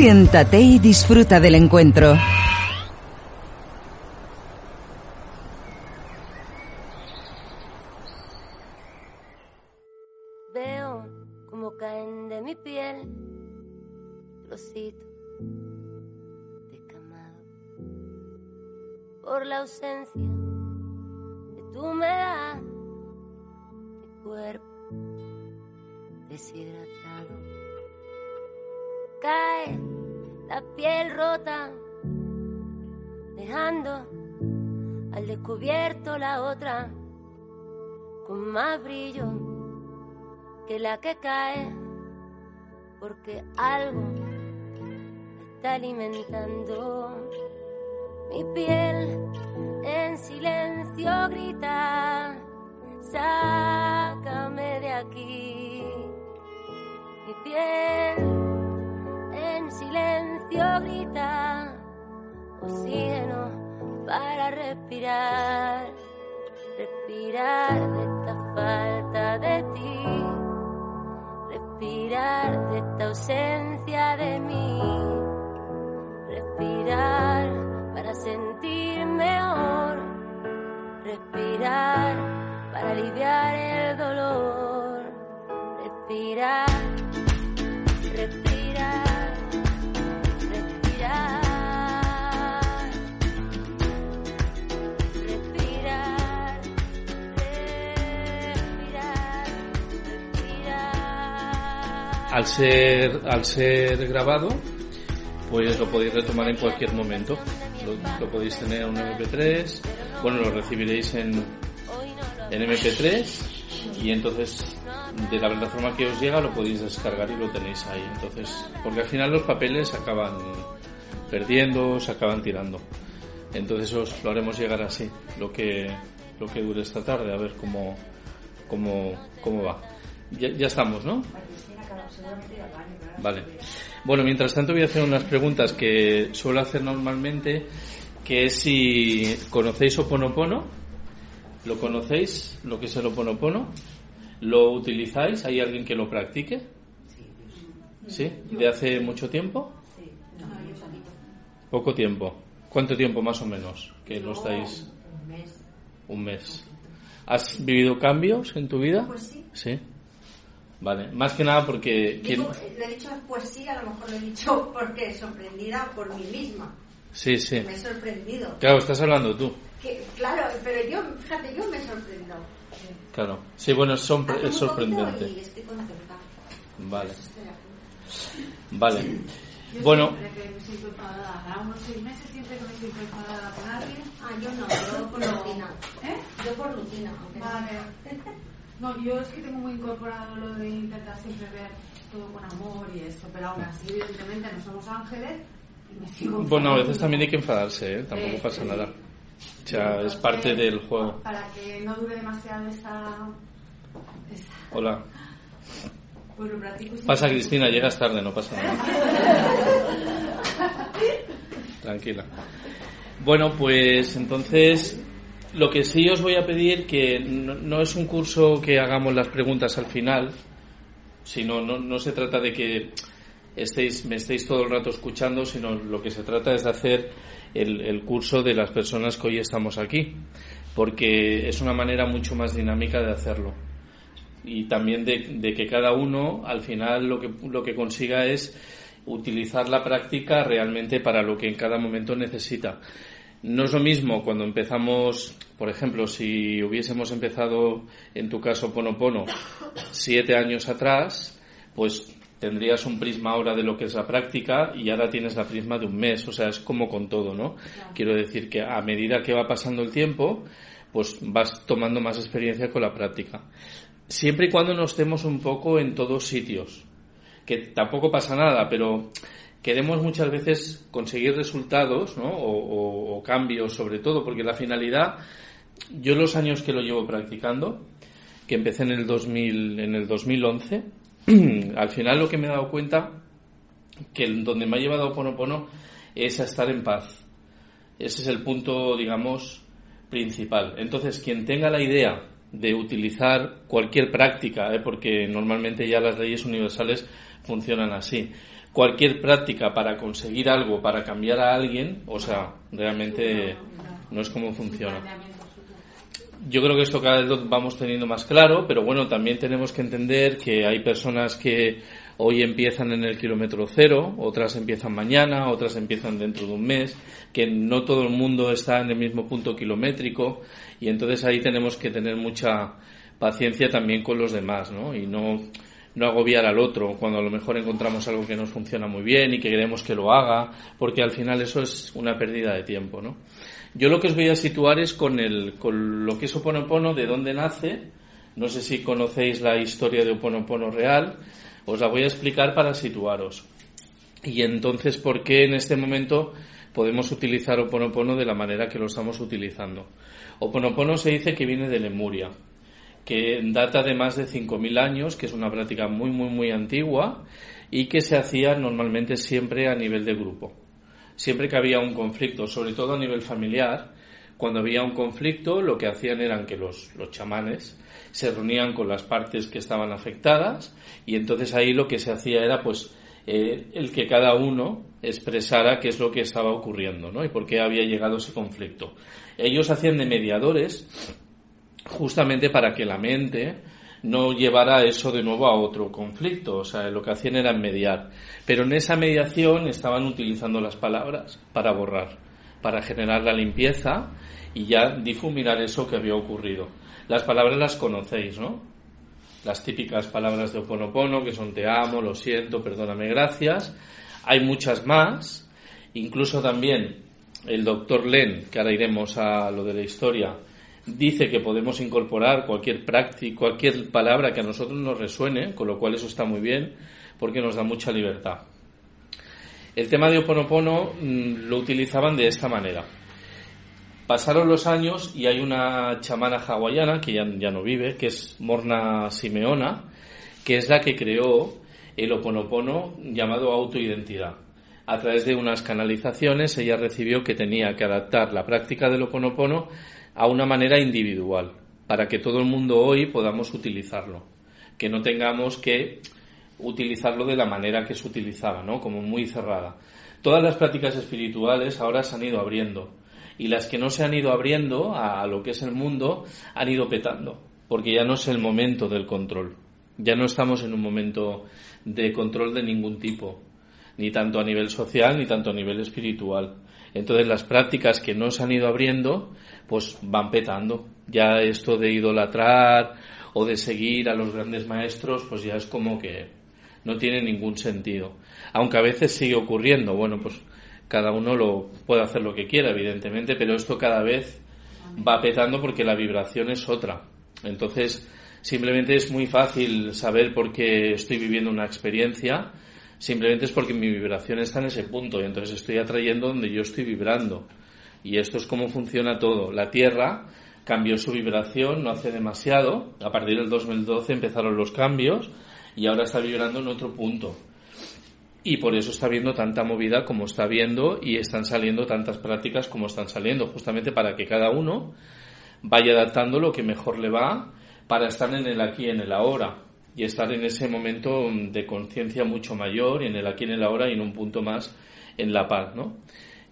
Siéntate y disfruta del encuentro. Que la que cae, porque algo está alimentando. Mi piel en silencio grita, sácame de aquí, mi piel en silencio grita, oxígeno para respirar, respirar de esta falta de respirar de esta ausencia de mí, respirar para sentir mejor, respirar para aliviar el dolor, respirar, Al ser, al ser grabado, pues lo podéis retomar en cualquier momento. Lo, podéis tener en un MP3, bueno, lo recibiréis en, en MP3 y entonces de la plataforma que os llega lo podéis descargar y lo tenéis ahí. Entonces, porque al final los papeles acaban perdiendo, se acaban tirando. Entonces os lo haremos llegar así, lo que, lo que dure esta tarde, a ver cómo, cómo, cómo va. Ya estamos, ¿no? Vale. Bueno, mientras tanto voy a hacer unas preguntas que suelo hacer normalmente, que es si conocéis Oponopono, ¿lo conocéis? Lo que es el Oponopono, ¿lo utilizáis? ¿Hay alguien que lo practique? ¿Sí? ¿De hace mucho tiempo? Poco tiempo. ¿Cuánto tiempo más o menos que lo estáis? Un mes. ¿Has vivido cambios en tu vida? Pues sí. Sí. Vale. Más que nada porque... ¿quién- Digo, lo he dicho pues sí, a lo mejor lo he dicho porque sorprendida por mí misma. Sí, sí. Me he sorprendido. Claro, estás hablando tú. Que, claro, pero yo, fíjate, yo me sorprendo. Claro. Sí, bueno, es, sorpre- sorprendente. Y estoy contenta. Vale. Vale. Yo Bueno, siempre que me siento enfadada, a unos seis meses siempre que me siento enfadada con alguien. Ah, yo no, yo por rutina. ¿Eh? Yo por rutina. Vale. No, yo es que tengo muy incorporado lo de intentar siempre ver todo con amor y esto, pero aún así, evidentemente, no somos ángeles y me sigo. bueno, a veces también hay que enfadarse, ¿eh? Tampoco Eh, pasa nada. O sea, es parte del juego. Para que no dure demasiado esta. esta Hola. pues lo practico. Pasa, Cristina, llegas tarde, no pasa nada. Tranquila. Bueno, pues entonces lo que sí os voy a pedir que no, es un curso que hagamos las preguntas al final, sino no, no se trata de que estéis, me estéis todo el rato escuchando, sino lo que se trata es de hacer el, el curso de las personas que hoy estamos aquí, porque es una manera mucho más dinámica de hacerlo y también de, de que cada uno al final lo que, lo que consiga es utilizar la práctica realmente para lo que en cada momento necesita. No es lo mismo cuando empezamos, por ejemplo, si hubiésemos empezado, en tu caso, Ponopono, siete años atrás, pues tendrías un prisma ahora de lo que es la práctica y ahora tienes la prisma de un mes. O sea, es como con todo, ¿no? Quiero decir que a medida que va pasando el tiempo, pues vas tomando más experiencia con la práctica siempre y cuando nos estemos un poco en todos sitios, que tampoco pasa nada, pero queremos muchas veces conseguir resultados ¿no? o, o- cambios sobre todo, porque la finalidad, yo los años que lo llevo practicando, que empecé en el, 2000, en el 2011, al final lo que me he dado cuenta, que donde me ha llevado Ponopono es a estar en paz. Ese es el punto, digamos, principal. Entonces, quien tenga la idea de utilizar cualquier práctica, ¿eh? porque normalmente ya las leyes universales funcionan así. Cualquier práctica para conseguir algo, para cambiar a alguien, o sea, realmente no es como funciona. Yo creo que esto cada vez lo vamos teniendo más claro, pero bueno, también tenemos que entender que hay personas que hoy empiezan en el kilómetro cero, otras empiezan mañana, otras empiezan dentro de un mes, que no todo el mundo está en el mismo punto kilométrico y entonces ahí tenemos que tener mucha paciencia también con los demás, ¿no? Y no, no agobiar al otro cuando a lo mejor encontramos algo que nos funciona muy bien y que queremos que lo haga, porque al final eso es una pérdida de tiempo, ¿no? Yo lo que os voy a situar es con, el, con lo que es Oponopono, de dónde nace. No sé si conocéis la historia de Oponopono real. Os la voy a explicar para situaros. Y entonces, ¿por qué en este momento podemos utilizar Oponopono de la manera que lo estamos utilizando? Oponopono se dice que viene de Lemuria, que data de más de 5.000 años, que es una práctica muy, muy, muy antigua y que se hacía normalmente siempre a nivel de grupo siempre que había un conflicto, sobre todo a nivel familiar, cuando había un conflicto, lo que hacían eran que los, los chamanes se reunían con las partes que estaban afectadas y entonces ahí lo que se hacía era pues eh, el que cada uno expresara qué es lo que estaba ocurriendo ¿no? y por qué había llegado ese conflicto. Ellos hacían de mediadores justamente para que la mente no llevara eso de nuevo a otro conflicto. O sea, lo que hacían era mediar. Pero en esa mediación estaban utilizando las palabras para borrar, para generar la limpieza y ya difuminar eso que había ocurrido. Las palabras las conocéis, ¿no? Las típicas palabras de Oponopono, que son te amo, lo siento, perdóname, gracias. Hay muchas más. Incluso también el doctor Len, que ahora iremos a lo de la historia, dice que podemos incorporar cualquier práctica, cualquier palabra que a nosotros nos resuene, con lo cual eso está muy bien, porque nos da mucha libertad. El tema de Oponopono mm, lo utilizaban de esta manera. Pasaron los años y hay una chamana hawaiana que ya, ya no vive, que es Morna Simeona, que es la que creó el Oponopono llamado autoidentidad. A través de unas canalizaciones ella recibió que tenía que adaptar la práctica del Oponopono a una manera individual, para que todo el mundo hoy podamos utilizarlo, que no tengamos que utilizarlo de la manera que se utilizaba, ¿no? Como muy cerrada. Todas las prácticas espirituales ahora se han ido abriendo y las que no se han ido abriendo a lo que es el mundo han ido petando, porque ya no es el momento del control. Ya no estamos en un momento de control de ningún tipo, ni tanto a nivel social ni tanto a nivel espiritual. Entonces las prácticas que no se han ido abriendo, pues van petando. Ya esto de idolatrar o de seguir a los grandes maestros, pues ya es como que no tiene ningún sentido. Aunque a veces sigue ocurriendo, bueno, pues cada uno lo puede hacer lo que quiera, evidentemente, pero esto cada vez va petando porque la vibración es otra. Entonces, simplemente es muy fácil saber por qué estoy viviendo una experiencia simplemente es porque mi vibración está en ese punto y entonces estoy atrayendo donde yo estoy vibrando. Y esto es cómo funciona todo. La Tierra cambió su vibración no hace demasiado, a partir del 2012 empezaron los cambios y ahora está vibrando en otro punto. Y por eso está viendo tanta movida como está viendo y están saliendo tantas prácticas como están saliendo, justamente para que cada uno vaya adaptando lo que mejor le va para estar en el aquí y en el ahora y estar en ese momento de conciencia mucho mayor, en el aquí, en el ahora y en un punto más en la paz, ¿no?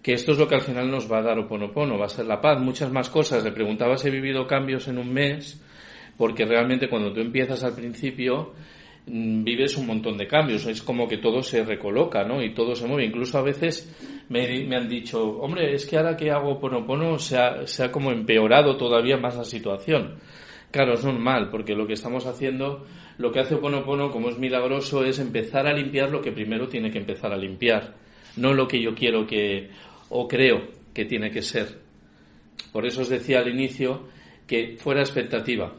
Que esto es lo que al final nos va a dar Oponopono, va a ser la paz, muchas más cosas. Le preguntaba si he vivido cambios en un mes, porque realmente cuando tú empiezas al principio mm, vives un montón de cambios, es como que todo se recoloca, ¿no? Y todo se mueve. Incluso a veces me, me han dicho, hombre, es que ahora que hago Oponopono se ha, se ha como empeorado todavía más la situación. Claro, es normal, porque lo que estamos haciendo lo que hace Oponopono, como es milagroso, es empezar a limpiar lo que primero tiene que empezar a limpiar, no lo que yo quiero que o creo que tiene que ser. Por eso os decía al inicio que fuera expectativa,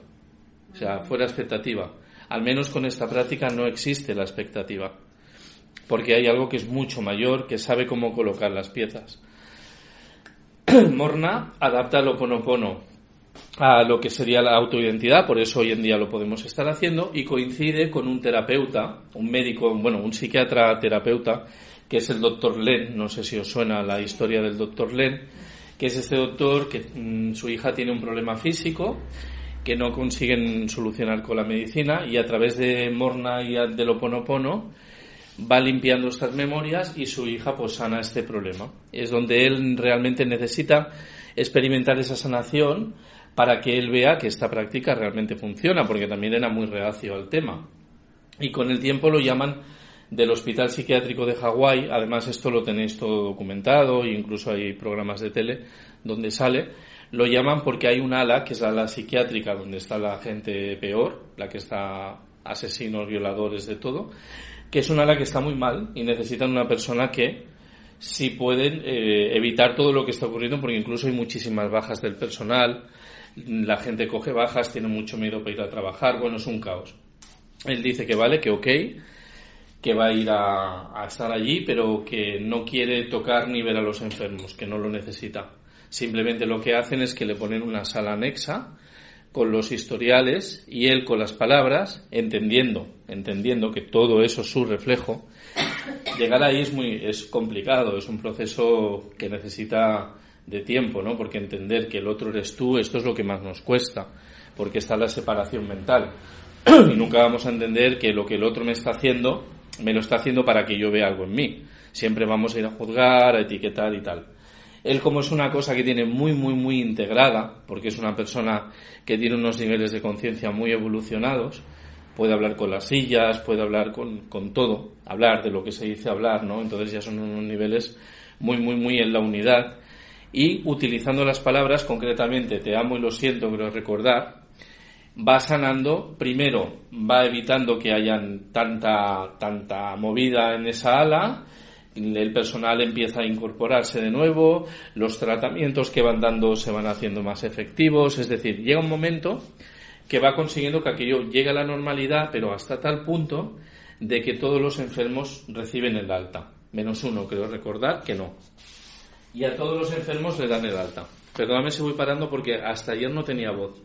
o sea, fuera expectativa. Al menos con esta práctica no existe la expectativa, porque hay algo que es mucho mayor, que sabe cómo colocar las piezas. Morna adapta el Oponopono a lo que sería la autoidentidad, por eso hoy en día lo podemos estar haciendo, y coincide con un terapeuta, un médico, bueno, un psiquiatra terapeuta, que es el doctor Len, no sé si os suena la historia del doctor Len, que es este doctor que mm, su hija tiene un problema físico que no consiguen solucionar con la medicina y a través de Morna y del Oponopono va limpiando estas memorias y su hija pues sana este problema. Es donde él realmente necesita experimentar esa sanación para que él vea que esta práctica realmente funciona, porque también era muy reacio al tema. Y con el tiempo lo llaman del Hospital Psiquiátrico de Hawái, además esto lo tenéis todo documentado incluso hay programas de tele donde sale, lo llaman porque hay un ala, que es la ala psiquiátrica, donde está la gente peor, la que está asesinos, violadores, de todo, que es un ala que está muy mal y necesitan una persona que sí pueden eh, evitar todo lo que está ocurriendo, porque incluso hay muchísimas bajas del personal, la gente coge bajas, tiene mucho miedo para ir a trabajar, bueno, es un caos. Él dice que vale, que ok, que va a ir a, a, estar allí, pero que no quiere tocar ni ver a los enfermos, que no lo necesita. Simplemente lo que hacen es que le ponen una sala anexa con los historiales y él con las palabras, entendiendo, entendiendo que todo eso es su reflejo. Llegar ahí es muy es complicado, es un proceso que necesita de tiempo, ¿no? Porque entender que el otro eres tú, esto es lo que más nos cuesta, porque está la separación mental. y nunca vamos a entender que lo que el otro me está haciendo me lo está haciendo para que yo vea algo en mí. Siempre vamos a ir a juzgar, a etiquetar y tal. Él como es una cosa que tiene muy, muy, muy integrada, porque es una persona que tiene unos niveles de conciencia muy evolucionados, puede hablar con las sillas, puede hablar con, con, todo, hablar de lo que se dice hablar, ¿no? Entonces ya son unos niveles muy, muy, muy en la unidad. Y utilizando las palabras, concretamente, te amo y lo siento, pero recordar, va sanando, primero va evitando que hayan tanta, tanta movida en esa ala, el personal empieza a incorporarse de nuevo, los tratamientos que van dando se van haciendo más efectivos, es decir, llega un momento que va consiguiendo que aquello llegue a la normalidad, pero hasta tal punto de que todos los enfermos reciben el alta, menos uno, creo recordar que no. Y a todos los enfermos le dan el alta. Perdóname si voy parando porque hasta ayer no tenía voz.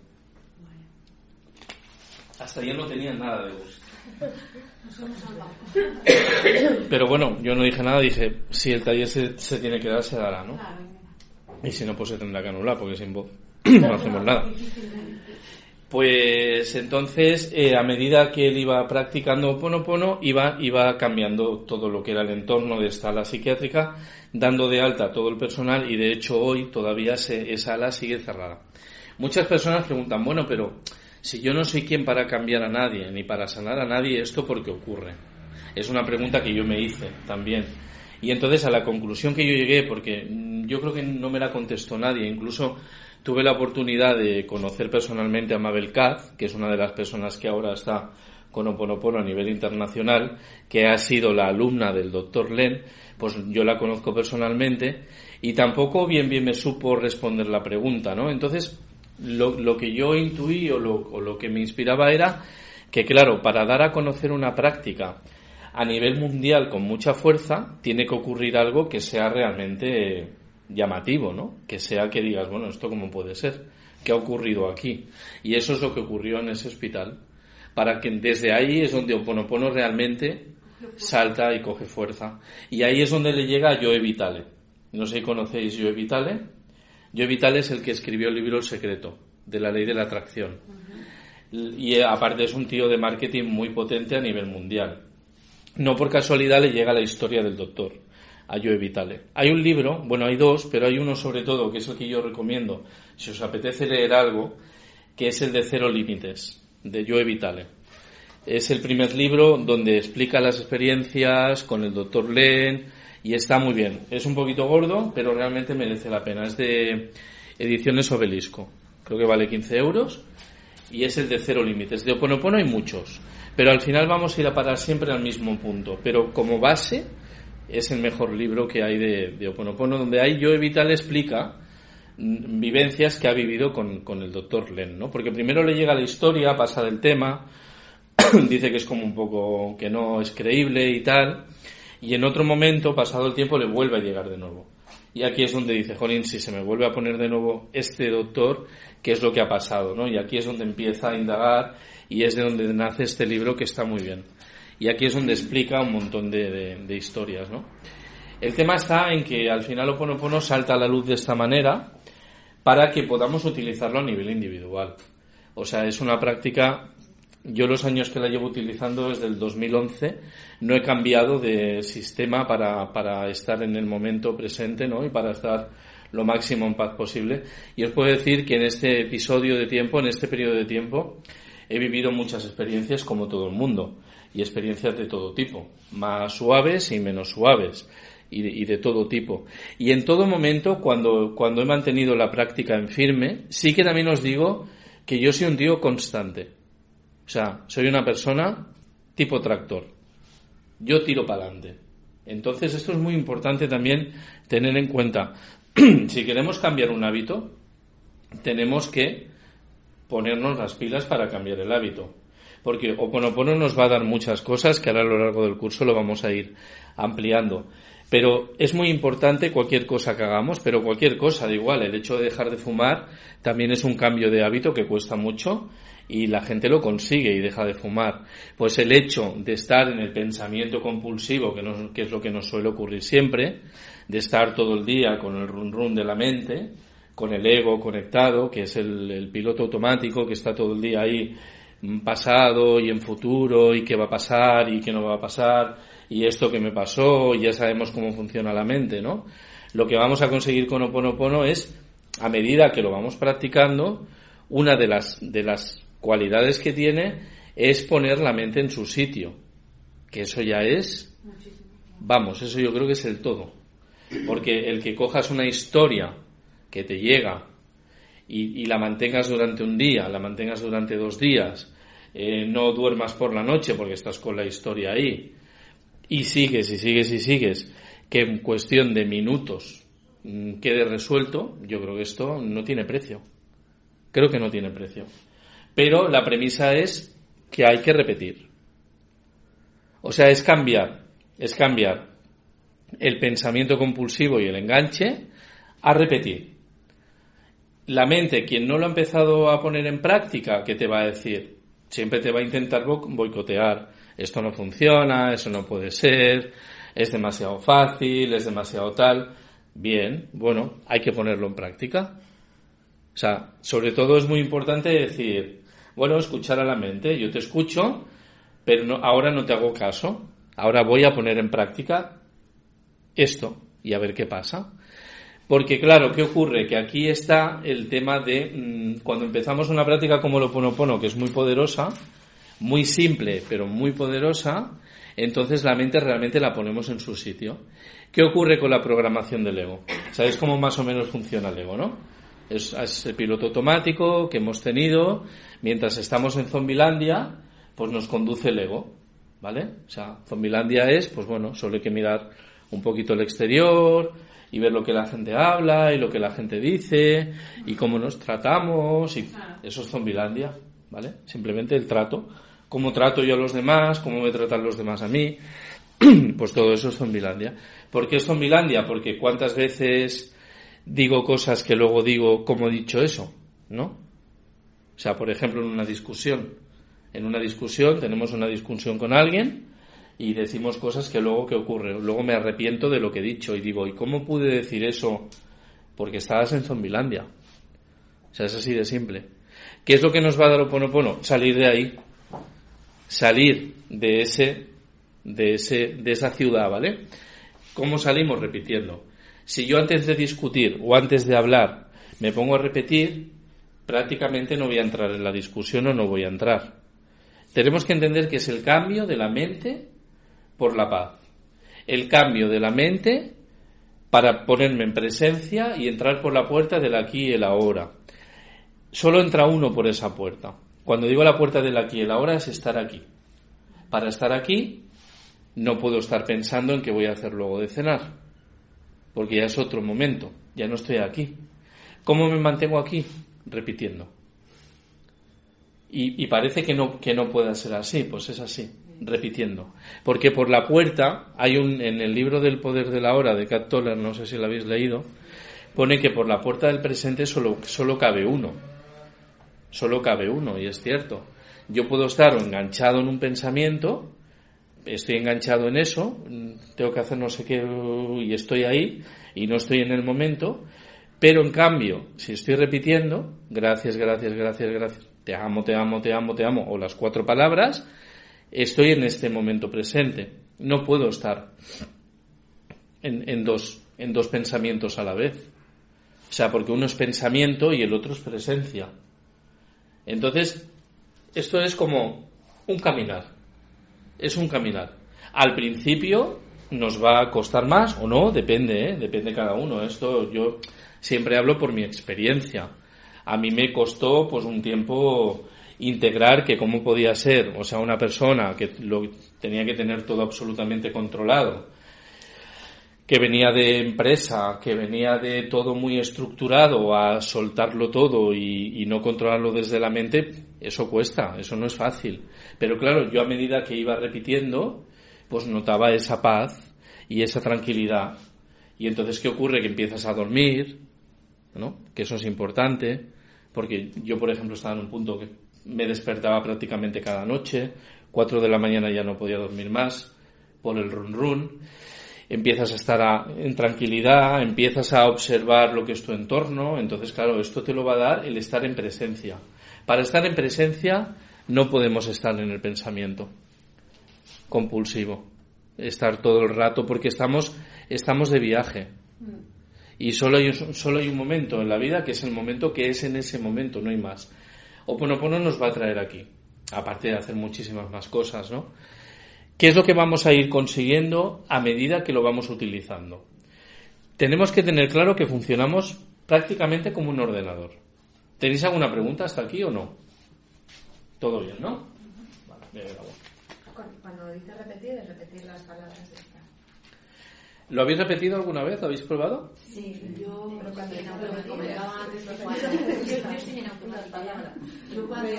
Hasta ayer no tenía nada de voz. Pero bueno, yo no dije nada, dije, si el taller se, se tiene que dar, se dará, ¿no? Y si no, pues se tendrá que anular, porque sin voz no hacemos nada. Pues entonces, eh, a medida que él iba practicando Ponopono, iba, iba cambiando todo lo que era el entorno de esta ala psiquiátrica, dando de alta a todo el personal y de hecho hoy todavía se, esa ala sigue cerrada. Muchas personas preguntan, bueno, pero si yo no soy quien para cambiar a nadie ni para sanar a nadie, ¿esto por qué ocurre? Es una pregunta que yo me hice también. Y entonces a la conclusión que yo llegué, porque yo creo que no me la contestó nadie, incluso tuve la oportunidad de conocer personalmente a Mabel Katz, que es una de las personas que ahora está con Oponopono a nivel internacional, que ha sido la alumna del doctor Len, pues yo la conozco personalmente y tampoco bien bien me supo responder la pregunta, ¿no? Entonces, lo, lo que yo intuí o lo, o lo que me inspiraba era que, claro, para dar a conocer una práctica a nivel mundial con mucha fuerza, tiene que ocurrir algo que sea realmente llamativo, ¿no? Que sea que digas, bueno, ¿esto cómo puede ser? ¿Qué ha ocurrido aquí? Y eso es lo que ocurrió en ese hospital. Para que desde ahí es donde Oponopono realmente salta y coge fuerza. Y ahí es donde le llega a Joe Vitale. No sé si conocéis Joe Vitale. Joe Vitale es el que escribió el libro El secreto, de la ley de la atracción. Y aparte es un tío de marketing muy potente a nivel mundial. No por casualidad le llega la historia del doctor a Joe Vitale. Hay un libro, bueno, hay dos, pero hay uno sobre todo, que es el que yo recomiendo, si os apetece leer algo, que es el de Cero Límites, de Joe Vitale. Es el primer libro donde explica las experiencias con el doctor Len y está muy bien. Es un poquito gordo, pero realmente merece la pena. Es de Ediciones Obelisco. Creo que vale 15 euros y es el de Cero Límites. De Oponopono hay muchos, pero al final vamos a ir a parar siempre al mismo punto. Pero como base es el mejor libro que hay de, de Oponopono, donde hay Joe Vital explica vivencias que ha vivido con, con, el doctor Len, ¿no? Porque primero le llega la historia, pasa del tema, dice que es como un poco que no es creíble y tal, y en otro momento, pasado el tiempo, le vuelve a llegar de nuevo. Y aquí es donde dice, Jolín, si se me vuelve a poner de nuevo este doctor, ¿qué es lo que ha pasado? ¿no? Y aquí es donde empieza a indagar y es de donde nace este libro que está muy bien. Y aquí es donde explica un montón de, historias, ¿no? El tema está en que al final Oponopono salta a la luz de esta manera para que podamos utilizarlo a nivel individual. O sea, es una práctica yo los años que la llevo utilizando desde el 2011 no he cambiado de sistema para, para estar en el momento presente ¿no? y para estar lo máximo en paz posible. Y os puedo decir que en este episodio de tiempo, en este periodo de tiempo, he vivido muchas experiencias como todo el mundo y experiencias de todo tipo, más suaves y menos suaves y de, todo tipo. Y en todo momento, cuando, cuando he mantenido la práctica en firme, sí que también os digo que yo soy un tío constante. O sea, soy una persona tipo tractor. Yo tiro para adelante. Entonces, esto es muy importante también tener en cuenta. si queremos cambiar un hábito, tenemos que ponernos las pilas para cambiar el hábito. Porque Oponopono nos va a dar muchas cosas que ahora a lo largo del curso lo vamos a ir ampliando. Pero es muy importante cualquier cosa que hagamos, pero cualquier cosa, da igual, el hecho de dejar de fumar también es un cambio de hábito que cuesta mucho y la gente lo consigue y deja de fumar. Pues el hecho de estar en el pensamiento compulsivo, que, que es lo que nos suele ocurrir siempre, de estar todo el día con el run run de la mente, con el ego conectado, que es el, piloto automático que está todo el día ahí pasado y en futuro y qué va a pasar y qué no va a pasar y esto que me pasó y ya sabemos cómo funciona la mente, ¿no? Lo que vamos a conseguir con Oponopono es, a medida que lo vamos practicando, una de las, de las cualidades que tiene es poner la mente en su sitio, que eso ya es, vamos, eso yo creo que es el todo. Porque el que cojas una historia que te llega y, y la mantengas durante un día, la mantengas durante dos días, eh, no duermas por la noche porque estás con la historia ahí, y sigues y sigues y sigues, que en cuestión de minutos mm, quede resuelto, yo creo que esto no tiene precio. Creo que no tiene precio. Pero la premisa es que hay que repetir. O sea, es cambiar, es cambiar el pensamiento compulsivo y el enganche a repetir. La mente, quien no lo ha empezado a poner en práctica, ¿qué te va a decir? Siempre te va a intentar bo- boicotear. Esto no funciona, eso no puede ser, es demasiado fácil, es demasiado tal. Bien, bueno, hay que ponerlo en práctica. O sea, sobre todo es muy importante decir, bueno, escuchar a la mente, yo te escucho, pero no, ahora no te hago caso, ahora voy a poner en práctica esto y a ver qué pasa. Porque claro, ¿qué ocurre? Que aquí está el tema de mm, cuando empezamos una práctica como lo Ponopono, que es muy poderosa, muy simple, pero muy poderosa, entonces la mente realmente la ponemos en su sitio. ¿Qué ocurre con la programación del ego? ¿Sabéis cómo más o menos funciona el ego, no? Es, es el piloto automático que hemos tenido mientras estamos en Zombilandia, pues nos conduce el ego, ¿vale? O sea, Zombilandia es, pues bueno, solo hay que mirar un poquito el exterior y ver lo que la gente habla y lo que la gente dice y cómo nos tratamos y eso es Zombilandia, ¿vale? Simplemente el trato, cómo trato yo a los demás, cómo me tratan los demás a mí, pues todo eso es Zombilandia. ¿Por qué es Zombilandia? Porque cuántas veces digo cosas que luego digo cómo he dicho eso, ¿no? O sea, por ejemplo, en una discusión. En una discusión tenemos una discusión con alguien y decimos cosas que luego ¿qué ocurre? Luego me arrepiento de lo que he dicho y digo, ¿y cómo pude decir eso? Porque estabas en Zombilandia. O sea, es así de simple. ¿Qué es lo que nos va a dar Oponopono? Salir de ahí. Salir de ese, de ese, de esa ciudad, ¿vale? ¿Cómo salimos? Repitiendo. Si yo antes de discutir o antes de hablar me pongo a repetir, prácticamente no voy a entrar en la discusión o no voy a entrar. Tenemos que entender que es el cambio de la mente por la paz. El cambio de la mente para ponerme en presencia y entrar por la puerta del aquí y el ahora. Solo entra uno por esa puerta. Cuando digo la puerta del aquí y el ahora es estar aquí. Para estar aquí no puedo estar pensando en qué voy a hacer luego de cenar, porque ya es otro momento, ya no estoy aquí. ¿Cómo me mantengo aquí? Repitiendo. Y, y parece que no, que no pueda ser así, pues es así, repitiendo. Porque por la puerta hay un, en el libro del poder de la hora de Cat Toller, no sé si lo habéis leído, pone que por la puerta del presente solo, solo cabe uno. Solo cabe uno, y es cierto. Yo puedo estar enganchado en un pensamiento, estoy enganchado en eso, tengo que hacer no sé qué y estoy ahí y no estoy en el momento, pero en cambio, si estoy repitiendo, gracias, gracias, gracias, gracias, te amo, te amo, te amo, te amo, o las cuatro palabras, estoy en este momento presente. No puedo estar en, dos, en dos pensamientos a la vez. O sea, porque uno es pensamiento y el otro es presencia. Entonces, esto es como un caminar. Es un caminar. Al principio nos va a costar más o no, depende, ¿eh? depende cada uno. Esto yo siempre hablo por mi experiencia. A mí me costó pues un tiempo integrar que cómo podía ser, o sea, una persona que lo tenía que tener todo absolutamente controlado, que venía de empresa, que venía de todo muy estructurado a soltarlo todo y, y, no controlarlo desde la mente, eso cuesta, eso no es fácil. Pero claro, yo a medida que iba repitiendo, pues notaba esa paz y esa tranquilidad. Y entonces, ¿qué ocurre? Que empiezas a dormir, ¿no? Que eso es importante, porque yo, por ejemplo, estaba en un punto que me despertaba prácticamente cada noche, cuatro de la mañana ya no podía dormir más por el run run empiezas a estar a, en tranquilidad, empiezas a observar lo que es tu entorno, entonces claro, esto te lo va a dar el estar en presencia. Para estar en presencia no podemos estar en el pensamiento compulsivo, estar todo el rato porque estamos, estamos de viaje. Y solo hay, solo hay un momento en la vida que es el momento que es en ese momento, no hay más. Oponopono nos va a traer aquí, aparte de hacer muchísimas más cosas, ¿no? ¿Qué es lo que vamos a ir consiguiendo a medida que lo vamos utilizando? Tenemos que tener claro que funcionamos prácticamente como un ordenador. ¿Tenéis alguna pregunta hasta aquí o no? Todo bien, ¿no? Vale, Cuando dices repetir, es repetir las palabras. ¿Lo habéis repetido alguna vez? ¿Lo habéis probado? Sí, yo Pero cuando. Yo cuando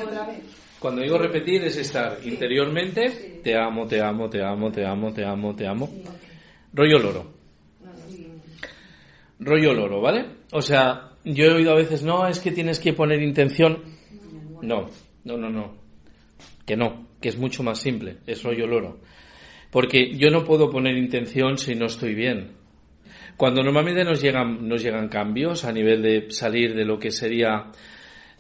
Cuando digo repetir es estar interiormente, te amo, te amo, te amo, te amo, te amo, te amo. Rollo loro. Rollo loro, ¿vale? O sea, yo he oído a veces, no, es que tienes que poner intención. No, no, no, no. Que no, que es mucho más simple, es rollo loro. Porque yo no puedo poner intención si no estoy bien. Cuando normalmente nos llegan, nos llegan cambios a nivel de salir de lo que sería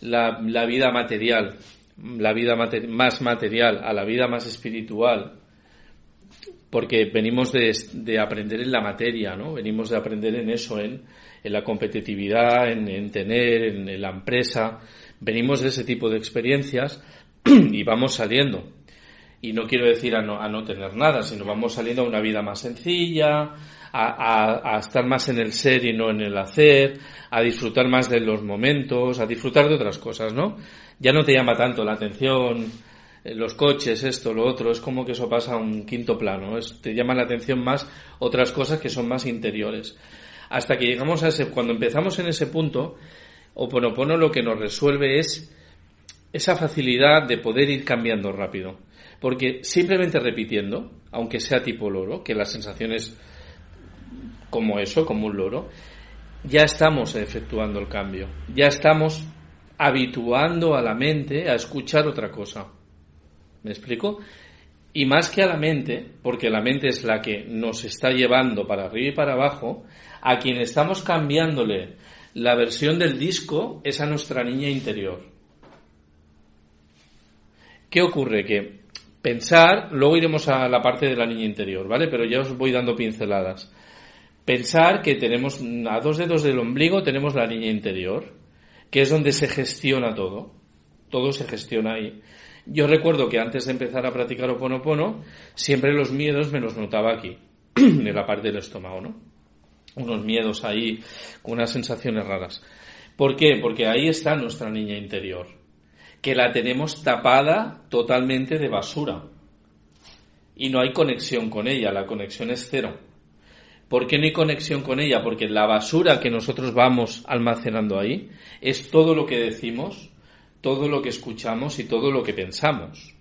la, vida material, la vida más material a la vida más espiritual, porque venimos de, de aprender en la materia, ¿no? Venimos de aprender en eso, en, la competitividad, en, en tener, en, en la empresa. Venimos de ese tipo de experiencias y vamos saliendo. Y no quiero decir a no, a no tener nada, sino vamos saliendo a una vida más sencilla, a, a, estar más en el ser y no en el hacer, a disfrutar más de los momentos, a disfrutar de otras cosas, ¿no? Ya no te llama tanto la atención eh, los coches, esto, lo otro, es como que eso pasa a un quinto plano, es, te llama la atención más otras cosas que son más interiores. Hasta que llegamos a ese, cuando empezamos en ese punto, Oponopono lo que nos resuelve es esa facilidad de poder ir cambiando rápido. Porque simplemente repitiendo, aunque sea tipo loro, que la sensación es como eso, como un loro, ya estamos efectuando el cambio. Ya estamos habituando a la mente a escuchar otra cosa. ¿Me explico? Y más que a la mente, porque la mente es la que nos está llevando para arriba y para abajo, a quien estamos cambiándole la versión del disco es a nuestra niña interior. ¿Qué ocurre? Que pensar, luego iremos a la parte de la niña interior, ¿vale? Pero ya os voy dando pinceladas. Pensar que tenemos a dos dedos del ombligo tenemos la niña interior, que es donde se gestiona todo. Todo se gestiona ahí. Yo recuerdo que antes de empezar a practicar Oponopono, siempre los miedos me los notaba aquí, en la parte del estómago, ¿no? Unos miedos ahí, con unas sensaciones raras. ¿Por qué? Porque ahí está nuestra niña interior, que la tenemos tapada totalmente de basura. Y no hay conexión con ella, la conexión es cero. ¿Por qué no hay conexión con ella? Porque la basura que nosotros vamos almacenando ahí es todo lo que decimos, todo lo que escuchamos y todo lo que pensamos.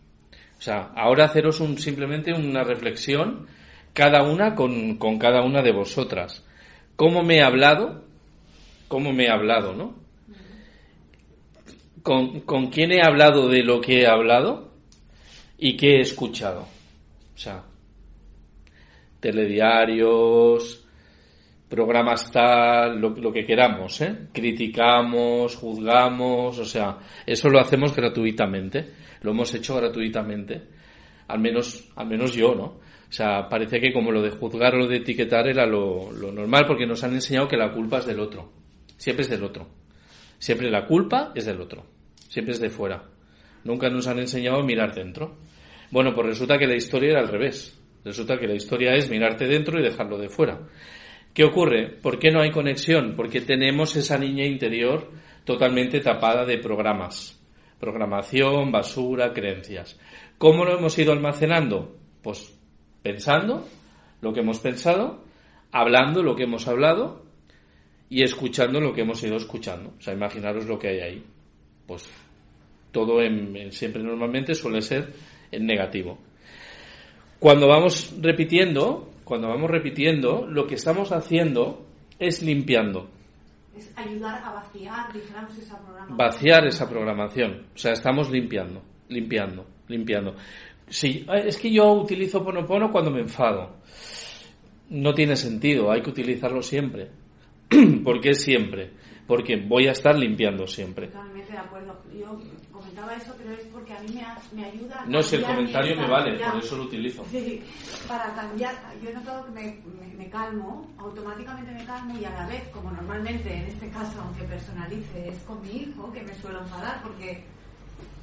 O sea, ahora haceros un, simplemente una reflexión, cada una con, con cada una de vosotras. ¿Cómo me he hablado? ¿Cómo me he hablado, no? ¿Con, ¿Con quién he hablado de lo que he hablado? ¿Y qué he escuchado? O sea, telediarios, programas tal, lo, lo que queramos, ¿eh? Criticamos, juzgamos, o sea, eso lo hacemos gratuitamente, lo hemos hecho gratuitamente, al menos, al menos yo, ¿no? O sea, parece que como lo de juzgar o lo de etiquetar era lo, lo normal porque nos han enseñado que la culpa es del otro, siempre es del otro, siempre la culpa es del otro, siempre es de fuera, nunca nos han enseñado a mirar dentro. Bueno, pues resulta que la historia era al revés, resulta que la historia es mirarte dentro y dejarlo de fuera. ¿Qué ocurre? ¿Por qué no hay conexión? Porque tenemos esa niña interior totalmente tapada de programas. Programación, basura, creencias. ¿Cómo lo hemos ido almacenando? Pues pensando lo que hemos pensado, hablando lo que hemos hablado y escuchando lo que hemos ido escuchando. O sea, imaginaros lo que hay ahí. Pues todo en, siempre normalmente suele ser en negativo. Cuando vamos repitiendo, cuando vamos repitiendo, lo que estamos haciendo es limpiando, Es ayudar a vaciar, dijéramos, esa programación. vaciar esa programación. O sea, estamos limpiando, limpiando, limpiando. Sí, eh, es que yo utilizo Ponopono cuando me enfado. No tiene sentido, hay que utilizarlo siempre. ¿Por qué siempre? Porque voy a estar limpiando siempre. Totalmente de acuerdo. Yo comentaba eso, pero es porque a mí me, ha- me ayuda a No, si el comentario me vale, por eso lo utilizo. Sí, para cambiar, yo he notado que me, me- me calmo, automáticamente me calmo y a la vez, como normalmente en este caso, aunque personalice, es con mi hijo, que me suelo enfadar porque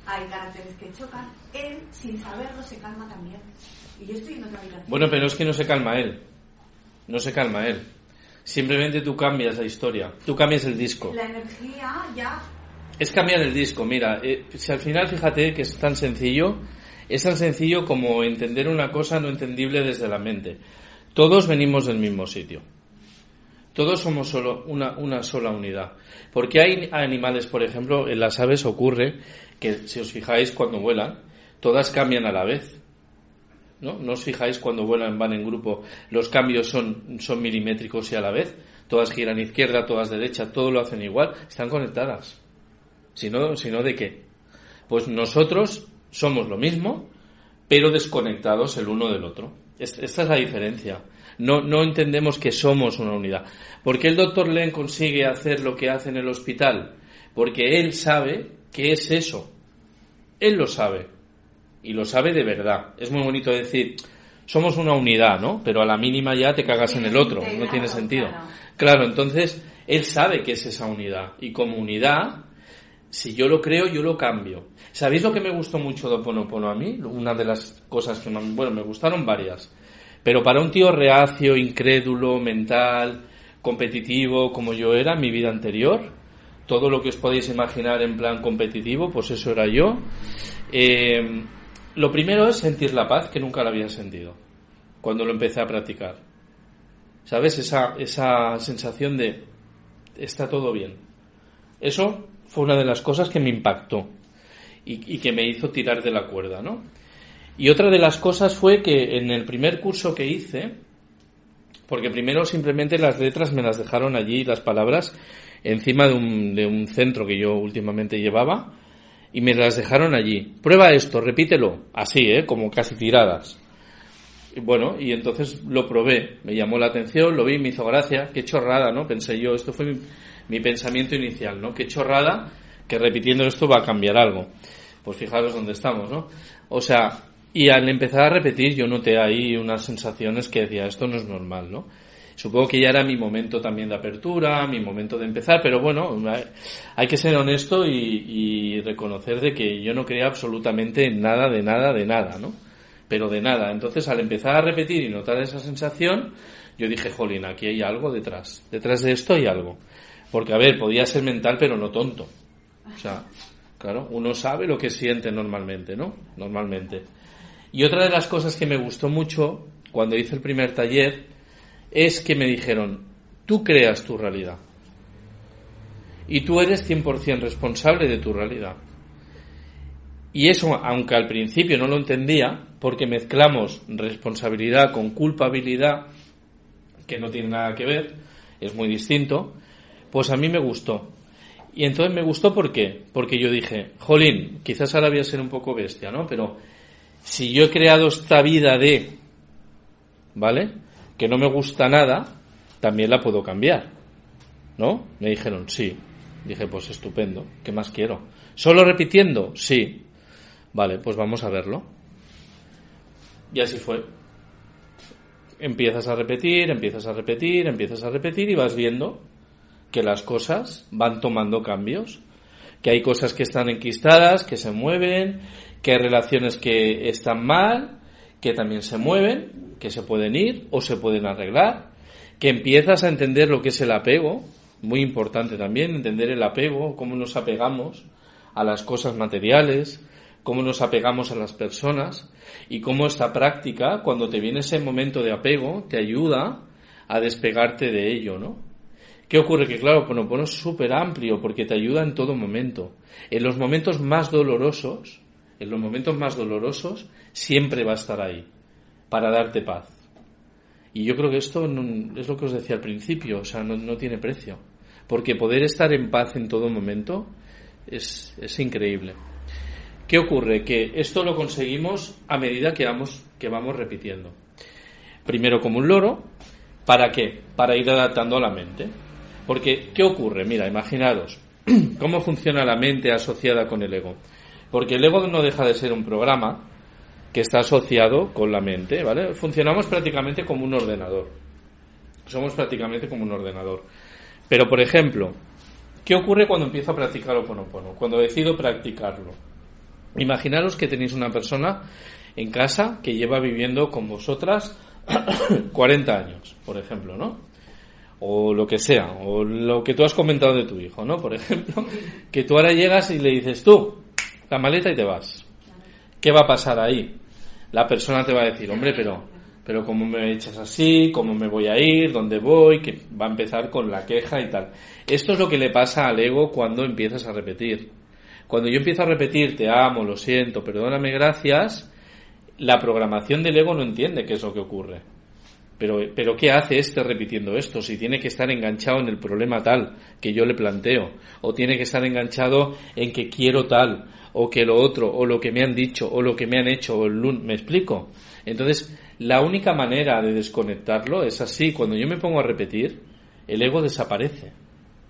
hay caracteres que chocan, él, sin saberlo, se calma también. Y yo estoy en otra habitación. Bueno, pero es que no se calma él. No se calma él. Simplemente tú cambias la historia. Tú cambias el disco. La energía ya Es cambiar el disco. Mira, eh, si al final fíjate que es tan sencillo, es tan sencillo como entender una cosa no entendible desde la mente. Todos venimos del mismo sitio. Todos somos solo una, una sola unidad. Porque hay animales, por ejemplo, en las aves ocurre que, si os fijáis, cuando vuelan, todas cambian a la vez. ¿No? ¿No os fijáis cuando vuelan, van en grupo, los cambios son, son milimétricos y a la vez? Todas giran izquierda, todas derecha, todo lo hacen igual, están conectadas. Si no, si no, ¿de qué? Pues nosotros somos lo mismo, pero desconectados el uno del otro. Es- Esta es la diferencia. No, no entendemos que somos una unidad. ¿Por qué el doctor Len consigue hacer lo que hace en el hospital? Porque él sabe que es eso. Él lo sabe. Y lo sabe de verdad. Es muy bonito decir, somos una unidad, ¿no? Pero a la mínima ya te cagas en el otro. No tiene sentido. claro. Claro, entonces él sabe que es esa unidad. Y como unidad, si yo lo creo, yo lo cambio. ¿Sabéis lo que me gustó mucho de Oponopono a mí? Una de las cosas que, bueno, me gustaron varias. Pero para un tío reacio, incrédulo, mental, competitivo, como yo era en mi vida anterior, todo lo que os podéis imaginar en plan competitivo, pues eso era yo. Eh, lo primero es sentir la paz, que nunca la había sentido, cuando lo empecé a practicar. ¿Sabes? Esa, esa sensación de está todo bien. Eso fue una de las cosas que me impactó y, que me hizo tirar de la cuerda, ¿no? Y otra de las cosas fue que en el primer curso que hice, porque primero simplemente las letras me las dejaron allí, las palabras, encima de un, de un centro que yo últimamente llevaba, y me las dejaron allí. Prueba esto, repítelo, así, ¿eh? Como casi tiradas. Bueno, y entonces lo probé, me llamó la atención, lo vi, me hizo gracia, qué chorrada, ¿no? Pensé yo, esto fue mi, mi pensamiento inicial, ¿no? Qué chorrada que repitiendo esto va a cambiar algo. Pues fijaros dónde estamos, ¿no? O sea, y al empezar a repetir yo noté ahí unas sensaciones que decía, esto no es normal, ¿no? Supongo que ya era mi momento también de apertura, mi momento de empezar, pero bueno, hay- que ser honesto y, y reconocer de que yo no creía absolutamente en nada, de nada, de nada, ¿no? Pero de nada. Entonces, al empezar a repetir y notar esa sensación, yo dije, jolín, aquí hay algo detrás. Detrás de esto hay algo. Porque, a ver, podía ser mental, pero no tonto. O sea, claro, uno sabe lo que siente normalmente, ¿no? Normalmente. Y otra de las cosas que me gustó mucho cuando hice el primer taller es que me dijeron, tú creas tu realidad. Y tú eres 100% responsable de tu realidad. Y eso, aunque al principio no lo entendía, porque mezclamos responsabilidad con culpabilidad, que no tiene nada que ver, es muy distinto, pues a mí me gustó. Y entonces me gustó ¿por qué? Porque yo dije, jolín, quizás ahora voy a ser un poco bestia, ¿no? Pero si yo he creado esta vida de, ¿vale? Que no me gusta nada, también la puedo cambiar. ¿No? Me dijeron, sí. Dije, pues estupendo, ¿qué más quiero? ¿Solo repitiendo? Sí. Vale, pues vamos a verlo. Y así fue. Empiezas a repetir, empiezas a repetir, empiezas a repetir y vas viendo que las cosas van tomando cambios, que hay cosas que están enquistadas, que se mueven, que hay relaciones que están mal, que también se mueven, que se pueden ir o se pueden arreglar, que empiezas a entender lo que es el apego, muy importante también, entender el apego, cómo nos apegamos a las cosas materiales, cómo nos apegamos a las personas y cómo esta práctica, cuando te viene ese momento de apego, te ayuda a despegarte de ello, ¿no? ¿Qué ocurre? Que claro, Ponopono es súper amplio porque te ayuda en todo momento. En los momentos más dolorosos, en los momentos más dolorosos, siempre va a estar ahí para darte paz. Y yo creo que esto es lo que os decía al principio, o sea, no, no tiene precio. Porque poder estar en paz en todo momento es, es increíble. ¿Qué ocurre? Que esto lo conseguimos a medida que vamos, que vamos repitiendo. Primero como un loro, ¿para qué? Para ir adaptando a la mente. Porque, ¿qué ocurre? Mira, imaginaros, ¿cómo funciona la mente asociada con el ego? Porque el ego no deja de ser un programa que está asociado con la mente, ¿vale? Funcionamos prácticamente como un ordenador. Somos prácticamente como un ordenador. Pero, por ejemplo, ¿qué ocurre cuando empiezo a practicar Oponopono? Cuando decido practicarlo. Imaginaros que tenéis una persona en casa que lleva viviendo con vosotras 40 años, por ejemplo, ¿no? O lo que sea, o lo que tú has comentado de tu hijo, ¿no? Por ejemplo, que tú ahora llegas y le dices tú, la maleta y te vas. ¿Qué va a pasar ahí? La persona te va a decir, hombre, pero, pero ¿cómo me echas así? ¿Cómo me voy a ir? ¿Dónde voy? Que va a empezar con la queja y tal. Esto es lo que le pasa al ego cuando empiezas a repetir. Cuando yo empiezo a repetir, te amo, lo siento, perdóname, gracias, la programación del ego no entiende qué es lo que ocurre. Pero, pero ¿qué hace este repitiendo esto? Si tiene que estar enganchado en el problema tal que yo le planteo, o tiene que estar enganchado en que quiero tal, o que lo otro, o lo que me han dicho, o lo que me han hecho, o el lun- ¿me explico? Entonces, la única manera de desconectarlo es así, cuando yo me pongo a repetir, el ego desaparece.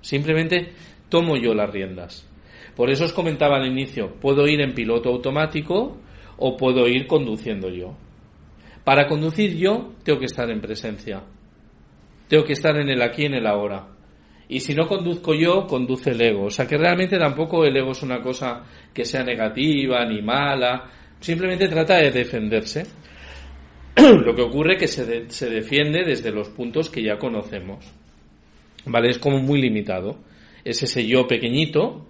Simplemente tomo yo las riendas. Por eso os comentaba al inicio, puedo ir en piloto automático o puedo ir conduciendo yo. Para conducir yo tengo que estar en presencia. Tengo que estar en el aquí en el ahora. Y si no conduzco yo, conduce el ego. O sea que realmente tampoco el ego es una cosa que sea negativa ni mala. Simplemente trata de defenderse. Lo que ocurre es que se, se defiende desde los puntos que ya conocemos. ¿Vale? Es como muy limitado. Es ese yo pequeñito,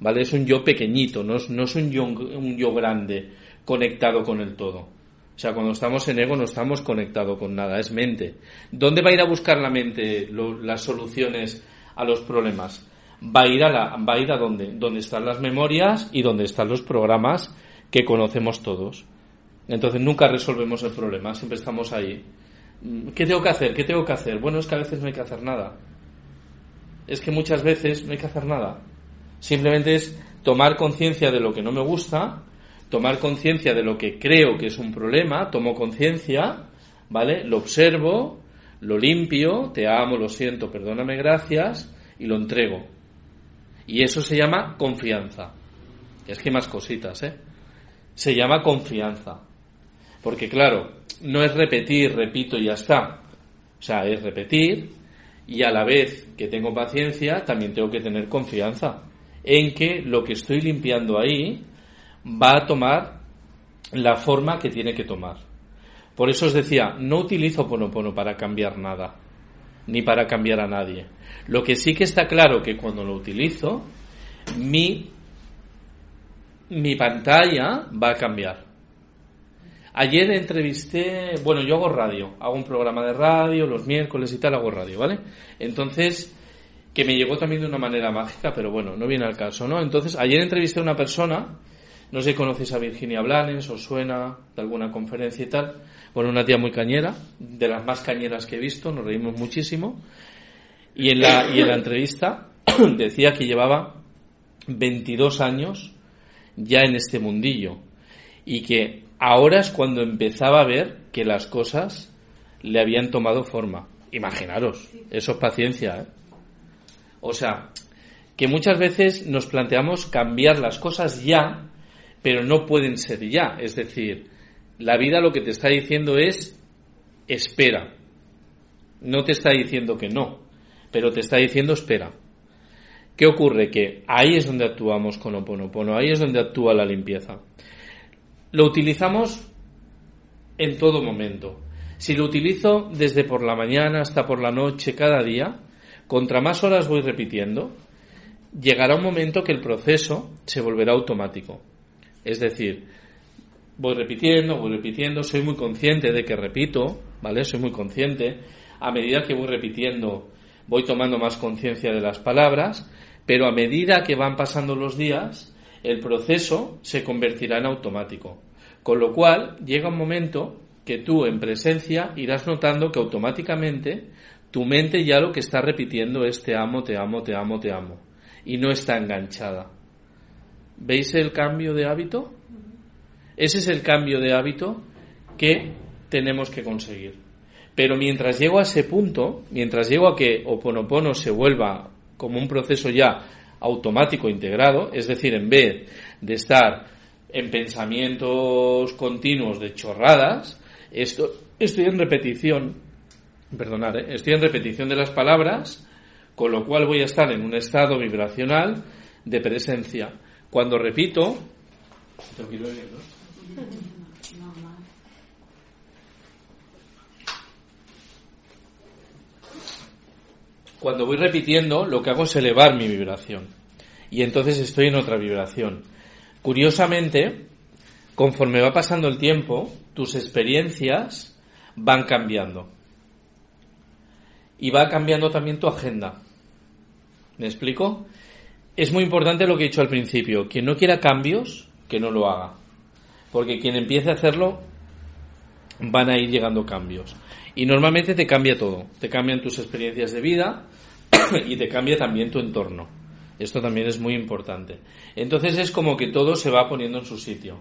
¿vale? Es un yo pequeñito, no es, no es un, yo, un yo grande conectado con el todo. O sea, cuando estamos en ego no estamos conectados con nada, es mente. ¿Dónde va a ir a buscar la mente las soluciones a los problemas? Va a ir a la, va a ir a dónde? Donde están las memorias y donde están los programas que conocemos todos. Entonces nunca resolvemos el problema, siempre estamos ahí. Mm, ¿Qué tengo que hacer? ¿Qué tengo que hacer? Bueno, es que a veces no hay que hacer nada. Es que muchas veces no hay que hacer nada. Simplemente es tomar conciencia de lo que no me gusta, tomar conciencia de lo que creo que es un problema, tomo conciencia, ¿vale? Lo observo, lo limpio, te amo, lo siento, perdóname, gracias, y lo entrego. Y eso se llama confianza. Es que más cositas, ¿eh? Se llama confianza. Porque claro, no es repetir, repito y ya está. O sea, es repetir y a la vez que tengo paciencia, también tengo que tener confianza en que lo que estoy limpiando ahí va a tomar la forma que tiene que tomar. Por eso os decía, no utilizo Ponopono para cambiar nada, ni para cambiar a nadie. Lo que sí que está claro que cuando lo utilizo, mi, mi pantalla va a cambiar. Ayer entrevisté, bueno, yo hago radio, hago un programa de radio los miércoles y tal, hago radio, ¿vale? Entonces, que me llegó también de una manera mágica, pero bueno, no viene al caso, ¿no? Entonces, ayer entrevisté a una persona, no sé si conocéis a Virginia Blanes, os suena de alguna conferencia y tal, bueno, una tía muy cañera, de las más cañeras que he visto, nos reímos muchísimo, y en la, y en la entrevista decía que llevaba 22 años ya en este mundillo, y que ahora es cuando empezaba a ver que las cosas le habían tomado forma Imaginaros, eso es paciencia. ¿eh? O sea, que muchas veces nos planteamos cambiar las cosas ya, pero no pueden ser ya. Es decir, la vida lo que te está diciendo es espera. No te está diciendo que no, pero te está diciendo espera. ¿Qué ocurre? Que ahí es donde actuamos con Oponopono, ahí es donde actúa la limpieza. Lo utilizamos en todo momento. Si lo utilizo desde por la mañana hasta por la noche, cada día, contra más horas voy repitiendo, llegará un momento que el proceso se volverá automático. Es decir, voy repitiendo, voy repitiendo, soy muy consciente de que repito, ¿vale? Soy muy consciente. A medida que voy repitiendo, voy tomando más conciencia de las palabras, pero a medida que van pasando los días, el proceso se convertirá en automático. Con lo cual, llega un momento que tú en presencia irás notando que automáticamente tu mente ya lo que está repitiendo es te amo, te amo, te amo, te amo. Y no está enganchada. ¿Veis el cambio de hábito? Ese es el cambio de hábito que tenemos que conseguir. Pero mientras llego a ese punto, mientras llego a que Oponopono se vuelva como un proceso ya automático integrado, es decir, en vez de estar en pensamientos continuos de chorradas, esto, estoy en repetición, perdonad, ¿eh? estoy en repetición de las palabras, con lo cual voy a estar en un estado vibracional de presencia. Cuando repito. Cuando voy repitiendo, lo que hago es elevar mi vibración. Y entonces estoy en otra vibración. Curiosamente, conforme va pasando el tiempo, tus experiencias van cambiando. Y va cambiando también tu agenda. ¿Me explico? Es muy importante lo que he dicho al principio. Quien no quiera cambios, que no lo haga. Porque quien empiece a hacerlo, van a ir llegando cambios. Y normalmente te cambia todo. Te cambian tus experiencias de vida y te cambia también tu entorno. Esto también es muy importante. Entonces es como que todo se va poniendo en su sitio.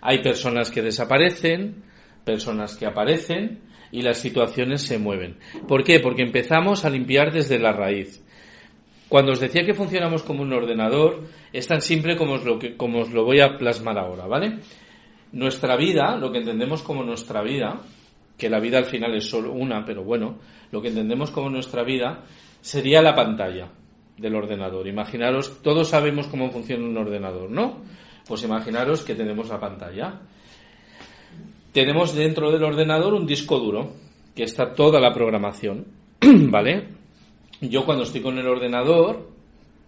Hay personas que desaparecen, personas que aparecen y las situaciones se mueven. ¿Por qué? Porque empezamos a limpiar desde la raíz. Cuando os decía que funcionamos como un ordenador, es tan simple como os lo, que, como os lo voy a plasmar ahora, ¿vale? Nuestra vida, lo que entendemos como nuestra vida, que la vida al final es solo una, pero bueno, lo que entendemos como nuestra vida sería la pantalla del ordenador. Imaginaros, todos sabemos cómo funciona un ordenador, ¿no? Pues imaginaros que tenemos la pantalla. Tenemos dentro del ordenador un disco duro, que está toda la programación, ¿vale? Yo cuando estoy con el ordenador,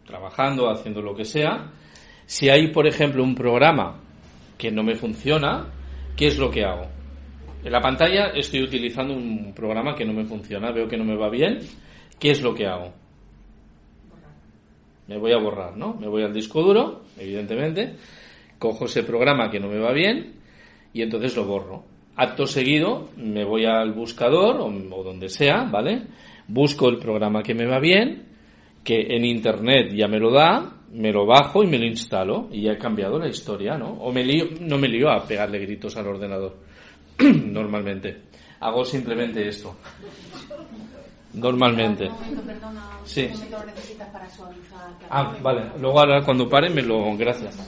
trabajando, haciendo lo que sea, si hay, por ejemplo, un programa que no me funciona, ¿qué es lo que hago? En la pantalla estoy utilizando un programa que no me funciona, veo que no me va bien, ¿qué es lo que hago? Me voy a borrar, ¿no? Me voy al disco duro, evidentemente, cojo ese programa que no me va bien y entonces lo borro. Acto seguido me voy al buscador o, o donde sea, ¿vale? Busco el programa que me va bien, que en internet ya me lo da, me lo bajo y me lo instalo y ya he cambiado la historia, ¿no? O me lío, no me lío a pegarle gritos al ordenador, normalmente. Hago simplemente esto. Normalmente. Sí. Ah, vale. Luego ahora cuando pare me lo... Gracias.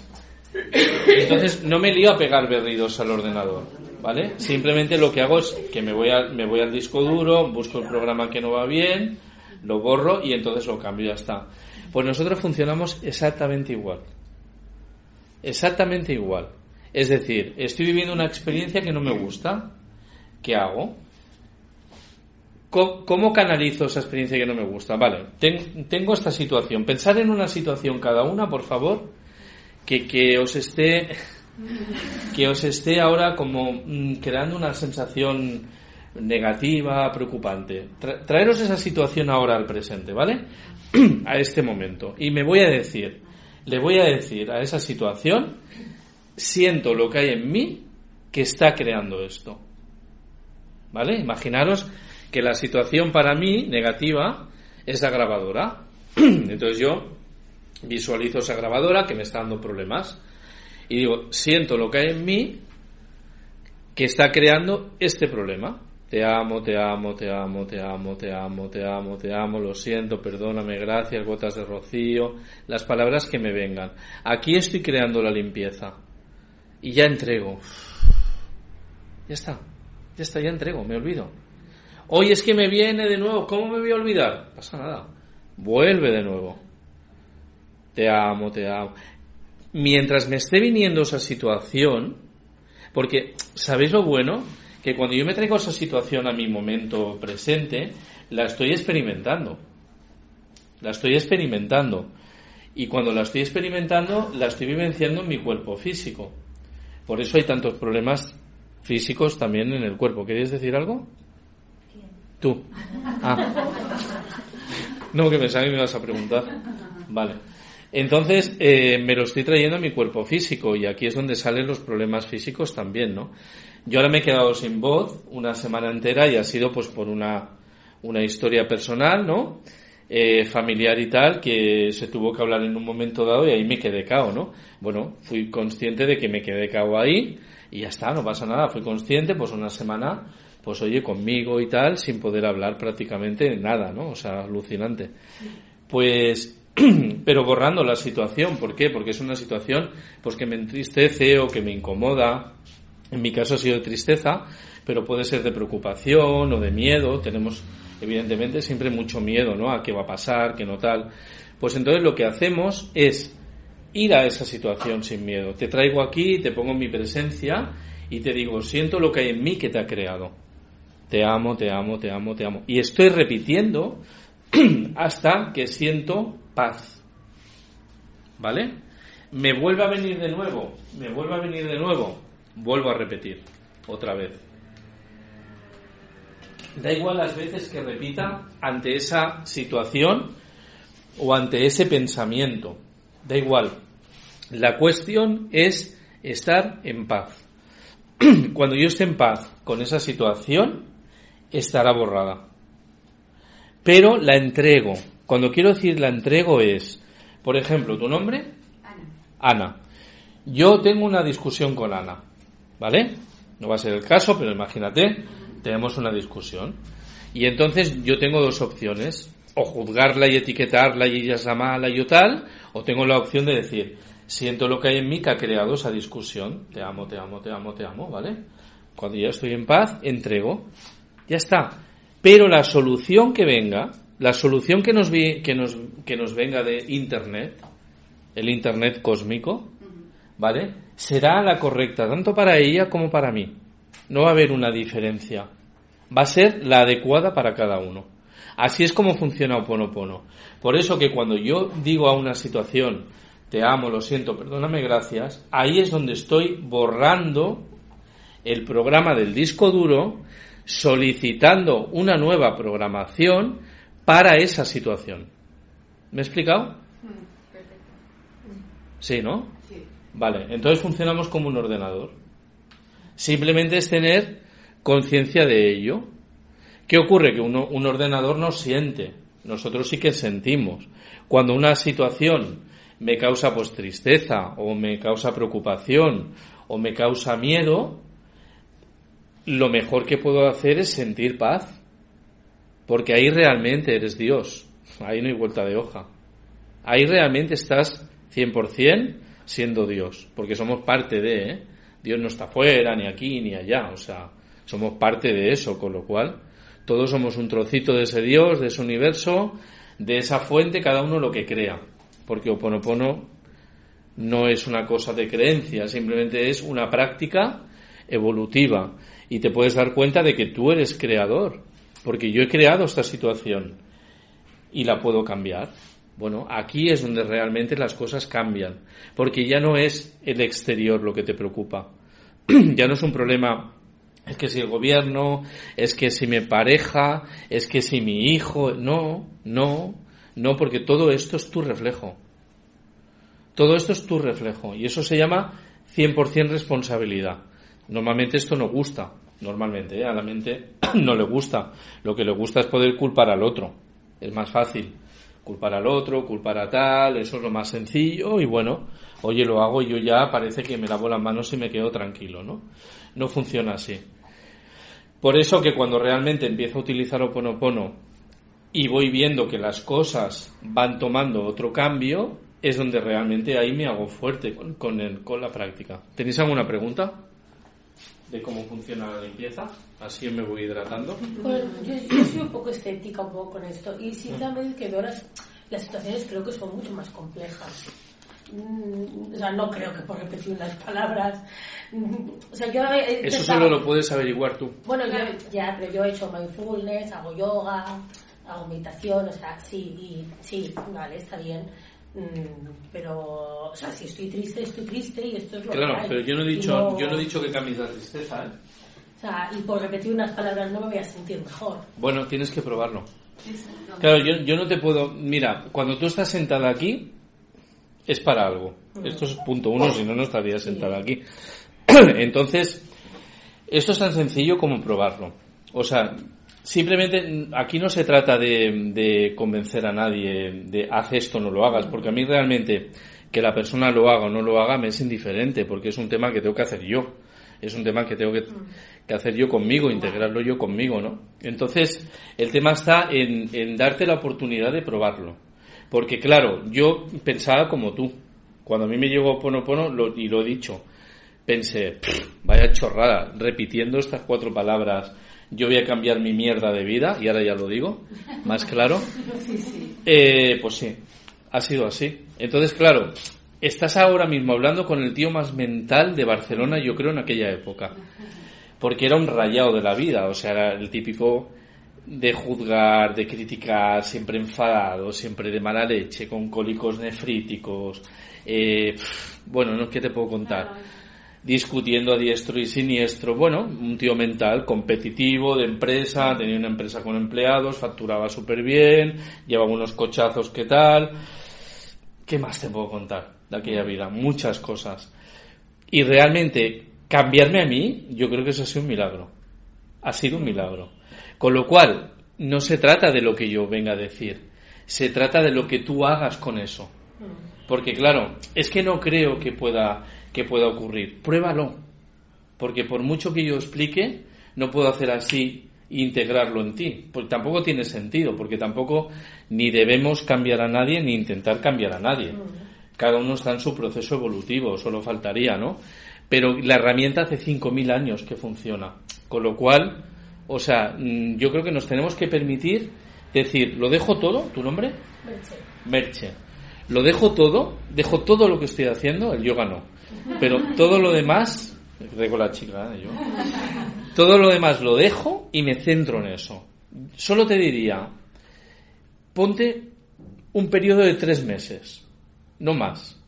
Entonces no me lío a pegar berridos al ordenador, ¿vale? Simplemente lo que hago es que me voy, a, me voy al disco duro, busco el programa que no va bien, lo borro y entonces lo cambio y ya está. Pues nosotros funcionamos exactamente igual. Exactamente igual. Es decir, estoy viviendo una experiencia que no me gusta. ¿Qué hago? ¿Cómo canalizo esa experiencia que no me gusta? Vale, tengo esta situación. Pensar en una situación cada una, por favor, que, que os esté que os esté ahora como mm, creando una sensación negativa, preocupante. traeros esa situación ahora al presente, ¿vale? a este momento. Y me voy a decir, le voy a decir a esa situación, siento lo que hay en mí que está creando esto. ¿Vale? Imaginaros que la situación para mí negativa es la grabadora. Entonces yo visualizo esa grabadora que me está dando problemas y digo, siento lo que hay en mí que está creando este problema. Te amo, te amo, te amo, te amo, te amo, te amo, te amo, lo siento, perdóname, gracias, gotas de rocío, las palabras que me vengan. Aquí estoy creando la limpieza. Y ya entrego. Ya está, ya está, ya entrego, me olvido. Hoy es que me viene de nuevo, ¿cómo me voy a olvidar? Pasa nada. Vuelve de nuevo. Te amo, te amo. Mientras me esté viniendo esa situación, porque, ¿sabéis lo bueno? Que cuando yo me traigo esa situación a mi momento presente, la estoy experimentando. La estoy experimentando. Y cuando la estoy experimentando, la estoy vivenciando en mi cuerpo físico. Por eso hay tantos problemas físicos también en el cuerpo. ¿Querías decir algo? Tú. Ah. No, que pensaba que me ibas a preguntar. Vale. Entonces, eh, me lo estoy trayendo a mi cuerpo físico y aquí es donde salen los problemas físicos también, ¿no? Yo ahora me he quedado sin voz una semana entera y ha sido pues por una, una historia personal, ¿no? Eh, familiar y tal, que se tuvo que hablar en un momento dado y ahí me quedé cao, ¿no? Bueno, fui consciente de que me quedé cao ahí y ya está, no pasa nada. Fui consciente, pues una semana, pues oye, conmigo y tal, sin poder hablar prácticamente nada, ¿no? O sea, alucinante. Pues, pero borrando la situación, ¿por qué? Porque es una situación, pues que me entristece o que me incomoda. En mi caso ha sido de tristeza, pero puede ser de preocupación o de miedo. Tenemos, evidentemente, siempre mucho miedo, ¿no? A qué va a pasar, qué no tal. Pues entonces lo que hacemos es ir a esa situación sin miedo. Te traigo aquí, te pongo en mi presencia y te digo, siento lo que hay en mí que te ha creado. Te amo, te amo, te amo, te amo. Y estoy repitiendo hasta que siento paz. ¿Vale? Me vuelve a venir de nuevo, me vuelve a venir de nuevo, vuelvo a repetir otra vez. Da igual las veces que repita ante esa situación o ante ese pensamiento. Da igual. La cuestión es estar en paz. Cuando yo esté en paz con esa situación, estará borrada. Pero la entrego. Cuando quiero decir la entrego es, por ejemplo, ¿tu nombre? Ana. Ana. Yo tengo una discusión con Ana, ¿vale? No va a ser el caso, pero imagínate, tenemos una discusión. Y entonces yo tengo dos opciones, o juzgarla y etiquetarla y ella es la mala y yo tal, o tengo la opción de decir, siento lo que hay en mí que ha creado esa discusión, te amo, te amo, te amo, te amo, ¿vale? Cuando ya estoy en paz, entrego, ya está. Pero la solución que venga, la solución que nos, vi- que nos, que nos venga de Internet, el Internet cósmico, ¿vale? Será la correcta, tanto para ella como para mí. No va a haber una diferencia. Va a ser la adecuada para cada uno. Así es como funciona Oponopono. Por eso que cuando yo digo a una situación, te amo, lo siento, perdóname, gracias, ahí es donde estoy borrando el programa del disco duro, solicitando una nueva programación para esa situación. ¿Me he explicado? Sí, ¿no? Sí. Vale, entonces funcionamos como un ordenador. Simplemente es tener conciencia de ello. ¿Qué ocurre? Que uno- un ordenador no siente. Nosotros sí que sentimos. Cuando una situación me causa pues tristeza o me causa preocupación o me causa miedo, lo mejor que puedo hacer es sentir paz. Porque ahí realmente eres Dios. Ahí no hay vuelta de hoja. Ahí realmente estás 100% siendo Dios. Porque somos parte de, ¿eh? Dios no está fuera, ni aquí, ni allá. O sea, somos parte de eso, con lo cual todos somos un trocito de ese Dios, de ese universo, de esa fuente, cada uno lo que crea. Porque Oponopono no es una cosa de creencia, simplemente es una práctica evolutiva. Y te puedes dar cuenta de que tú eres creador, porque yo he creado esta situación y la puedo cambiar. Bueno, aquí es donde realmente las cosas cambian, porque ya no es el exterior lo que te preocupa. ya no es un problema, es que si el gobierno, es que si mi pareja, es que si mi hijo, no, no, no, porque todo esto es tu reflejo. Todo esto es tu reflejo y eso se llama 100% responsabilidad. Normalmente esto no gusta, normalmente, ¿eh? a la mente no le gusta. Lo que le gusta es poder culpar al otro. Es más fácil culpar al otro, culpar a tal, eso es lo más sencillo y bueno, oye, lo hago y yo ya parece que me lavo las manos y me quedo tranquilo, ¿no? No funciona así. Por eso que cuando realmente empiezo a utilizar Oponopono y voy viendo que las cosas van tomando otro cambio, es donde realmente ahí me hago fuerte con, con, el- con la práctica. ¿Tenéis alguna pregunta? De cómo funciona la limpieza. Así me voy hidratando. Bueno, yo, yo soy un poco escéptica un poco con esto y sinceramente que veo las, las situaciones creo que son mucho más complejas. Mm, O sea, no creo que por repetir unas palabras. mm, O sea, yo he Eso solo lo puedes averiguar tú. Bueno, yo, ya, pero yo he hecho mindfulness, hago yoga, hago meditación, o sea, sí, y, sí, vale, está bien. Mm, Pero, o sea, si estoy triste, estoy triste y esto es lo que Claro, hay. pero yo no he dicho, no- yo no he dicho que cambies la tristeza, ¿eh? O sea, y por repetir unas palabras no me voy a sentir mejor. Bueno, tienes que probarlo. Claro, yo, yo no te puedo... Mira, cuando tú estás sentada aquí, es para algo. Esto es punto uno, si no, no estaría sentada aquí. Entonces, esto es tan sencillo como probarlo. O sea, simplemente aquí no se trata de, de convencer a nadie de haz esto, no lo hagas, porque a mí realmente que la persona lo haga o no lo haga me es indiferente, porque es un tema que tengo que hacer yo. Es un tema que tengo que, hacer yo conmigo, integrarlo yo conmigo, ¿no? Entonces, el tema está en, darte la oportunidad de probarlo. Porque claro, yo pensaba como tú. Cuando a mí me llegó Ponopono, lo, y lo he dicho, pensé, "Pff, vaya chorrada, repitiendo estas cuatro palabras, yo voy a cambiar mi mierda de vida, y ahora ya lo digo, más claro. Eh, pues sí, ha sido así. Entonces, claro, estás ahora mismo hablando con el tío más mental de Barcelona, yo creo, en aquella época. Porque era un rayado de la vida, o sea, era el típico de juzgar, de criticar, siempre enfadado, siempre de mala leche, con cólicos nefríticos. Eh, bueno, no qué te puedo contar. Discutiendo a diestro y siniestro. Bueno, un tío mental, competitivo, de empresa, tenía una empresa con empleados, facturaba súper bien, llevaba unos cochazos que tal. ¿Qué más te puedo contar de aquella vida? Muchas cosas. Y realmente, cambiarme a mí, yo creo que eso ha sido un milagro. Ha sido un milagro. Con lo cual, no se trata de lo que yo venga a decir, se trata de lo que tú hagas con eso. Porque claro, es que no creo que pueda, que pueda ocurrir. Pruébalo. Porque por mucho que yo explique, no puedo hacer así e integrarlo en ti. Porque tampoco tiene sentido, porque tampoco ni debemos cambiar a nadie ni intentar cambiar a nadie. Cada uno está en su proceso evolutivo, solo faltaría, ¿no? Pero la herramienta hace 5.000 años que funciona. Con lo cual, o sea, mm, yo creo que nos tenemos que permitir decir, lo dejo todo, tu nombre, Merche. Merche. Lo dejo todo, dejo todo lo que estoy haciendo, el yoga no. Pero todo lo demás, con la chica, ¿eh? yo. Todo lo demás lo dejo y me centro en eso. Solo te diría, ponte un periodo de tres meses, no más.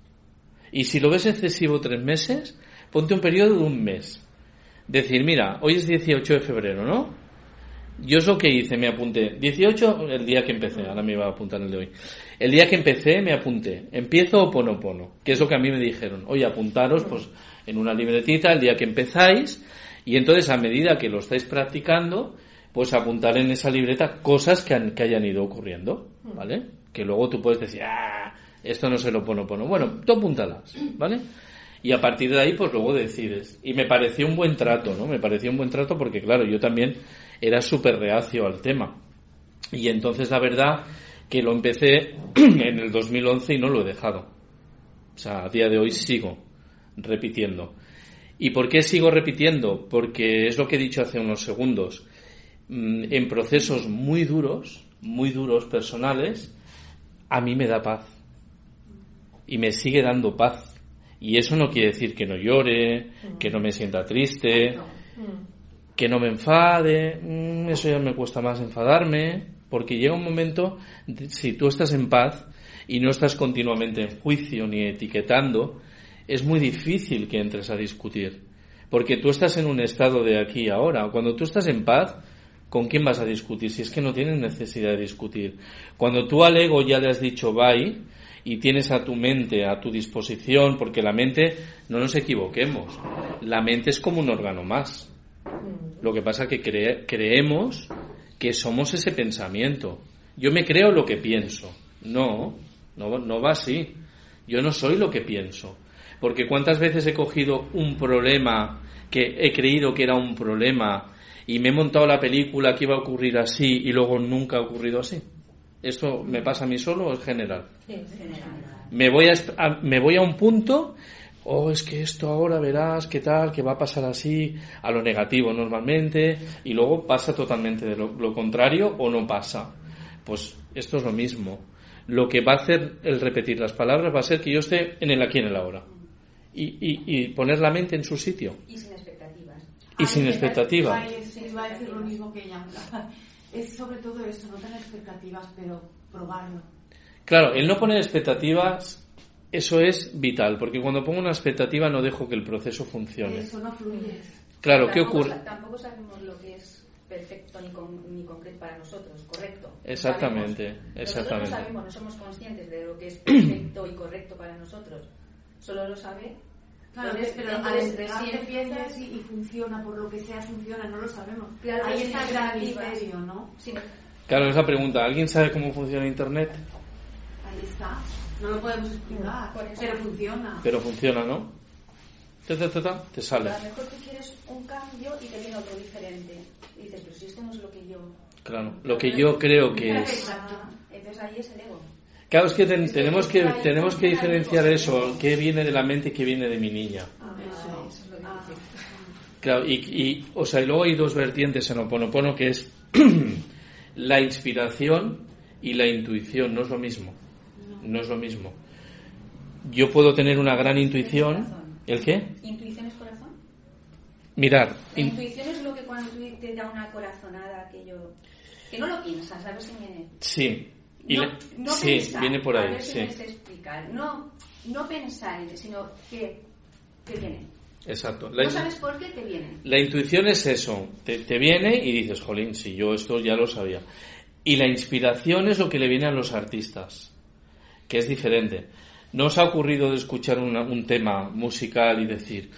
Y si lo ves excesivo tres meses, ponte un periodo de un mes. Decir, mira, hoy es 18 de febrero, ¿no? Yo es lo que hice, me apunté. 18, el día que empecé, ahora me iba a apuntar el de hoy. El día que empecé, me apunté. Empiezo Oponopono, que es lo que a mí me dijeron. Oye, apuntaros, pues, en una libretita el día que empezáis, y entonces a medida que lo estáis practicando, pues apuntar en esa libreta cosas que, han- que hayan ido ocurriendo, ¿vale? Que luego tú puedes decir, ah, esto no se lo Oponopono. Bueno, tú apúntalas, ¿vale? Y a partir de ahí, pues luego decides. Y me pareció un buen trato, ¿no? Me pareció un buen trato porque, claro, yo también era súper reacio al tema. Y entonces, la verdad, que lo empecé en el 2011 y no lo he dejado. O sea, a día de hoy sigo repitiendo. ¿Y por qué sigo repitiendo? Porque es lo que he dicho hace unos segundos. Mm, En procesos muy duros, muy duros personales, a mí me da paz. Y me sigue dando paz. Y eso no quiere decir que no llore, que no me sienta triste, que no me enfade, mm, eso ya me cuesta más enfadarme, porque llega un momento, si tú estás en paz y no estás continuamente en juicio ni etiquetando, es muy difícil que entres a discutir, porque tú estás en un estado de aquí y ahora. Cuando tú estás en paz, ¿con quién vas a discutir? Si es que no tienes necesidad de discutir. Cuando tú al ego ya le has dicho bye, y tienes a tu mente a tu disposición, porque la mente, no nos equivoquemos, la mente es como un órgano más. Lo que pasa que cre- creemos que somos ese pensamiento. Yo me creo lo que pienso. No, no, no va así. Yo no soy lo que pienso. Porque cuántas veces he cogido un problema que he creído que era un problema y me he montado la película que iba a ocurrir así y luego nunca ha ocurrido así. ¿Esto me pasa a mí solo o es general? Me voy a, est- a- me voy a un punto, oh, es que esto ahora verás qué tal, que va a pasar así, a lo negativo normalmente, y luego pasa totalmente de lo, lo contrario o no pasa. Pues esto es lo mismo. Lo que va a hacer el repetir las palabras va a ser que yo esté en el aquí y en el ahora. Y, y, y poner la mente en su sitio. Y sin expectativas. Y sin expectativas. Iba a decir lo mismo que ella. Es sobre todo eso, no tener expectativas, pero probarlo. Claro, el no poner expectativas, eso es vital, porque cuando pongo una expectativa no dejo que el proceso funcione. Eso no fluye. Claro, ¿qué Tampoco ocurre? Tampoco sabemos lo que es perfecto ni, con- ni concreto para nosotros, correcto. Exactamente, sabemos. exactamente. Nosotros no sabemos, no somos conscientes de lo que es perfecto y correcto para nosotros. Solo lo sabe. Claro, Entonces, pero al entonces, entregarte y, y funciona, por lo que sea funciona, no lo sabemos. Claro, Ahí está el gran misterio, ¿no? si- Claro, esa pregunta, ¿alguien sabe cómo funciona Internet? Ahí está. No lo podemos explicar, Por eso. pero funciona. Pero funciona, ¿no? Ta, ta, ta, te sale. A lo mejor tú quieres un cambio y te viene otro diferente. Y dices, pero si esto no es lo que yo. Claro, lo que yo creo que es. Entonces ahí es el ego. Claro, es que ten- tenemos que tenemos que diferenciar eso, qué viene de la mente y qué viene de mi niña. Eso. Eso es lo Ah. difícil. Claro, y, y, o sea, y luego hay dos vertientes en Oponopono que es la inspiración y la intuición, no es lo mismo. No es lo mismo. Yo puedo tener una gran intuición. ¿El qué? ¿Intuición es corazón? Mirar. La in- intuición es lo que cuando tú te da una corazonada, aquello. que no lo piensas, a ver si me. sí. Y no, la- no sí, pensar, viene por a ahí, ver si sí. me sé explicar. No, no pensar, en- sino que te viene. Exacto. La, no sabes por qué te viene. la intuición es eso. Te, te viene y dices, jolín, si yo esto ya lo sabía. Y la inspiración es lo que le viene a los artistas, que es diferente. ¿No os ha ocurrido de escuchar una- un tema musical y decir,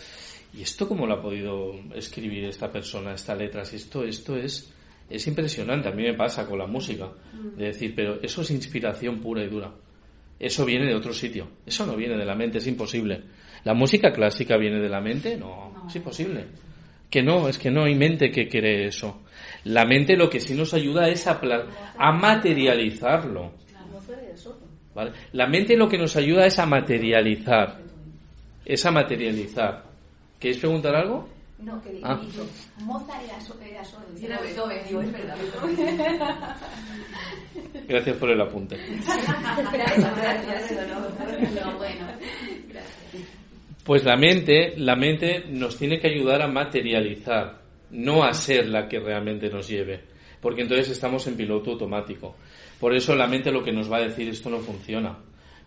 ¿y esto cómo lo ha podido escribir esta persona, esta letra? Si esto, esto es, es impresionante. A mí me pasa con la música. De decir, pero eso es inspiración pura y dura. Eso viene de otro sitio. Eso no viene de la mente, es imposible. ¿La música clásica viene de la mente? No, es imposible. Que no, es que no hay mente que cree eso. La mente lo que sí nos ayuda es a, a materializarlo. No puede de solo. ¿Vale? La mente lo que nos ayuda es a materializar. Es a materializar. ¿Queréis preguntar algo? No, que Ah. digo, Mozart era, era sordo. Era Beethoven, digo, es verdad. Gracias por el apunte. gracias, gracias. No, bueno. Pues la mente, la mente nos tiene que ayudar a materializar, no a ser la que realmente nos lleve, porque entonces estamos en piloto automático. Por eso la mente lo que nos va a decir esto no funciona.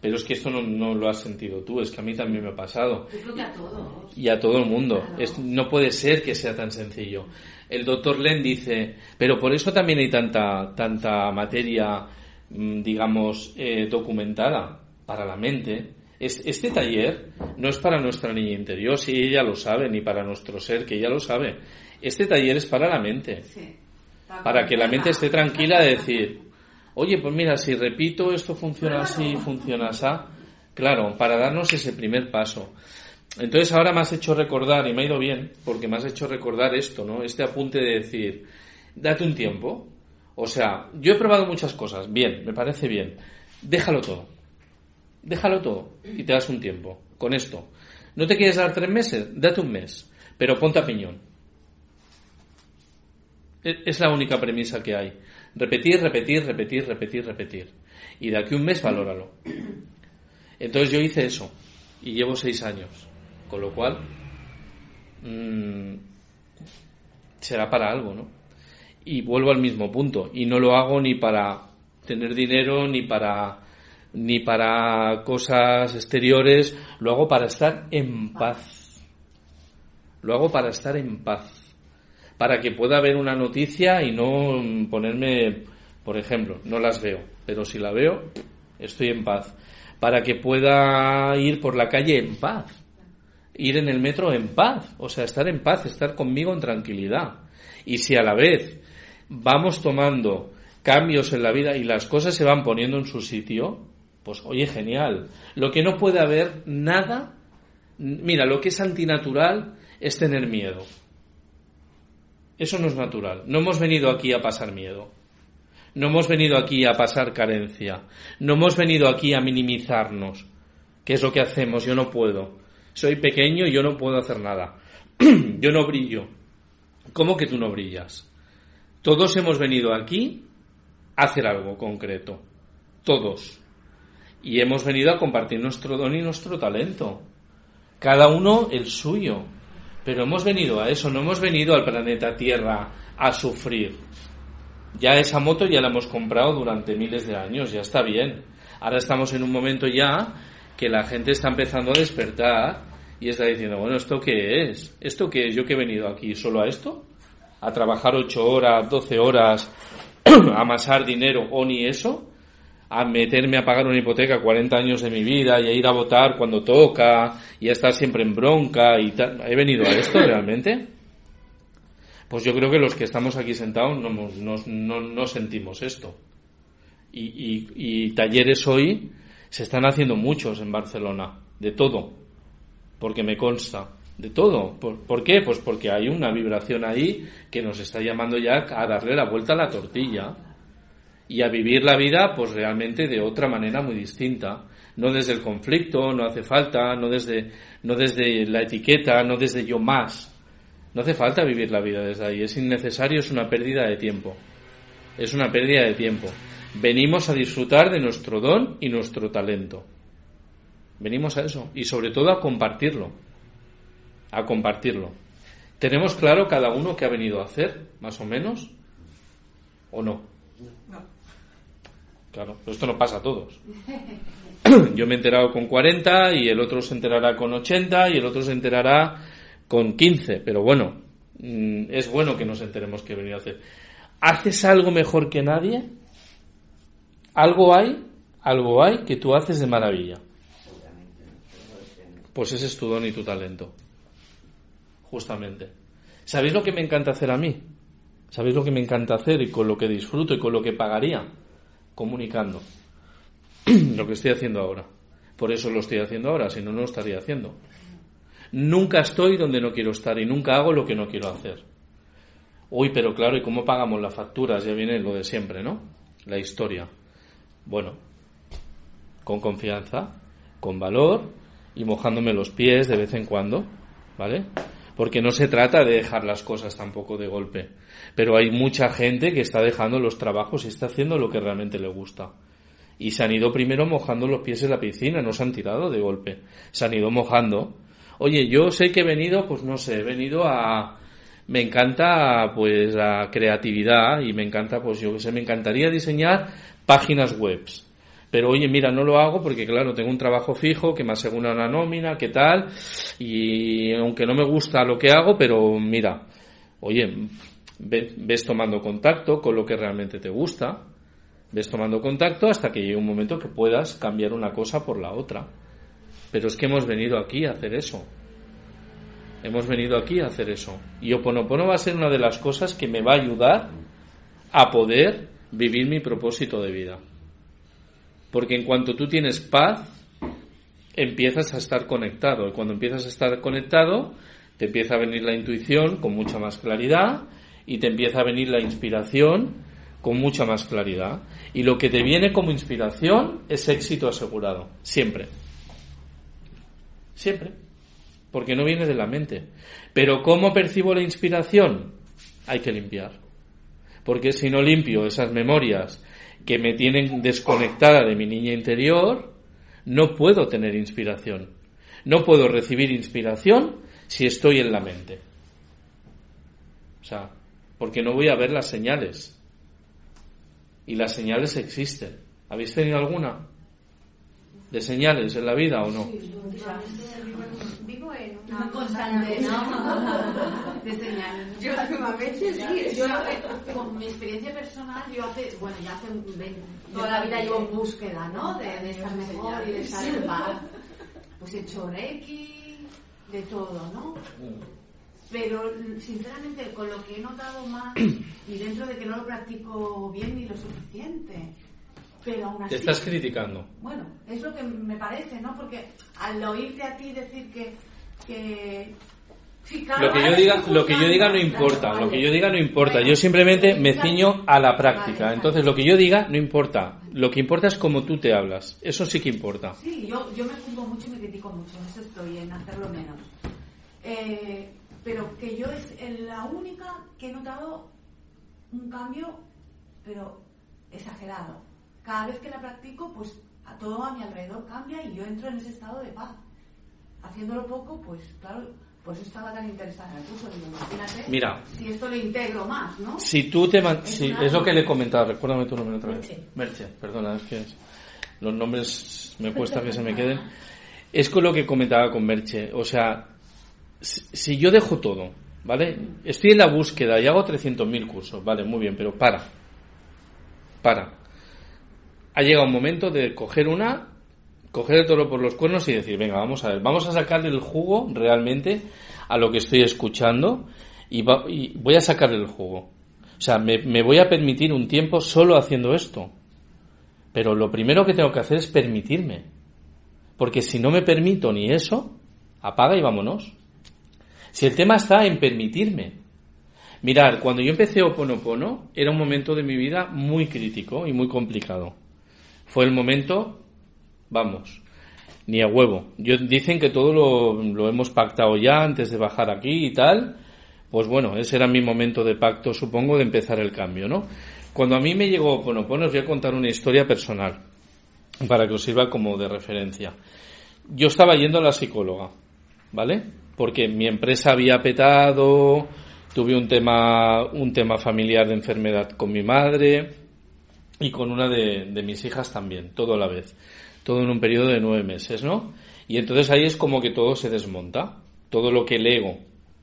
Pero es que esto no, no lo has sentido tú, es que a mí también me ha pasado. Yo creo que a todos. Y a todo el mundo. Es- no puede ser que sea tan sencillo. El doctor Len dice, pero por eso también hay tanta, tanta materia, mm, digamos, eh, documentada para la mente. Es- este taller no es para nuestra niña interior, si ella lo sabe, ni para nuestro ser, que ella lo sabe. Este taller es para la mente Sí. para que la mente esté tranquila de decir, oye, pues mira, si repito esto funciona así, funciona así, claro, para darnos ese primer paso. Entonces ahora me has hecho recordar, y me ha ido bien, porque me has hecho recordar esto, ¿no? Este apunte de decir, date un tiempo. O sea, yo he probado muchas cosas, bien, me parece bien. Déjalo todo. Déjalo todo y te das un tiempo con esto. ¿No te quieres dar tres meses? Date un mes, pero ponte a piñón. E- Es la única premisa que hay. Repetir, repetir, repetir, repetir, repetir. Y de aquí un mes valóralo. Entonces yo hice eso y llevo seis años. Con lo cual, mm, será para algo, ¿no? Y vuelvo al mismo punto. Y no lo hago ni para tener dinero, ni para, ni para cosas exteriores. Lo hago para estar en paz. Lo hago para estar en paz para que pueda ver una noticia y no mm, ponerme, por ejemplo, no las veo, pero si la veo, estoy en paz. Para que pueda ir por la calle en paz, ir en el metro en paz, o sea, estar en paz, estar conmigo en tranquilidad. Y si a la vez vamos tomando cambios en la vida y las cosas se van poniendo en su sitio, pues oye, genial. Lo que no puede haber nada, mira, lo que es antinatural es tener miedo. Eso no es natural. No hemos venido aquí a pasar miedo. No hemos venido aquí a pasar carencia. No hemos venido aquí a minimizarnos. ¿Qué es lo que hacemos? Yo no puedo. Soy pequeño y yo no puedo hacer nada. yo no brillo. ¿Cómo que tú no brillas? Todos hemos venido aquí a hacer algo concreto. Todos. Y hemos venido a compartir nuestro don y nuestro talento. Cada uno el suyo. Pero hemos venido a eso, no hemos venido al planeta Tierra a sufrir. Ya esa moto ya la hemos comprado durante miles de años, ya está bien. Ahora estamos en un momento ya que la gente está empezando a despertar y está diciendo, bueno, ¿esto qué es? ¿Esto qué es? ¿Yo que he venido aquí solo a esto? ¿A trabajar ocho horas, doce horas, a amasar dinero o ni eso? ¿A meterme a pagar una hipoteca 40 años de mi vida y a ir a votar cuando toca y a estar siempre en bronca y tal? ¿He venido a esto realmente? Pues yo creo que los que estamos aquí sentados no, no, no, no sentimos esto. Y, y, y talleres hoy se están haciendo muchos en Barcelona, de todo, porque me consta, de todo. ¿Por, ¿Por, qué? Pues porque hay una vibración ahí que nos está llamando ya a darle la vuelta a la tortilla y a vivir la vida pues realmente de otra manera muy distinta. No desde el conflicto, no hace falta, no desde, no desde la etiqueta, no desde yo más. No hace falta vivir la vida desde ahí, es innecesario, es una pérdida de tiempo. Es una pérdida de tiempo. Venimos a disfrutar de nuestro don y nuestro talento. Venimos a eso y sobre todo a compartirlo. A compartirlo. ¿Tenemos claro cada uno qué ha venido a hacer, más o menos? ¿O no? Claro, pero esto no pasa a todos. Yo me he enterado con 40 y el otro se enterará con 80 y el otro se enterará con 15, pero bueno, mm, es bueno que nos enteremos qué he venido a hacer. ¿Haces algo mejor que nadie? Algo hay, algo hay que tú haces de maravilla. Pues ese es tu don y tu talento. Justamente. ¿Sabéis lo que me encanta hacer a mí? ¿Sabéis lo que me encanta hacer y con lo que disfruto y con lo que pagaría? Comunicando. lo que estoy haciendo ahora. Por eso lo estoy haciendo ahora, si no, no lo estaría haciendo. Nunca estoy donde no quiero estar y nunca hago lo que no quiero hacer. Uy, pero claro, ¿y cómo pagamos las facturas? Ya viene lo de siempre, ¿no? La historia. Bueno, con confianza, con valor y mojándome los pies de vez en cuando, ¿vale? Porque no se trata de dejar las cosas tampoco de golpe. Pero hay mucha gente que está dejando los trabajos y está haciendo lo que realmente le gusta. Y se han ido primero mojando los pies en la piscina, no se han tirado de golpe. Se han ido mojando. Oye, yo sé que he venido, pues no sé, he venido a, me encanta pues la creatividad y me encanta pues yo que sé me encantaría diseñar páginas webs pero oye mira no lo hago porque claro tengo un trabajo fijo que me asegura una nómina qué tal y aunque no me gusta lo que hago pero mira oye ves tomando contacto con lo que realmente te gusta ves tomando contacto hasta que llegue un momento que puedas cambiar una cosa por la otra pero es que hemos venido aquí a hacer eso Hemos venido aquí a hacer eso. Y Oponopono va a ser una de las cosas que me va a ayudar a poder vivir mi propósito de vida. Porque en cuanto tú tienes paz, empiezas a estar conectado. Y cuando empiezas a estar conectado, te empieza a venir la intuición con mucha más claridad y te empieza a venir la inspiración con mucha más claridad. Y lo que te viene como inspiración es éxito asegurado. Siempre. Siempre porque no viene de la mente. Pero ¿cómo percibo la inspiración? Hay que limpiar. Porque si no limpio esas memorias que me tienen desconectada de mi niña interior, no puedo tener inspiración. No puedo recibir inspiración si estoy en la mente. O sea, porque no voy a ver las señales. Y las señales existen. ¿Habéis tenido alguna? ¿De señales en la vida o no? Vivo en una constante, ¿no? De señales. Yo últimamente sí. Yo, con mi experiencia personal, yo hace, bueno, ya hace toda la vida llevo en búsqueda, ¿no? De, de estar mejor y de estar en paz. Pues he hecho reiki, de todo, ¿no? Pero, sinceramente, con lo que he notado más, y dentro de que no lo practico bien ni lo suficiente, pero aún así... Te estás criticando. Bueno, es lo que me parece, ¿no? Porque al oírte a ti decir que, que, Sí, claro, Lo que yo diga, lo que yo diga no importa, claro, lo que vale. yo diga no importa. Bueno, Yo simplemente me ciño a la Vale, práctica. vale. Entonces lo que yo diga no importa. Lo que importa es cómo tú te hablas. Eso sí que importa. Sí, yo, yo me juzgo mucho y me critico mucho, en eso estoy, en hacerlo menos. Eh, pero que yo es la única que he notado un cambio, pero exagerado. Cada vez que la practico, pues a todo a mi alrededor cambia y yo entro en ese estado de paz. Haciéndolo poco, pues claro, por eso estaba tan interesada en el curso. Digo, imagínate Mira. si esto lo integro más, ¿no? Si tú te man- Es sí, una- es lo que le he comentado, recuérdame tu nombre otra vez. Merche. Merche, perdona, es que es- los nombres me cuesta que se me queden. Es con lo que comentaba con Merche, o sea, si, yo dejo todo, ¿vale? Estoy en la búsqueda y hago 300.000 cursos, vale, muy bien, pero para. Para. Ha llegado un momento de coger una, coger el toro por los cuernos y decir, venga, vamos a ver, vamos a sacarle el jugo realmente a lo que estoy escuchando y, voy a sacarle el jugo. O sea, me voy a permitir un tiempo solo haciendo esto. Pero lo primero que tengo que hacer es permitirme. Porque si no me permito ni eso, apaga y vámonos. Si el tema está en permitirme. Mirar, cuando yo empecé Oponopono, era un momento de mi vida muy crítico y muy complicado. Fue el momento, vamos, ni a huevo. Yo, dicen que todo lo, lo hemos pactado ya antes de bajar aquí y tal. Pues bueno, ese era mi momento de pacto, supongo, de empezar el cambio, ¿no? Cuando a mí me llegó Oponopono, os voy a contar una historia personal, para que os sirva como de referencia. Yo estaba yendo a la psicóloga, ¿vale? Porque mi empresa había petado, tuve un tema, un tema familiar de enfermedad con mi madre y con una de, de mis hijas también, todo a la vez. Todo en un periodo de nueve meses, ¿no? Y entonces ahí es como que todo se desmonta. Todo lo que el ego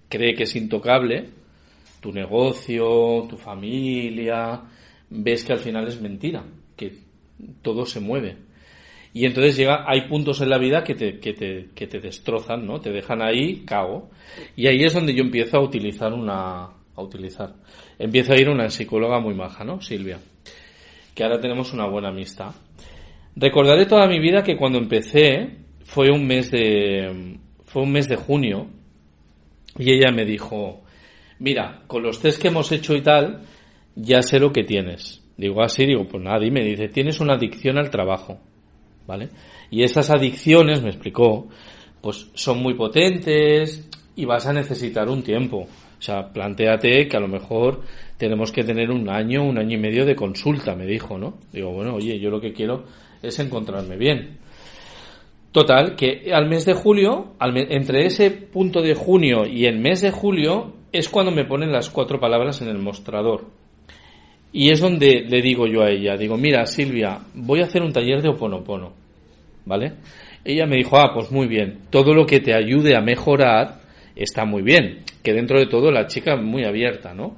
cree que es intocable, tu negocio, tu familia, ves que al final es mentira, que todo se mueve. Y entonces llega, hay puntos en la vida que te, que te, que te destrozan, ¿no? Te dejan ahí, cago. Y ahí es donde yo empiezo a utilizar una, a utilizar. Empiezo a ir una psicóloga muy maja, ¿no? Silvia. Que ahora tenemos una buena amistad. Recordaré toda mi vida que cuando empecé fue un mes de, fue un mes de junio y ella me dijo, mira, con los test que hemos hecho y tal, ya sé lo que tienes. Digo, así, digo, pues nada, dime, dice, tienes una adicción al trabajo, ¿vale? Y esas adicciones, me explicó, pues son muy potentes y vas a necesitar un tiempo. O sea, planteate que a lo mejor tenemos que tener un año, un año y medio de consulta, me dijo, ¿no? Digo, bueno, oye, yo lo que quiero es encontrarme bien. Total, que al mes de julio, al me- entre ese punto de junio y el mes de julio, es cuando me ponen las cuatro palabras en el mostrador. Y es donde le digo yo a ella, digo, mira Silvia, voy a hacer un taller de oponopono, ¿vale? Ella me dijo, ah, pues muy bien, todo lo que te ayude a mejorar está muy bien, que dentro de todo la chica es muy abierta, ¿no?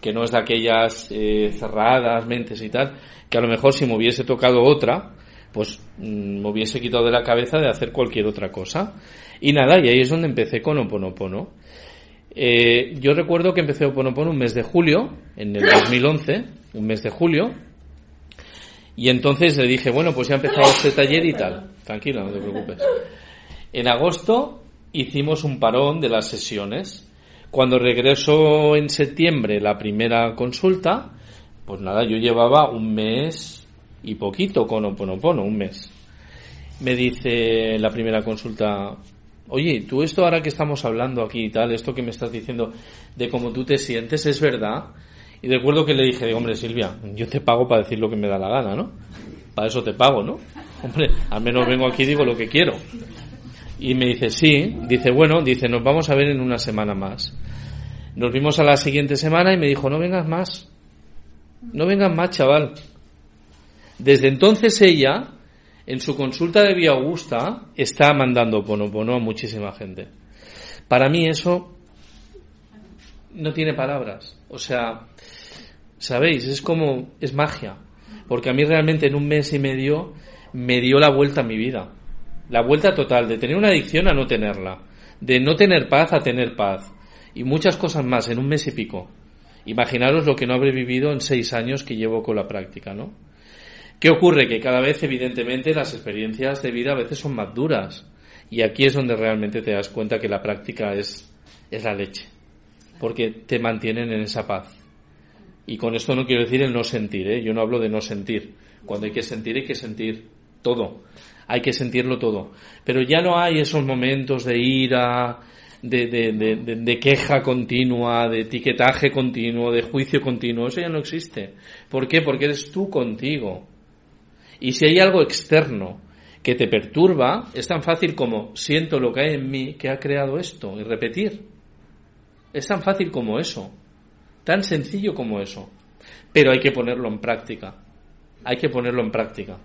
Que no es de aquellas eh, cerradas mentes y tal, que a lo mejor si me hubiese tocado otra, pues mm, me hubiese quitado de la cabeza de hacer cualquier otra cosa. Y nada, y ahí es donde empecé con Oponopono. Eh, yo recuerdo que empecé Oponopono un mes de julio, en el 2011, un mes de julio, y entonces le dije, bueno, pues ya ha empezado este taller y tal. Tranquila, no te preocupes. En agosto hicimos un parón de las sesiones. Cuando regresó en septiembre la primera consulta, pues nada, yo llevaba un mes y poquito con Oponopono, un mes. Me dice la primera consulta, oye, tú esto ahora que estamos hablando aquí y tal, esto que me estás diciendo de cómo tú te sientes, ¿es verdad? Y recuerdo que le dije, hombre, Silvia, yo te pago para decir lo que me da la gana, ¿no? Para eso te pago, ¿no? Hombre, al menos vengo aquí y digo lo que quiero. Y me dice, sí, dice, bueno, dice, nos vamos a ver en una semana más. Nos vimos a la siguiente semana y me dijo, no vengas más. No vengas más, chaval. Desde entonces ella, en su consulta de Vía Augusta, está mandando ponopono a muchísima gente. Para mí eso no tiene palabras. O sea, ¿sabéis? Es como, es magia. Porque a mí realmente en un mes y medio me dio la vuelta a mi vida. La vuelta total, de tener una adicción a no tenerla. De no tener paz a tener paz. Y muchas cosas más en un mes y pico. Imaginaros lo que no habré vivido en seis años que llevo con la práctica, ¿no? ¿Qué ocurre? Que cada vez, evidentemente, las experiencias de vida a veces son más duras. Y aquí es donde realmente te das cuenta que la práctica es, es la leche. Porque te mantienen en esa paz. Y con esto no quiero decir el no sentir, ¿eh? yo no hablo de no sentir. Cuando hay que sentir, hay que sentir todo. Hay que sentirlo todo. Pero ya no hay esos momentos de ira, de, de, de, de- de queja continua, de etiquetaje continuo, de juicio continuo. Eso ya no existe. ¿Por qué? Porque eres tú contigo. Y si hay algo externo que te perturba, es tan fácil como siento lo que hay en mí que ha creado esto y repetir. Es tan fácil como eso. Tan sencillo como eso. Pero hay que ponerlo en práctica. Hay que ponerlo en práctica.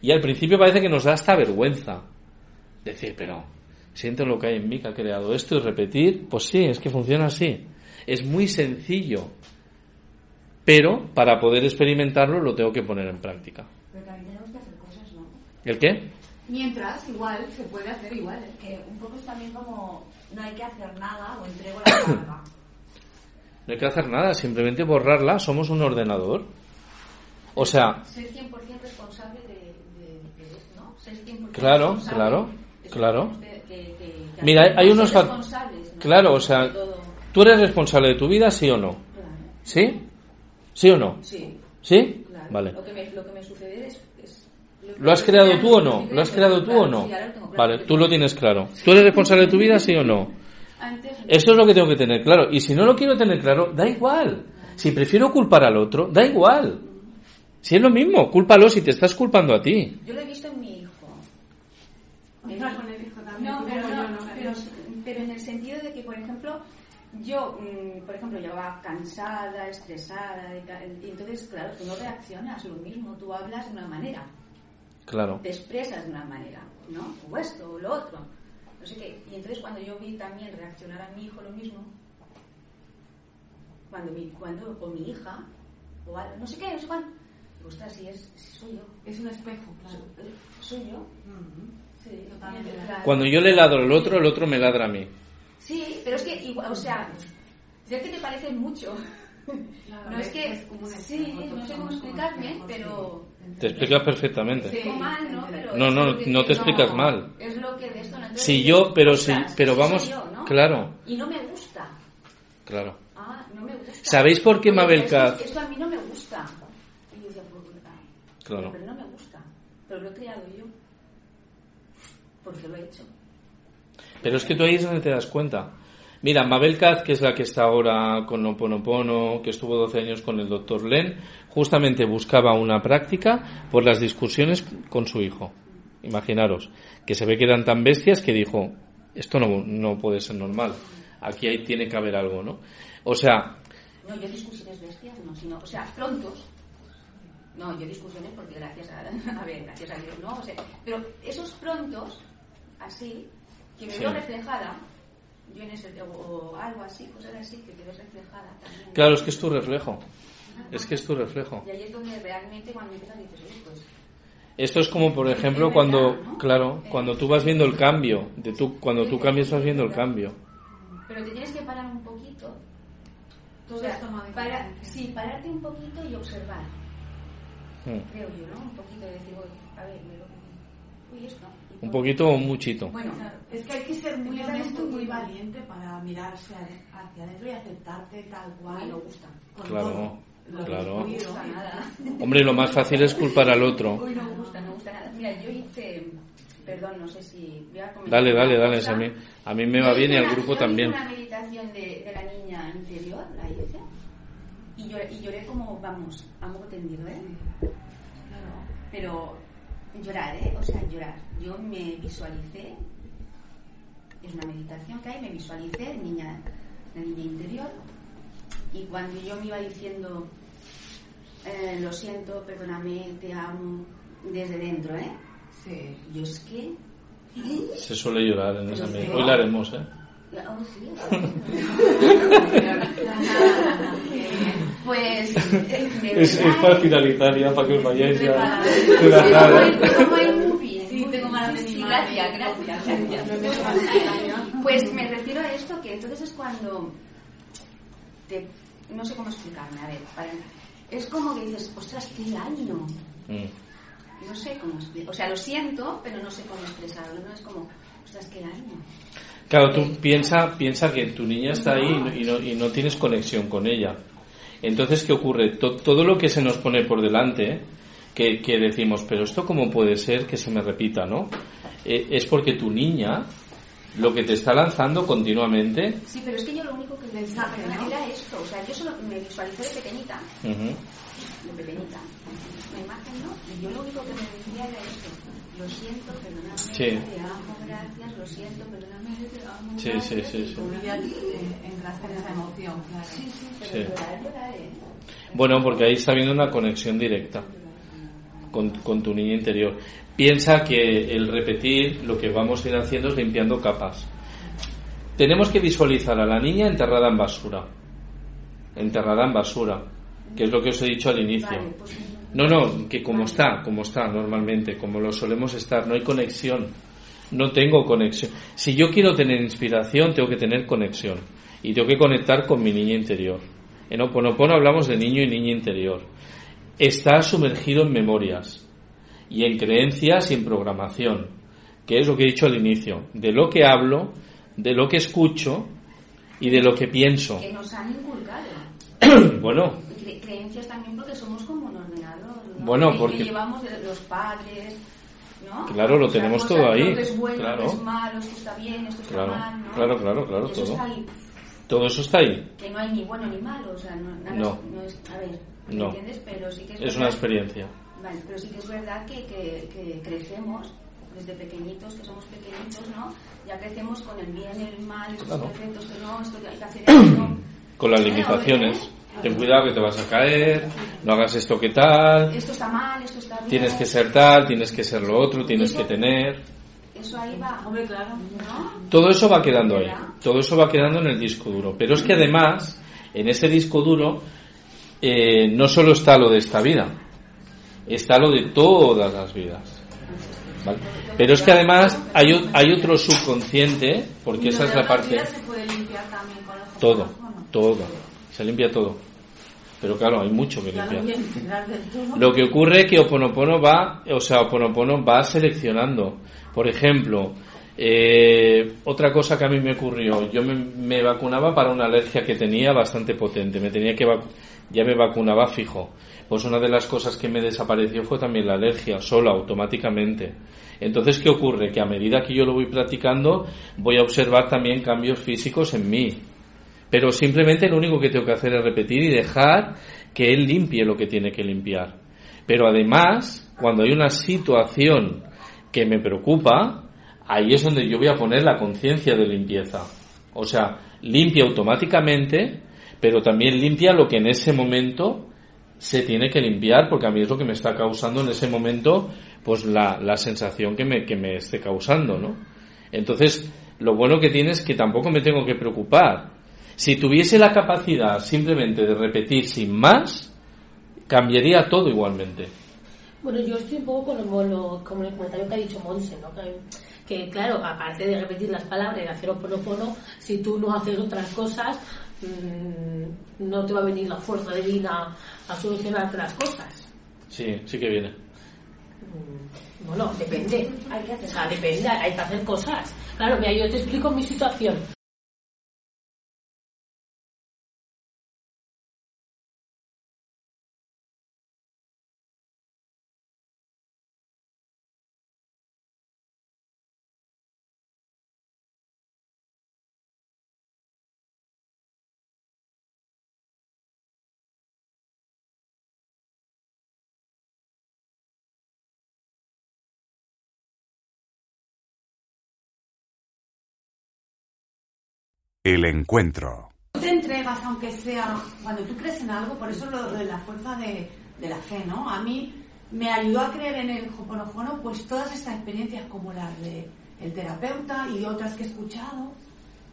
Y al principio parece que nos da hasta vergüenza. Decir, pero siento lo que hay en mí que ha creado esto y repetir, pues sí, es que funciona así. Es muy sencillo. Pero para poder experimentarlo lo tengo que poner en práctica tenemos que hacer cosas, ¿no? ¿El qué? Mientras, igual, se puede hacer igual. ¿eh? Que un poco es también como no hay que hacer nada o entrego la carga. No hay que hacer nada, simplemente borrarla. Somos un ordenador. O sea, Ser 100% responsable de, de, de esto, ¿no? Ser 100% Claro, claro, Eso claro. Mira, hay- unos ¿no? claro, o sea. ¿tú eres responsable de tu vida, sí o no? Claro. ¿Sí? ¿Sí o no? Sí, ¿Sí? claro. Vale. Lo que me, lo que me sucede es... ¿Lo has creado tú o no? ¿Lo has creado tú o no? Vale, tú lo tienes claro. ¿Tú eres responsable de tu vida, sí o no? Esto es lo que tengo que tener claro. Y si no lo quiero tener claro, da igual. Si prefiero culpar al otro, da igual. Si es lo mismo, cúlpalo si te estás culpando a ti. Yo lo he visto en mi hijo. Ostras, con el hijo también. No, pero, yo, no, no, pero, pero en el sentido de que, por ejemplo, yo, mm, por ejemplo, llegaba cansada, estresada, y entonces, claro, tú no reaccionas lo mismo, tú hablas de una manera, Claro. te expresas de una manera, ¿no? O esto, o lo otro, no sé qué. Y entonces cuando yo vi también reaccionar a mi hijo lo mismo, cuando mi, cuando, o mi hija, o algo, no sé qué, no sé cuándo, digo, ostras, si es, si soy yo, Es un espejo, claro. soy, soy yo. Sí, Totalmente. Cuando yo le ladro al otro, el otro me ladra a mí. Sí, pero es que igual, o sea, sé que te parece mucho. Claro, no es que, es como un sí, no sé cómo explicarme, pero sí. Te explicas perfectamente. Sí. ¿no? No, no, te explicas mal. Es lo que de esto no Entonces, Si yo, pero sí, pero vamos, soy yo, ¿no? claro, Y no me gusta. claro. Ah, no me gusta. ¿Sabéis por qué Mabel esto- Katz- Esto a mí no me gusta. Y yo decía, Claro. Pero no me gusta. Pero lo he creado yo. Porque lo he hecho. Pero es que tú ahí es donde te das cuenta. Mira, Mabel Katz, que es la que está ahora con Oponopono, que estuvo 12 años con el doctor Len, justamente buscaba una práctica por las discusiones con su hijo. Imaginaros, que se ve que eran tan bestias que dijo, esto no, no puede ser normal. Aquí hay, tiene que haber algo, ¿no? O sea, No, yo discusiones bestias, no, sino, o sea, prontos. No, yo discusiones porque gracias a, a ver, gracias a Dios, ¿no? O sea, pero esos prontos, así, que me Sí. veo reflejada, yo en ese, o, o algo así, cosas así, que te ves reflejada también. claro, es que es tu reflejo. Es que es tu reflejo. Y ahí es donde realmente cuando empiezas dices, oye, pues, Esto es como, por ejemplo, cuando, claro, cuando tú vas viendo el cambio, de tú, cuando tú cambias vas viendo el cambio. pero te tienes que parar un poquito. Todo o sea, esto para, sí, pararte un poquito y observar, Mm. creo yo, ¿no? Un poquito de decir, "Uy, a ver, me lo... Uy, esto. Un poquito o un muchito. Bueno, es que hay que ser muy honesto muy valiente para mirarse hacia adentro y aceptarte tal cual. No gusta. con Claro, todo. Lo claro. No gusta nada. Hombre, lo más fácil es culpar al otro. Uy, no me gusta, no me gusta nada. Mira, yo hice, perdón, no sé si voy a Dale, dale, dale, a mí, a mí me va hice bien y al grupo yo hice también. una meditación de, de la niña interior, la hice, y lloré, y lloré como, vamos, a moco tendido, ¿eh? Pero llorar, ¿eh? O sea, llorar. Yo me visualicé, es una meditación que hay, me visualicé, niña, la niña interior, y cuando yo me iba diciendo, eh, lo siento, perdóname, te amo, desde dentro, ¿eh? Sí. Yo es que... Se suele llorar en esa medida. Hoy la haremos, ¿eh? Oh, sí. pues, eh, de verdad, finalizar ya, para que os vayáis ya. Tengo buen movie. Tengo gracias, madre. gracias, gracias. Pues me refiero a esto, que entonces es cuando te, no sé cómo explicarme, a ver, para- es como que dices, ostras, qué daño. Mm. No sé cómo explicar, o sea, lo siento, pero no sé cómo expresarlo, no es como, ostras, qué daño. Claro, tú piensa, piensa que tu niña está ahí y no, y no, tienes conexión con ella. Entonces, ¿qué ocurre? To- todo lo que se nos pone por delante, que, que decimos, pero esto cómo puede ser que se me repita, ¿no? Eh, es porque tu niña lo que te está lanzando continuamente. Sí, pero es que yo lo único que pensaba ¿no? era esto. O sea, yo solo me visualicé de pequeñita, Ujú. de pequeñita, una imagen, ¿no? Y yo lo único que me decía era esto. Lo siento, perdóname, Sí. te amo, gracias, lo siento, perdóname, te amo, Sí, sí, gracias. sí, sí. Eh, entraste en esa emoción, claro. Sí, sí, pero Sí. llorar, llorar, ¿eh? Bueno, porque ahí está habiendo una conexión directa con, con tu niña interior. Piensa que el repetir lo que vamos a ir haciendo es limpiando capas. Tenemos que visualizar a la niña enterrada en basura. Enterrada en basura, que es lo que os he dicho al inicio. Pues No, no, que como está, como está normalmente, como lo solemos estar, no hay conexión. No tengo conexión. Si yo quiero tener inspiración, tengo que tener conexión. Y tengo que conectar con mi niña interior. En Oponopono hablamos de niño y niña interior. Está sumergido en memorias y en creencias y en programación, que es lo que he dicho al inicio. De lo que hablo, de lo que escucho y de lo que pienso. que nos han inculcado. Bueno, Cre- creencias también porque somos como un ordenador. ¿no? Bueno, Que- porque- Que llevamos de los padres, ¿no? Claro, lo O sea, tenemos todo ahí, que es bueno, claro. que es malo, esto está bien, esto está Claro, mal, ¿no? claro, claro, claro, eso todo. está ahí, todo eso está ahí. que no hay ni bueno ni malo, o sea, no, nada No. no es, a ver, ¿me No. entiendes? Pero sí que es, Es verdad- una experiencia. Vale, pero sí que es verdad que, que, que crecemos desde pequeñitos, que somos pequeñitos, ¿no? Ya crecemos con el bien, el mal, estos Claro. que no, esto que hay que hacer esto. Con las limitaciones. Ten cuidado que te vas a caer, no hagas esto que tal, Esto está mal, esto está bien. tienes que ser tal, tienes que ser lo otro, tienes Eso- que tener. Eso ahí va. Hombre, claro. ¿No? Todo eso va quedando ahí, todo eso va quedando en el disco duro. Pero es que además, en ese disco duro, eh, no solo está lo de esta vida, está lo de todas las vidas. ¿vale? Pero es que además hay, hay otro subconsciente, porque esa es la parte... se puede limpiar también con los Todo, todo, se limpia todo. Pero claro, hay mucho que limpiar. Lo que ocurre es que Oponopono va, o sea, Oponopono va seleccionando. Por ejemplo, eh, otra cosa que a mí me ocurrió, yo me, me vacunaba para una alergia que tenía bastante potente, me tenía que ya me vacunaba fijo. Pues una de las cosas que me desapareció fue también la alergia, sola, automáticamente. Entonces, ¿qué ocurre? Que a medida que yo lo voy practicando, voy a observar también cambios físicos en mí. Pero simplemente lo único que tengo que hacer es repetir y dejar que él limpie lo que tiene que limpiar. Pero además, cuando hay una situación que me preocupa, ahí es donde yo voy a poner la conciencia de limpieza. O sea, limpia automáticamente, pero también limpia lo que en ese momento se tiene que limpiar, porque a mí es lo que me está causando en ese momento, pues la, la sensación que me, que me esté causando, ¿no? Entonces, lo bueno que tiene es que tampoco me tengo que preocupar. Si tuviese la capacidad simplemente de repetir sin más, cambiaría todo igualmente. Bueno, yo estoy un poco con, lo- con el comentario que ha dicho Monse, ¿no? Que, claro, aparte de repetir las palabras y hacer oponopono, si tú no haces otras cosas, mm, no te va a venir la fuerza divina a solucionarte las cosas. Sí, sí que viene. Mm, Bueno, depende. Hay que hacer O sea, depende, hay que hacer cosas. Claro, mira, yo te explico mi situación. El encuentro. Tú te entregas, aunque sea, cuando tú crees en algo, por eso lo, de la fuerza de, de la fe, ¿no? A mí me ayudó a creer en el Hoponopono, pues todas estas experiencias como las de el terapeuta y otras que he escuchado,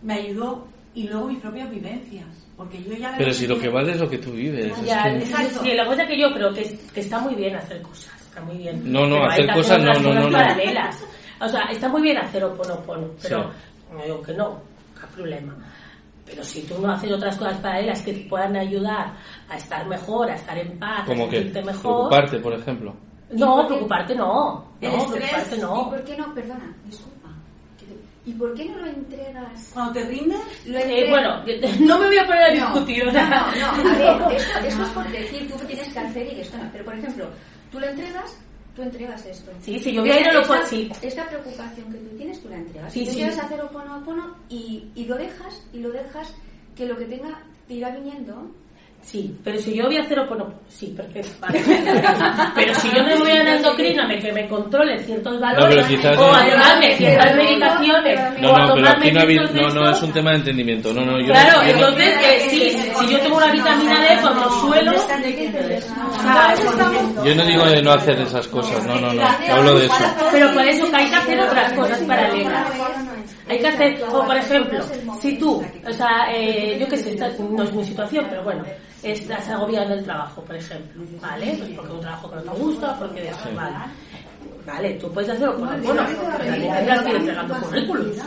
me ayudó, y luego mis propias vivencias, porque yo ya... Pero si lo que vale es lo que tú vives. es Ya, que- es- Exacto. sí, la cosa que yo creo que, que está muy bien hacer cosas, está muy bien. No, no, Pero hacer que cosas no, no, no, no. paralelas. O sea, está muy bien hacer oponopono, pero Sí. no digo que no, problema. Pero si tú no haces otras cosas paralelas que te puedan ayudar a estar mejor, a estar en paz, Como a que sentirte mejor. preocuparte, por ejemplo. No, preocuparte no. El No, estrés, preocuparte ¿Y no. por qué no? Perdona, disculpa. que ¿Y por qué no lo entregas? Cuando te rindes, Lo Eh, entregas- bueno, no me voy a poner a No, discutir. o No, sea, no, no, a ver, esto, esto es por decir tú que tienes que hacer y esto no. Pero, por ejemplo, tú lo entregas, tú entregas esto. Sí, sí, yo voy a ir a lo Esta- cual sí. Esta preocupación que tú tienes, tú la entregas. Sí, y tú quieres hacer oponopono y, y lo dejas, y lo dejas que lo que tenga te irá viniendo. Sí, pero si yo voy a hacer oponopono, sí, perfecto, vale. Pero si yo me voy a una endocrina me- que me controle ciertos valores, o a tomarme ciertas no, medicaciones, No, o a no, pero aquí no, es un tema de entendimiento. No, no, yo Claro, no- yo no- entonces, eh, sí, si yo tengo una vitamina D por los suelos, yo no digo de no hacer esas cosas, no, no, no. Yo hablo de eso. pero por eso que hay que hacer otras cosas paralelas. Hay que hacer, o por ejemplo, si tú, o sea, eh, yo qué sé, esta no es mi situación, pero bueno, estás agobiado en el trabajo, por ejemplo, ¿vale? Pues porque es un trabajo que no te gusta, porque de eso, vale. Vale, tú puedes hacerlo con bueno, pero tendrás que ir entregando currículums.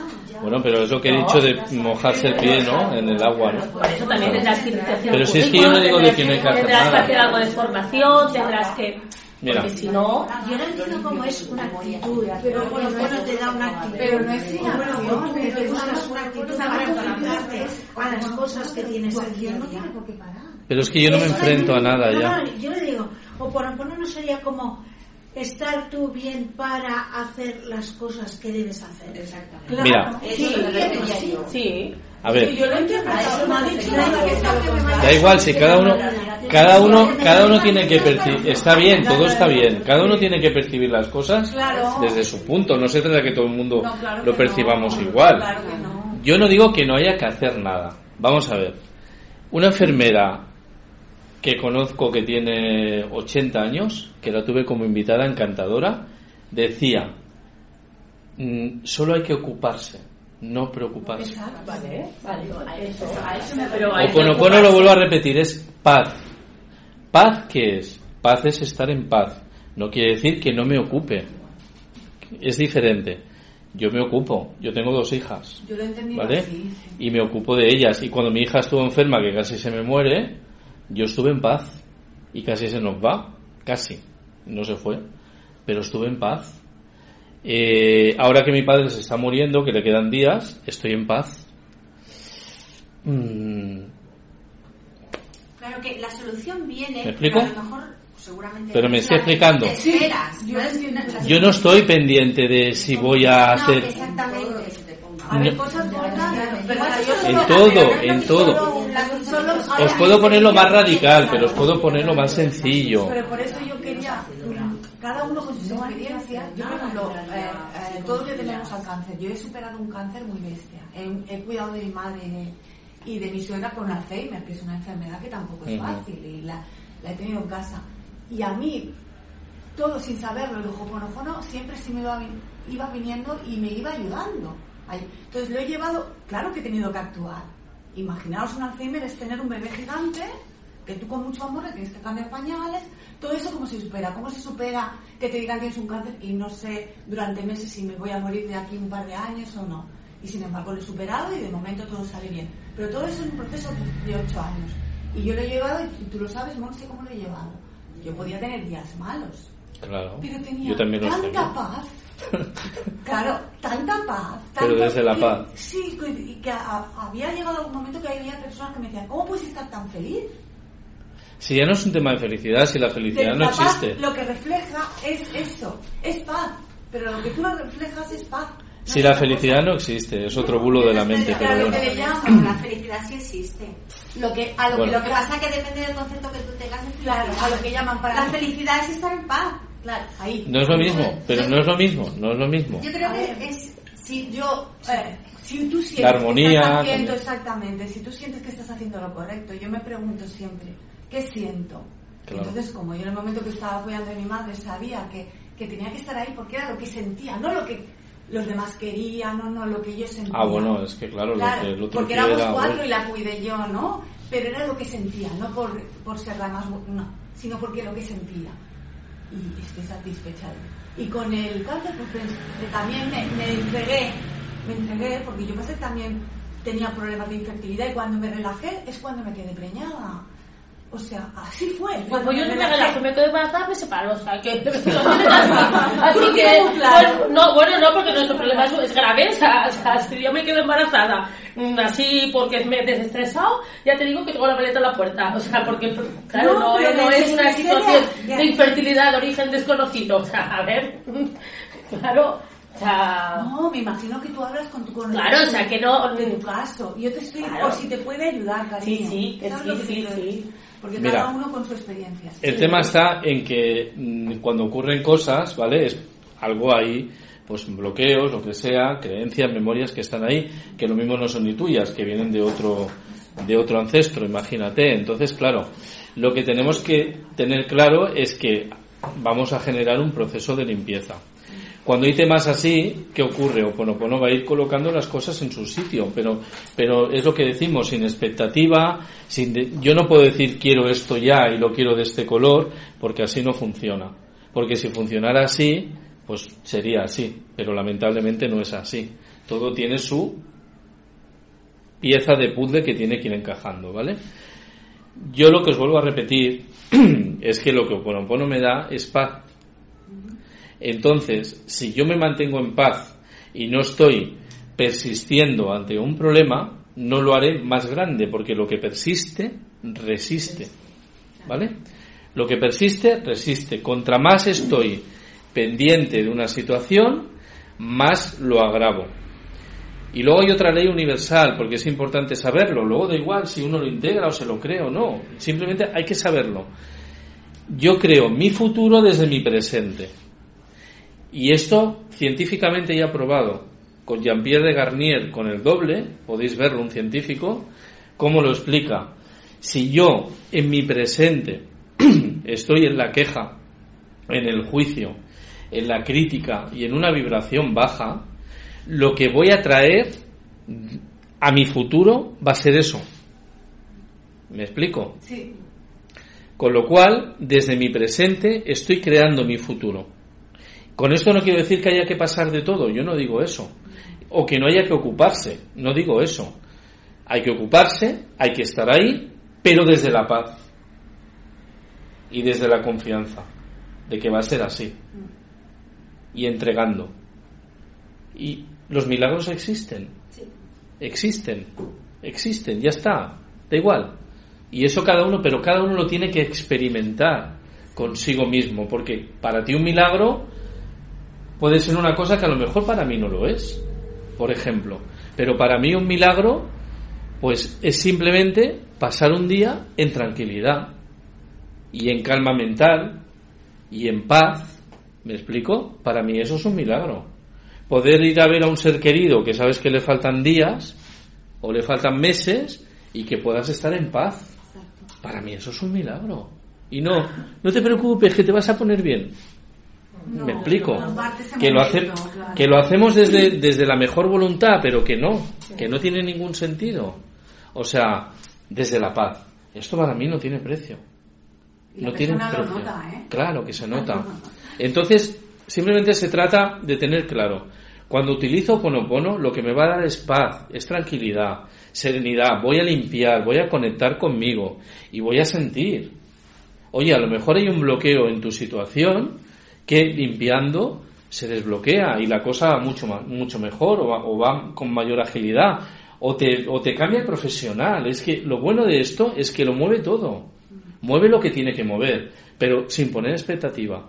Bueno, pero es lo que he dicho de mojarse el pie, ¿no? En el agua, ¿no? Por eso también tendrás que irte haciendo Pero si es que yo no digo de que no hay que hacer Tendrás que hacer algo de formación, tendrás que... Mira. Porque si no... Yo no entiendo cómo es una actitud, pero bueno, bueno te da una actitud. Pero no es Bueno, inacción, porque te es buscas una actitud para enfrentarte a las cosas que tienes aquí no día. tiene por qué parar. Pero es que yo no me enfrento a nada ya. no, yo le digo, o por ejemplo no sería como estar tú bien para hacer las cosas que debes hacer. Exactamente. Mira, Sí, sí. a ver. yo lo entiendo, no ha dicho nada que sea lo contrario. Da igual si cada uno cada uno cada uno tiene que percibir está bien todo está bien cada uno tiene que percibir las cosas desde su punto no se trata de que todo el mundo lo percibamos igual Claro que no. yo no digo que no haya que hacer nada vamos a ver una enfermera que conozco que tiene 80 años que la tuve como invitada encantadora decía "Mm, solo hay que ocuparse no preocuparse Vale, vale, a eso, a eso me pero hay que Oponopono lo vuelvo a repetir, es paz. ¿Paz qué es? Paz es estar en paz. No quiere decir que no me ocupe. Es diferente. Yo me ocupo. Yo tengo dos hijas. Yo lo he entendido ¿Vale? así, sí. Y me ocupo de ellas. Y cuando mi hija estuvo enferma, que casi se me muere, yo estuve en paz. Y casi se nos va. Casi. No se fue. Pero estuve en paz. Eh, ahora que mi padre se está muriendo, que le quedan días, estoy en paz. Mm, Claro que la solución viene, ¿Me explico? pero a lo mejor seguramente Pero me es estoy explicando. esperas. Yo no estoy pendiente de si voy a No, hacer... exactamente. En todo, en todo. Os puedo poner lo más radical, pero os puedo poner lo más sencillo. Pero por eso yo quería, cada uno con sus experiencias, yo por ejemplo, eh, eh, todos ya tenemos al cáncer, yo he superado un cáncer muy bestia, he, he cuidado de mi madre y de, mi suegra con Alzheimer, que es una enfermedad que tampoco es fácil y la, la he tenido en casa. Y a mí, todo sin saberlo, el hoponopono siempre sí me iba, iba viniendo y me iba ayudando. Entonces lo he llevado, claro que he tenido que actuar. Imaginaos un Alzheimer es tener un bebé gigante que tú con mucho amor le tienes que cambiar pañales, todo eso cómo se supera, cómo se supera que te digan tienes un cáncer y no sé durante meses si me voy a morir de aquí un par de años o no. Y sin embargo lo he superado y de momento todo sale bien. Pero todo eso es un proceso de, de ocho años. Y yo lo he llevado, y tú lo sabes, Monse, cómo lo he llevado. Yo podía tener días malos, Claro. pero tenía Yo también tanta paz. Claro, tanta paz. Pero tanto- desde la y- paz. Sí, y que a- había llegado algún momento que había personas que me decían, ¿cómo puedes estar tan feliz? Si ya no es un tema de felicidad, si la felicidad Pero no la paz existe. lo que refleja es eso, es paz. Pero lo que tú reflejas es paz. No Si la felicidad cosa. no existe, es otro bulo de la mente, pero Claro, bueno. que le llaman. La felicidad sí existe. Lo que, a lo, Bueno. que, Lo que pasa es que depende del concepto que tú tengas Claro, a lo que llaman para La felicidad es estar en paz. Claro. Ahí. No es lo mismo, pero no es lo mismo, no es lo mismo. Yo creo que es Si yo, eh, si tú sientes La armonía que estás haciendo exactamente, si tú sientes que estás haciendo lo correcto, yo me pregunto siempre, ¿qué siento? Claro. Entonces, como yo en el momento que estaba apoyando a mi madre sabía que, que tenía que estar ahí porque era lo que sentía, no lo que los demás querían, no, no lo que yo sentía. Ah, bueno, es que claro, Claro, lo que el otro porque éramos era... cuatro bueno, y la cuidé yo, ¿no? Pero era lo que sentía, no por, por ser la más... No, sino porque lo que sentía. Y estoy satisfecha. Y con el cáncer, pues pues, también me, me entregué, me entregué, porque yo pasé también tenía problemas de infertilidad y cuando me relajé es cuando me quedé preñada. O sea, así fue. Cuando yo me tuve relajé. relación, me quedé embarazada, me separó, o sea, que... Así que... pues, no, bueno, no, porque nuestro problema es, grave, o sea, o sea, si yo me quedo embarazada mm, así porque me he desestresado, ya te digo que tengo la maleta en la puerta, o sea, porque, claro, No, no, no es una situación de infertilidad de origen desconocido, o sea, a ver, claro, o sea... No, me imagino que tú hablas con tu conocido. Claro, o sea, que no- De tu caso. Yo te estoy... Claro. Por si te puede ayudar, cariño. Sí, sí, que ¿Sabes sí, sí? Porque Mira. cada uno con su experiencia. El tema está en que mm, cuando ocurren cosas, ¿vale? Es algo ahí, pues bloqueos, lo que sea, creencias, memorias que están ahí, que lo mismo no son ni tuyas, que vienen de otro, de otro ancestro, imagínate. Entonces, claro, lo que tenemos que tener claro es que vamos a generar un proceso de limpieza. Cuando hay temas así, ¿qué ocurre? Oponopono va a ir colocando las cosas en su sitio, pero, pero es lo que decimos, sin expectativa, sin yo no puedo decir quiero esto ya y lo quiero de este color, porque así no funciona. Porque si funcionara así, pues sería así, pero lamentablemente no es así. Todo tiene su pieza de puzzle que tiene que ir encajando, ¿vale? Yo lo que os vuelvo a repetir es que lo que Oponopono me da es paz. Entonces, si yo me mantengo en paz y no estoy persistiendo ante un problema, no lo haré más grande, porque lo que persiste, resiste. ¿Vale? Lo que persiste, resiste. Contra más estoy pendiente de una situación, más lo agravo. Y luego hay otra ley universal, porque es importante saberlo. Luego da igual si uno lo integra o se lo cree o no. Simplemente hay que saberlo. Yo creo mi futuro desde mi presente. Y esto científicamente ya probado. Con Jean-Pierre de Garnier, con el doble, podéis verlo, un científico, cómo lo explica. Si yo en mi presente estoy en la queja, en el juicio, en la crítica y en una vibración baja, lo que voy a traer a mi futuro va a ser eso. ¿Me explico? Sí. Con lo cual, desde mi presente estoy creando mi futuro. Con esto no quiero decir que haya que pasar de todo, yo no digo eso. O que no haya que ocuparse, no digo eso. Hay que ocuparse, hay que estar ahí, pero desde la paz y desde la confianza de que va a ser así. Y entregando. Y los milagros existen. Existen. Existen, ya está. Da igual. Y eso cada uno, pero cada uno lo tiene que experimentar consigo mismo, porque para ti un milagro puede ser una cosa que a lo mejor para mí no lo es, por ejemplo. Pero para mí un milagro, pues es simplemente pasar un día en tranquilidad y en calma mental y en paz. ¿Me explico? Para mí eso es un milagro. Poder ir a ver a un ser querido que sabes que le faltan días o le faltan meses y que puedas estar en paz. Para mí eso es un milagro. Y no, no te preocupes, que te vas a poner bien. Me explico. Que lo, hace, momento, claro. que lo hacemos desde, desde la mejor voluntad, pero que no, que no tiene ningún sentido. O sea, desde la paz. Esto para mí no tiene precio. Y No tiene persona lo precio. nota, ¿eh? Claro que se nota. Entonces, simplemente se trata de tener claro. Cuando utilizo Ponopono, lo que me va a dar es paz, es tranquilidad, serenidad. Voy a limpiar, voy a conectar conmigo y voy a sentir. Oye, a lo mejor hay un bloqueo en tu situación que limpiando se desbloquea y la cosa va mucho, ma- mucho mejor o va, o va con mayor agilidad. O te, o te cambia el profesional. Es que lo bueno de esto es que lo mueve todo. Mueve lo que tiene que mover, pero sin poner expectativa.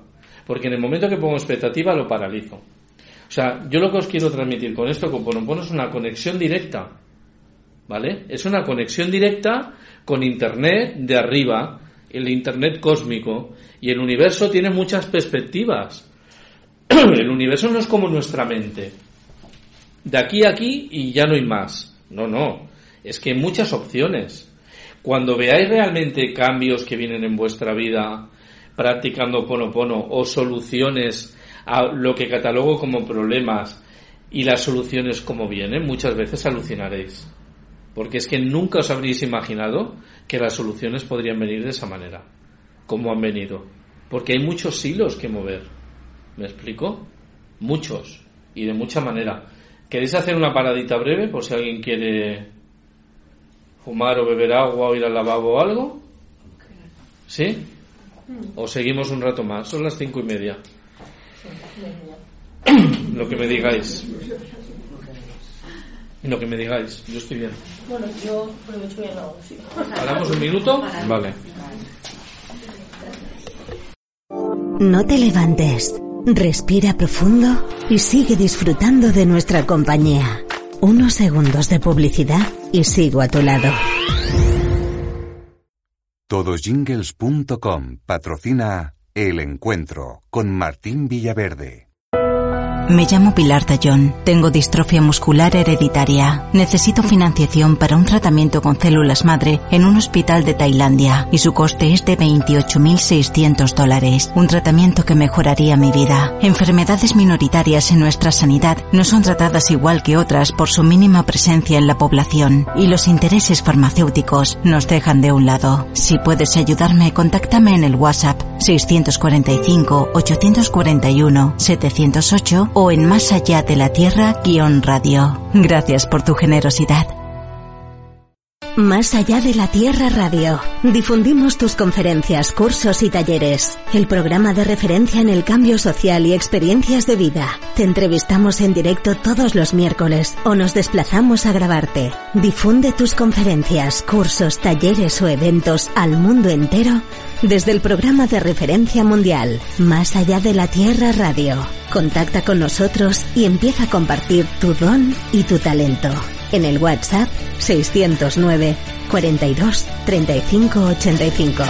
Porque en el momento que pongo expectativa lo paralizo. O sea, yo lo que os quiero transmitir con esto, con Ponopono, es una conexión directa. ¿Vale? Es una conexión directa con Internet de arriba, el Internet cósmico. Y el universo tiene muchas perspectivas. el universo no es como nuestra mente. De aquí a aquí y ya no hay más. No, no. Es que hay muchas opciones. Cuando veáis realmente cambios que vienen en vuestra vida practicando Ponopono o soluciones a lo que catalogo como problemas y las soluciones como vienen, muchas veces alucinaréis. Porque es que nunca os habréis imaginado que las soluciones podrían venir de esa manera, como han venido. Porque hay muchos hilos que mover. ¿Me explico? Muchos. Y de mucha manera. ¿Queréis hacer una paradita breve por si alguien quiere fumar o beber agua o ir al lavabo o algo? ¿Sí? ¿O seguimos un rato más? Son las cinco y media. Lo que me digáis. Lo que me digáis. Yo estoy bien. Bueno, yo aprovecho bien sí. ¿Paramos un minuto? Vale. No te levantes. Respira profundo y sigue disfrutando de nuestra compañía. Unos segundos de publicidad y sigo a tu lado. Todosjingles.com patrocina El Encuentro con Martín Villaverde. Me llamo Pilar Tallón. Tengo distrofia muscular hereditaria. Necesito financiación para un tratamiento con células madre en un hospital de Tailandia y su coste es de 28.600 dólares. Un tratamiento que mejoraría mi vida. Enfermedades minoritarias en nuestra sanidad no son tratadas igual que otras por su mínima presencia en la población y los intereses farmacéuticos nos dejan de un lado. Si puedes ayudarme, contáctame en el WhatsApp 645 841 708 o en Más Allá de la Tierra guion radio. Gracias por tu generosidad. Más allá de la Tierra Radio. Difundimos tus conferencias, cursos y talleres. El programa de referencia en el cambio social y experiencias de vida. Te entrevistamos en directo todos los miércoles o nos desplazamos a grabarte. Difunde tus conferencias, cursos, talleres o eventos al mundo entero desde el programa de referencia mundial. Más allá de la Tierra Radio. Contacta con nosotros y empieza a compartir tu don y tu talento en el WhatsApp 609 42 35 85.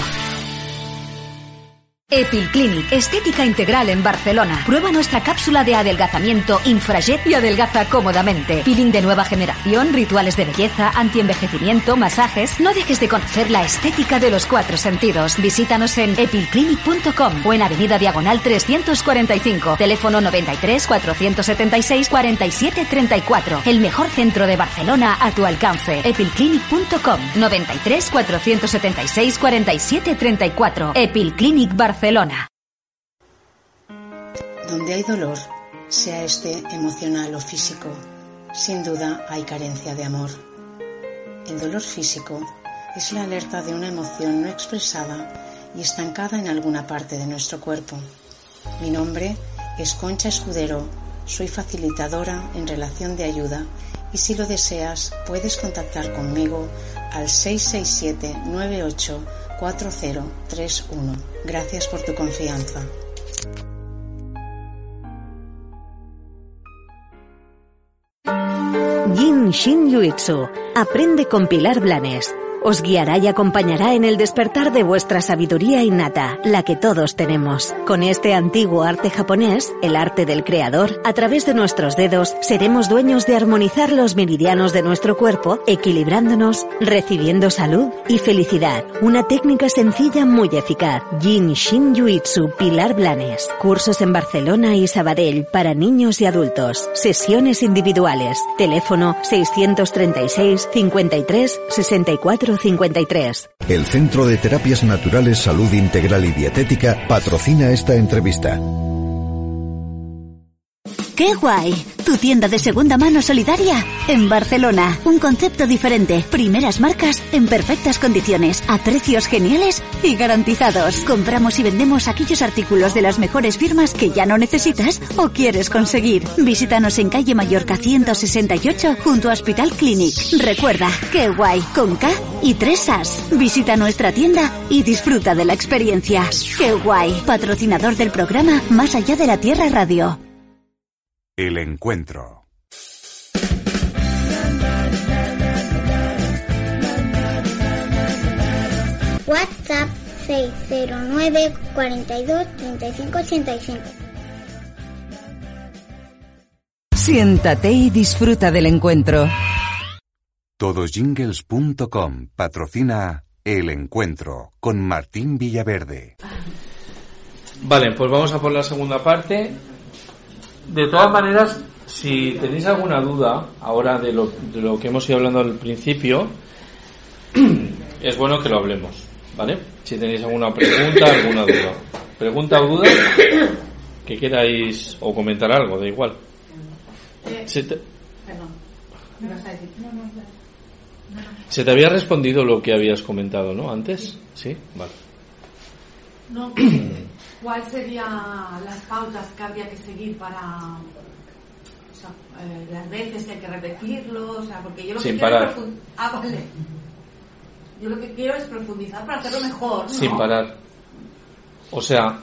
Epilclinic, estética integral en Barcelona. Prueba nuestra cápsula de adelgazamiento Infrajet y adelgaza cómodamente. Peeling de nueva generación, rituales de belleza, antienvejecimiento, masajes. No dejes de conocer la estética de los cuatro sentidos. Visítanos en epilclinic.com o en Avenida Diagonal 345, teléfono 93 476 47 34. El mejor centro de Barcelona a tu alcance. Epilclinic.com 93 476 47 34. Epilclinic Barcelona. Donde hay dolor, sea este emocional o físico, sin duda hay carencia de amor. El dolor físico es la alerta de una emoción no expresada y estancada en alguna parte de nuestro cuerpo. Mi nombre es Concha Escudero, soy facilitadora en relación de ayuda y si lo deseas puedes contactar conmigo al 667 98 4031. Gracias por tu confianza. Yin Shin Yuitsu. Aprende con Pilar Blanes. Os guiará y acompañará en el despertar de vuestra sabiduría innata, la que todos tenemos. Con este antiguo arte japonés, el arte del creador, a través de nuestros dedos seremos dueños de armonizar los meridianos de nuestro cuerpo, equilibrándonos, recibiendo salud y felicidad. Una técnica sencilla muy eficaz. Yin Shin Yuitsu Pilar Blanes. Cursos en Barcelona y Sabadell para niños y adultos. Sesiones individuales. Teléfono 636 53 64 53. El Centro de Terapias Naturales Salud Integral y Dietética patrocina esta entrevista. ¡Qué guay! Tu tienda de segunda mano solidaria en Barcelona. Un concepto diferente. Primeras marcas en perfectas condiciones, a precios geniales y garantizados. Compramos y vendemos aquellos artículos de las mejores firmas que ya no necesitas o quieres conseguir. Visítanos en calle Mallorca 168 junto a Hospital Clinic. Recuerda, qué guay, con K y tres As. Visita nuestra tienda y disfruta de la experiencia. ¡Qué guay! Patrocinador del programa Más allá de la Tierra Radio. El Encuentro. WhatsApp 609 42 35 85. Siéntate y disfruta del encuentro. Todosjingles.com patrocina El Encuentro con Martín Villaverde. Vale, pues vamos a por la segunda parte. De todas maneras, si tenéis alguna duda ahora de lo, de lo que hemos ido hablando al principio, es bueno que lo hablemos, ¿vale? Si tenéis alguna pregunta, alguna duda. Pregunta o duda que queráis o comentar algo, da igual. Se te, se te había respondido lo que habías comentado, ¿no? Antes, ¿sí? Vale. No, ¿Cuáles serían las pautas que habría que seguir para o sea, eh, las veces que hay que repetirlo? O sea, porque yo lo Sin que quiero es Ah, vale. Yo lo que quiero es profundizar para hacerlo mejor. ¿no? Sin parar. O sea,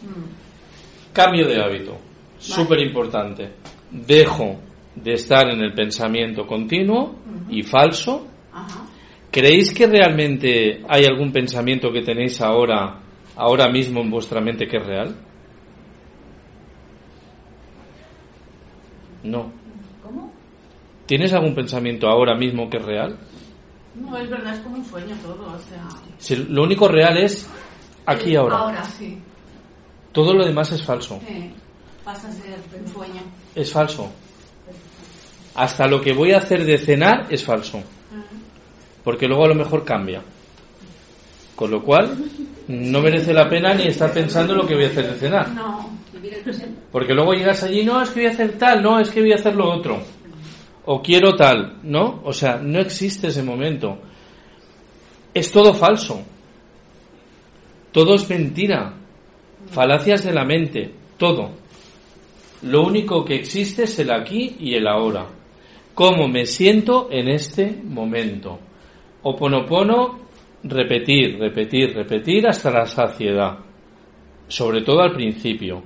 Mm. cambio de hábito. Súper importante. Dejo de estar en el pensamiento continuo y falso. Ajá. ¿Creéis que realmente hay algún pensamiento que tenéis ahora, ahora mismo en vuestra mente que es real? No. ¿Cómo? ¿Tienes algún pensamiento ahora mismo que es real? No, es verdad, es como un sueño todo, o sea... Si lo único real es aquí y ahora. Ahora sí. Todo lo demás es falso. Eh, pasa a ser un sueño. Es falso. Hasta lo que voy a hacer de cenar es falso. Porque luego a lo mejor cambia. Con lo cual, no merece la pena ni estar pensando en lo que voy a hacer de cenar. No. Porque luego llegas allí, no, es que voy a hacer tal, no, es que voy a hacer lo otro. O quiero tal, ¿no? O sea, no existe ese momento. Es todo falso. Todo es mentira. Falacias de la mente. Todo. Lo único que existe es el aquí y el ahora. Cómo me siento en este momento. Oponopono, repetir, repetir, repetir hasta la saciedad. Sobre todo al principio.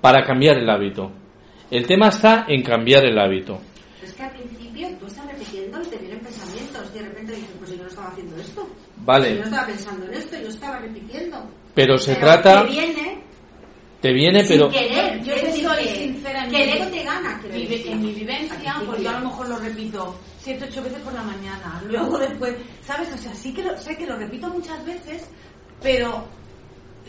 Para cambiar el hábito. El tema está en cambiar el hábito. Es que al principio tú estás repitiendo y te vienen pensamientos y de repente dices, pues yo no estaba haciendo esto. Vale. Yo no estaba pensando en esto, yo estaba repitiendo. Pero se trata, Te viene te viene, sin pero querer. Yo te soy que- sincera en que mi- el ego te gana. mi- en mi vivencia, Al pues yo a lo mejor lo repito siete, ocho veces por la mañana. Luego después, ¿sabes? O sea, sí que lo, sé que lo repito muchas veces, pero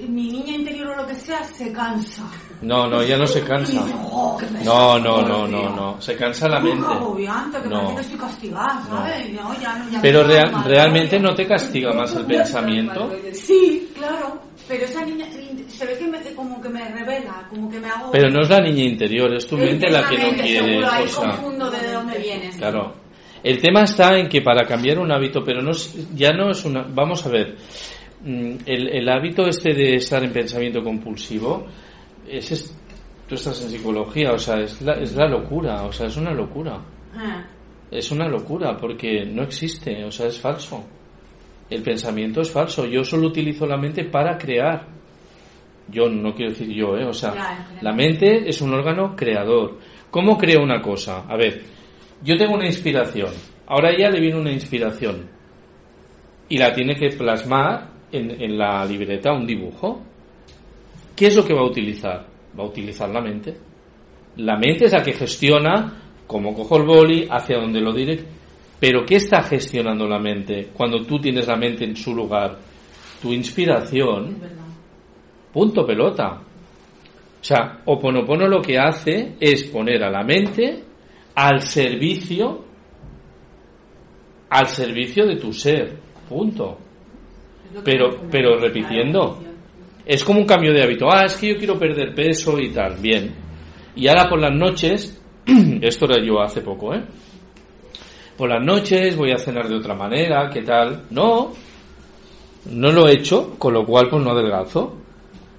mi niña interior o lo que sea se cansa. no, no, ya no se cansa. dice, "Oh, No, no, no, Dios". no, no, se cansa la mente. agobiante, que No. parece que estoy castigada, ¿sabes? No, ya no, ya Pero real- realmente no te castiga más el pensamiento. Sí, claro, pero esa niña se ve que me, como que me revela, como que me hago... Pero no es la niña interior, es tu mente la que no quiere. seguro, ahí O sea, confundo de dónde vienes. claro. El tema está en que para cambiar un hábito, pero no es- ya no es una. Vamos a ver. mm, El, el hábito este de estar en pensamiento compulsivo, ese es, tú estás en psicología, o sea, es la, es la locura, o sea, es una locura. Ah, Es una locura porque no existe, o sea, es falso. El pensamiento es falso. Yo solo utilizo la mente para crear. Yo no quiero decir yo, ¿eh? O sea, la mente es un órgano creador. ¿Cómo creo una cosa? A ver, yo tengo una inspiración. Ahora ella le viene una inspiración. Y la tiene que plasmar en, en la libreta, un dibujo. ¿Qué es lo que va a utilizar? Va a utilizar la mente. La mente es la que gestiona cómo cojo el boli, hacia dónde lo diré. Pero ¿qué está gestionando la mente cuando tú tienes la mente en su lugar? Tu inspiración. Punto pelota. O sea, Oponopono lo que hace es poner a la mente al servicio al servicio de tu ser. Punto. Pero pero repitiendo. Es como un cambio de hábito. Ah, es que yo quiero perder peso y tal. Bien. Y ahora por las noches, esto era yo hace poco, ¿eh? Por las noches voy a cenar de otra manera, ¿qué tal? No, no lo he hecho, con lo cual pues no adelgazo.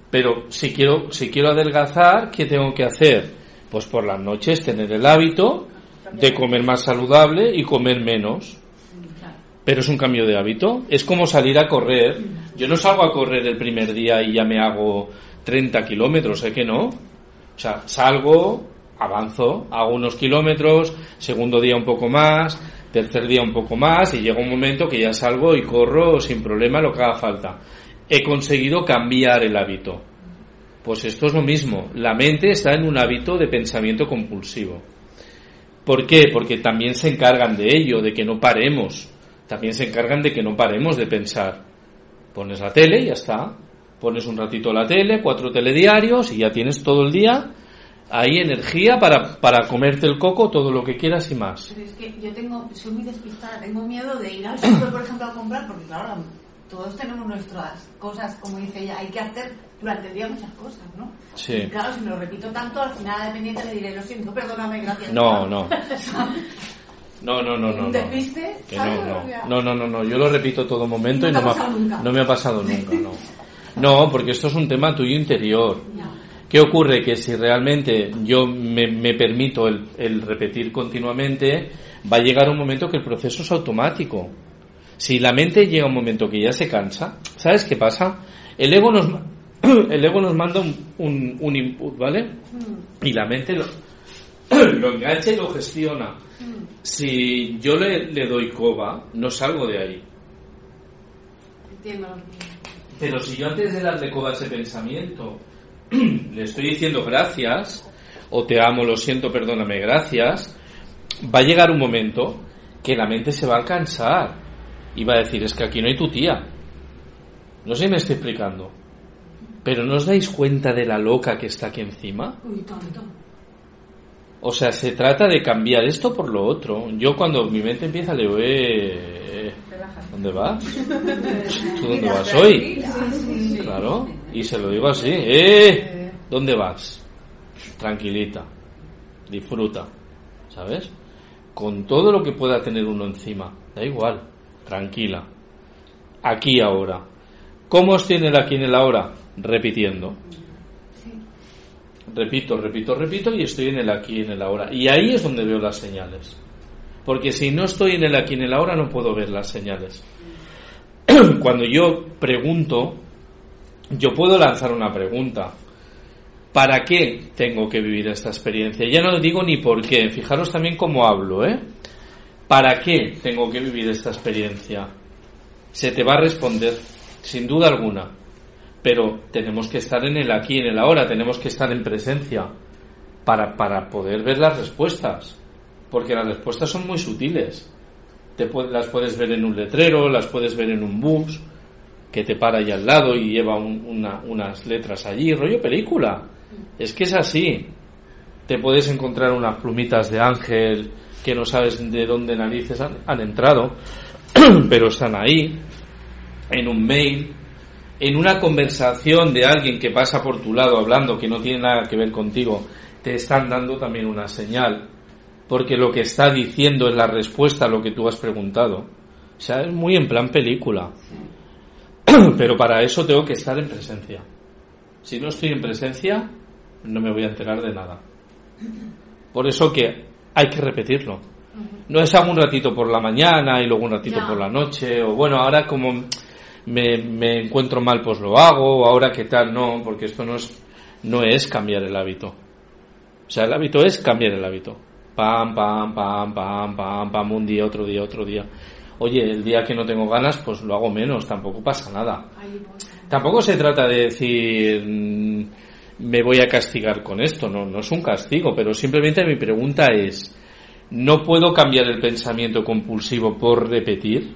Pero si quiero, si quiero adelgazar, ¿qué tengo que hacer? Pues por las noches tener el hábito de comer más saludable y comer menos. Pero es un cambio de hábito. Es como salir a correr. Yo no salgo a correr el primer día y ya me hago 30 kilómetros, ¿eh que no? O sea, salgo, avanzo, hago unos kilómetros, segundo día un poco más, tercer día un poco más y llega un momento que ya salgo y corro sin problema lo que haga falta. He conseguido cambiar el hábito. Pues esto es lo mismo. La mente está en un hábito de pensamiento compulsivo. ¿Por qué? Porque también se encargan de ello, de que no paremos. También se encargan de que no paremos de pensar. Pones la tele y ya está. Pones un ratito la tele, cuatro telediarios y ya tienes todo el día ahí energía para, para comerte el coco, todo lo que quieras y más. Pero es que yo tengo, soy muy despistada, tengo miedo de ir al súper, por ejemplo, a comprar, porque claro, todos tenemos nuestras cosas, como dice ella, hay que hacer durante el día muchas cosas, ¿no? Sí. Y claro, si me lo repito tanto, al final dependiente le diré, lo siento, perdóname, gracias. No, no. No, no, no, no. ¿Un no. despiste? Que no, O sea, no, no, no, no, yo lo repito todo momento No y te no, me, ha, nunca. no me ha pasado nunca, no. No, porque esto es un tema tuyo interior. ¿Qué ocurre? Que si realmente yo me, me permito el, el repetir continuamente, va a llegar un momento que el proceso es automático. Si la mente llega un momento que ya se cansa, ¿sabes qué pasa? El ego nos, el ego nos manda un, un- un input, ¿vale? Y la mente lo, lo engancha y lo gestiona. Si yo le, le doy coba, no salgo de ahí. Entiendo. Pero si yo antes de darle coba a ese pensamiento le estoy diciendo gracias, o te amo, lo siento, perdóname, gracias, va a llegar un momento que la mente se va a cansar y va a decir, es que aquí no hay tu tía. No sé si me estoy explicando. Pero ¿no os dais cuenta de la loca que está aquí encima? Uy, tonto. O sea, se trata de cambiar esto por lo otro. Yo cuando mi mente empieza le digo, eh, ¿dónde vas? ¿Tú dónde vas hoy? Claro, y se lo digo así, ¡eh! ¿Dónde vas? Tranquilita, disfruta, ¿sabes? Con todo lo que pueda tener uno encima, da igual, tranquila. Aquí ahora. ¿Cómo os tiene el aquí en el ahora? Repitiendo. Repito, repito, repito y estoy en el aquí en el ahora. Y ahí es donde veo las señales. Porque si no estoy en el aquí en el ahora no puedo ver las señales. Cuando yo pregunto, yo puedo lanzar una pregunta. ¿Para qué tengo que vivir esta experiencia? Ya no digo ni por qué. Fijaros también cómo hablo, ¿eh? ¿Para qué tengo que vivir esta experiencia? Se te va a responder, sin duda alguna. Pero tenemos que estar en el aquí, en el ahora, tenemos que estar en presencia para, para poder ver las respuestas. Porque las respuestas son muy sutiles. Te las puedes ver en un letrero, las puedes ver en un bus que te para ahí al lado y lleva un- una- unas letras allí, rollo película. Es que es así. Te puedes encontrar unas plumitas de ángel que no sabes de dónde narices han entrado, pero están ahí, en un mail, en una conversación de alguien que pasa por tu lado hablando que no tiene nada que ver contigo, te están dando también una señal, porque lo que está diciendo es la respuesta a lo que tú has preguntado. O sea, es muy en plan película. Pero para eso tengo que estar en presencia. Si no estoy en presencia, no me voy a enterar de nada. Por eso que hay que repetirlo. No es hago un ratito por la mañana y luego un ratito por la noche, o bueno, ahora como me, me encuentro mal, pues lo hago, ahora qué tal, no, porque esto no es, no es cambiar el hábito. O sea, el hábito es cambiar el hábito. Pam, pam, pam, pam, pam, pam, un día, otro día, otro día. Oye, el día que no tengo ganas, pues lo hago menos, tampoco pasa nada. Tampoco se trata de decir mm, me voy a castigar con esto, no, no es un castigo, pero simplemente mi pregunta es, ¿no puedo cambiar el pensamiento compulsivo por repetir?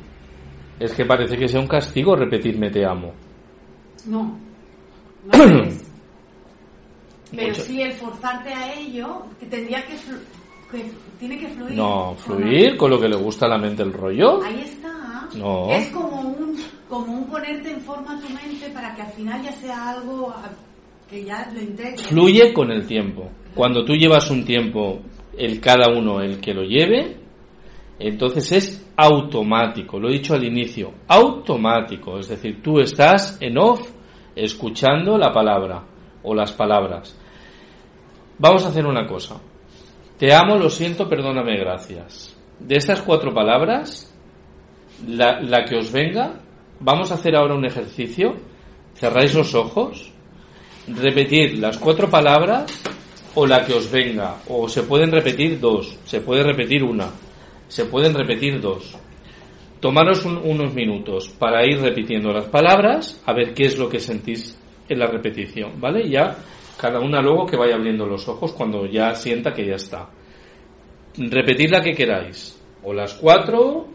Es que parece que sea un castigo repetirme te amo. No. No lo es. Pero Mucho- sí el forzarte a ello, que tendría que, flu- que tiene que fluir. No, fluir con lo que le gusta a la mente el rollo. Ahí está. No. Es como un, como un ponerte en forma a tu mente para que al final ya sea algo que ya lo integre. Fluye con el tiempo. Cuando tú llevas un tiempo, el cada uno el que lo lleve, entonces es automático. Lo he dicho al inicio, automático. Es decir, tú estás en off escuchando la palabra o las palabras. Vamos a hacer una cosa. Te amo, lo siento, perdóname, gracias. De estas cuatro palabras, la, que os venga, vamos a hacer ahora un ejercicio. Cerráis los ojos repetir las cuatro palabras o la que os venga, o se pueden repetir dos, se puede repetir una, se pueden repetir dos. Tomaros un- unos minutos para ir repitiendo las palabras, a ver qué es lo que sentís en la repetición, ¿vale? Ya cada una luego que vaya abriendo los ojos cuando ya sienta que ya está. Repetid la que queráis, o las cuatro,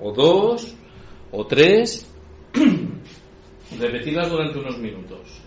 o dos, o tres. Repetidlas durante unos minutos.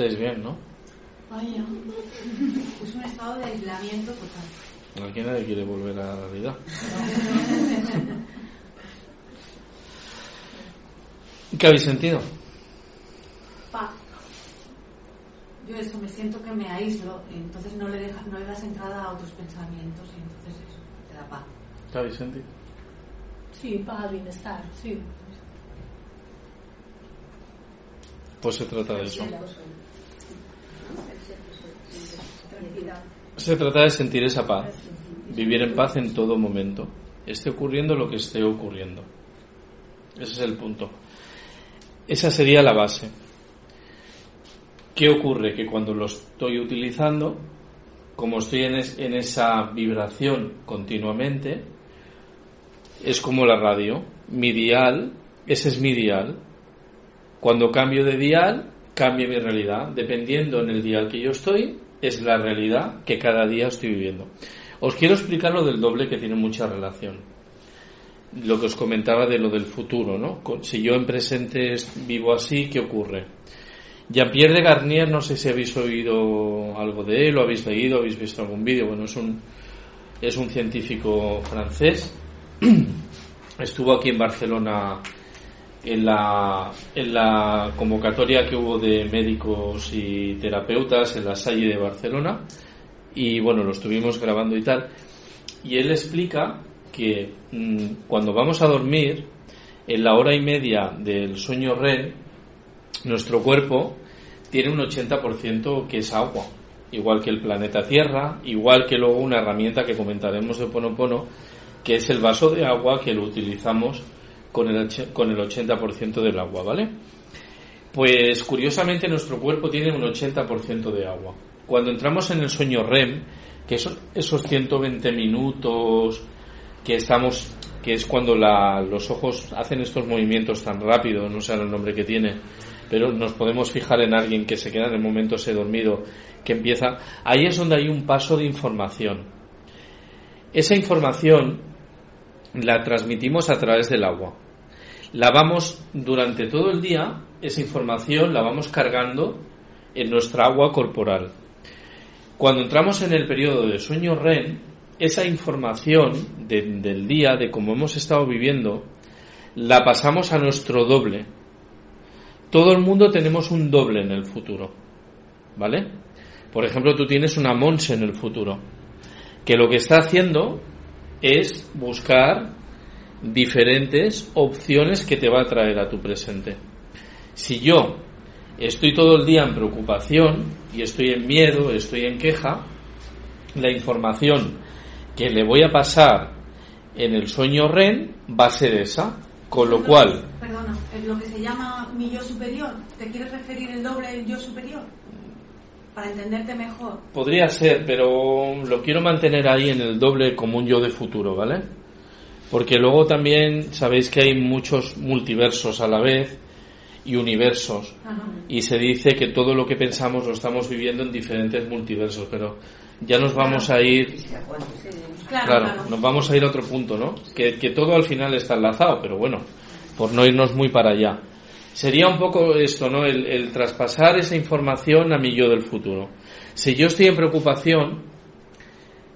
Estáis bien, ¿no? Vaya. Es un estado de aislamiento total. Aquí nadie quiere volver a la realidad. ¿Qué habéis sentido? Paz. Yo eso, me siento que me aíslo, y entonces no le, deja, no le das entrada a otros pensamientos y entonces eso, te da paz. ¿Qué habéis sentido? Sí, paz, bienestar, sí. Pues se trata de eso. Se trata de sentir esa paz, vivir en paz en todo momento, esté ocurriendo lo que esté ocurriendo. Ese es el punto. Esa sería la base. ¿Qué ocurre? Que cuando lo estoy utilizando, como estoy en, en esa vibración continuamente, es como la radio. Mi dial, ese es mi dial. Cuando cambio de dial, cambia mi realidad. Dependiendo en el dial que yo estoy, es la realidad que cada día estoy viviendo. Os quiero explicar lo del doble que tiene mucha relación. Lo que os comentaba de lo del futuro, ¿no? Si yo en presente es- vivo así, ¿qué ocurre? Jean-Pierre de Garnier, no sé si habéis oído algo de él, o habéis leído, habéis visto algún vídeo. Bueno, es un, es un científico francés. Estuvo aquí en Barcelona en la, en la convocatoria que hubo de médicos y terapeutas en la Salle de Barcelona. Y bueno, lo estuvimos grabando y tal. Y él explica que mm, cuando vamos a dormir, en la hora y media del sueño REM, nuestro cuerpo tiene un 80% que es agua, igual que el planeta Tierra, igual que luego una herramienta que comentaremos de Ponopono, que es el vaso de agua que lo utilizamos con el, con el 80% del agua, ¿vale? Pues curiosamente nuestro cuerpo tiene un 80% de agua. Cuando entramos en el sueño REM, que esos, esos 120 minutos que estamos, que es cuando los ojos hacen estos movimientos tan rápido, no sé el nombre que tiene, pero nos podemos fijar en alguien que se queda en el momento ese dormido, que empieza, ahí es donde hay un paso de información. Esa información la transmitimos a través del agua. La vamos durante todo el día, esa información la vamos cargando en nuestra agua corporal. Cuando entramos en el periodo de sueño REM, esa información de- del día, de cómo hemos estado viviendo, la pasamos a nuestro doble. Todo el mundo tenemos un doble en el futuro. ¿Vale? Por ejemplo, tú tienes una Monse en el futuro, que lo que está haciendo es buscar diferentes opciones que te va a traer a tu presente. Si yo estoy todo el día en preocupación y estoy en miedo, estoy en queja, la información que le voy a pasar en el sueño REN va a ser esa, con lo cual Perdona, lo que se llama mi yo superior. ¿Te quieres referir el doble yo superior? Para entenderte mejor. podría ser, pero lo quiero mantener ahí en el doble como un yo de futuro, ¿vale? Porque luego también sabéis que hay muchos multiversos a la vez y universos. Y se dice que todo lo que pensamos lo estamos viviendo en diferentes multiversos, pero ya nos vamos a ir Claro, Claro, claro. nos vamos a ir a otro punto, ¿no? Que, que todo al final está enlazado, pero bueno, por no irnos muy para allá. Sería un poco esto, ¿no? El, traspasar esa información a mi yo del futuro. Si yo estoy en preocupación,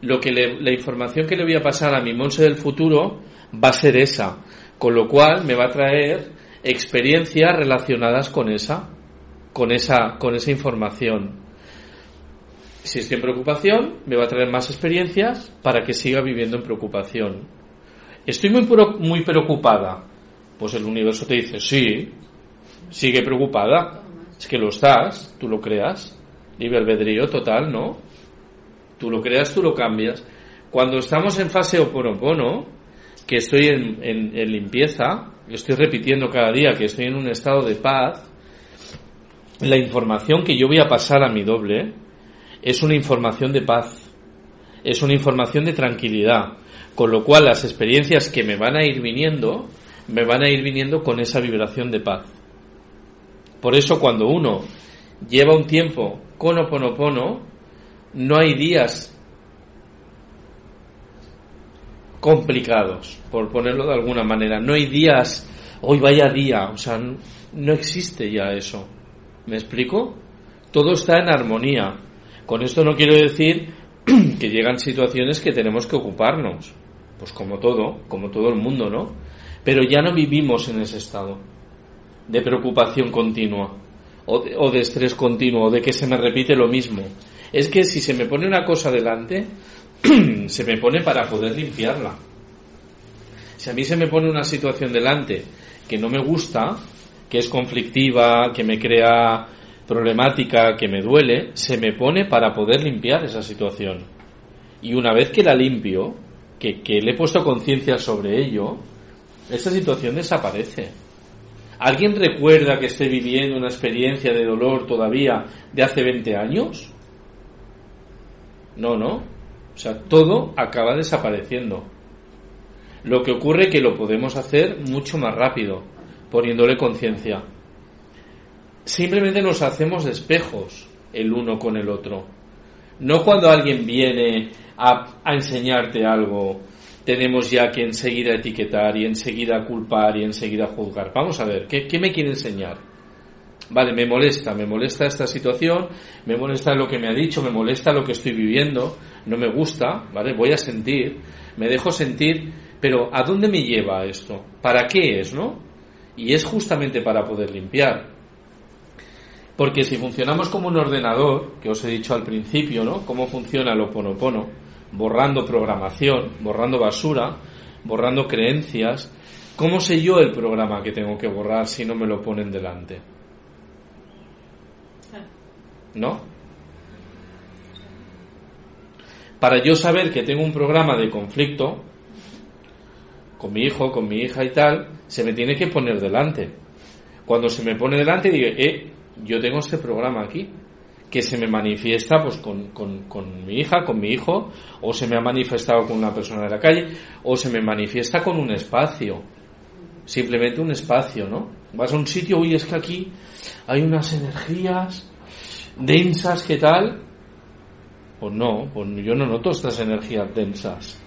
lo que le- la información que le voy a pasar a mi Monse del futuro va a ser esa, con lo cual me va a traer experiencias relacionadas con esa, con esa, con esa información. Si estoy en preocupación, me va a traer más experiencias para que siga viviendo en preocupación. Estoy muy, muy preocupada. Pues el universo te dice, sí, sigue preocupada. Es que lo estás, tú lo creas. Libre albedrío total, ¿no? Tú lo creas, tú lo cambias. Cuando estamos en fase oponopono, que estoy en, en- en limpieza, estoy repitiendo cada día que estoy en un estado de paz, la información que yo voy a pasar a mi doble es una información de paz, es una información de tranquilidad, con lo cual las experiencias que me van a ir viniendo, me van a ir viniendo con esa vibración de paz. Por eso cuando uno lleva un tiempo con Oponopono, no hay días complicados, por ponerlo de alguna manera. No hay días, hoy vaya día, o sea, no existe ya eso. ¿Me explico? todo está en armonía. Con esto no quiero decir que llegan situaciones que tenemos que ocuparnos, pues como todo, como todo el mundo, ¿no? Pero ya no vivimos en ese estado de preocupación continua o de, o de estrés continuo de que se me repite lo mismo. Es que si se me pone una cosa delante, se me pone para poder limpiarla. Si a mí se me pone una situación delante que no me gusta, que es conflictiva, que me crea problemática, que me duele, se me pone para poder limpiar esa situación. Y una vez que la limpio, que, que le he puesto conciencia sobre ello, esa situación desaparece. ¿Alguien recuerda que esté viviendo una experiencia de dolor todavía de hace 20 años? No, no. O sea, todo acaba desapareciendo. Lo que ocurre es que lo podemos hacer mucho más rápido, poniéndole conciencia. Simplemente nos hacemos espejos el uno con el otro. No cuando alguien viene a, a enseñarte algo, tenemos ya que enseguida etiquetar y enseguida culpar y enseguida juzgar. Vamos a ver, ¿qué, me quiere enseñar? Vale, me molesta, me molesta esta situación, me molesta lo que me ha dicho, me molesta lo que estoy viviendo, no me gusta, ¿vale? Voy a sentir, me dejo sentir, pero ¿a dónde me lleva esto? ¿Para qué es, no? Y es justamente para poder limpiar. Porque si funcionamos como un ordenador, que os he dicho al principio, ¿no? Cómo funciona el oponopono, borrando programación, borrando basura, borrando creencias, ¿cómo sé yo el programa que tengo que borrar si no me lo ponen delante? ¿No? Para yo saber que tengo un programa de conflicto con mi hijo, con mi hija y tal, se me tiene que poner delante. Cuando se me pone delante, digo, eh, yo tengo este programa aquí, que se me manifiesta pues con, con, con, mi hija, con mi hijo, o se me ha manifestado con una persona de la calle, o se me manifiesta con un espacio. Simplemente un espacio, ¿no? Vas a un sitio, uy, es que aquí hay unas energías densas, ¿qué tal? Pues no, pues yo no noto estas energías densas.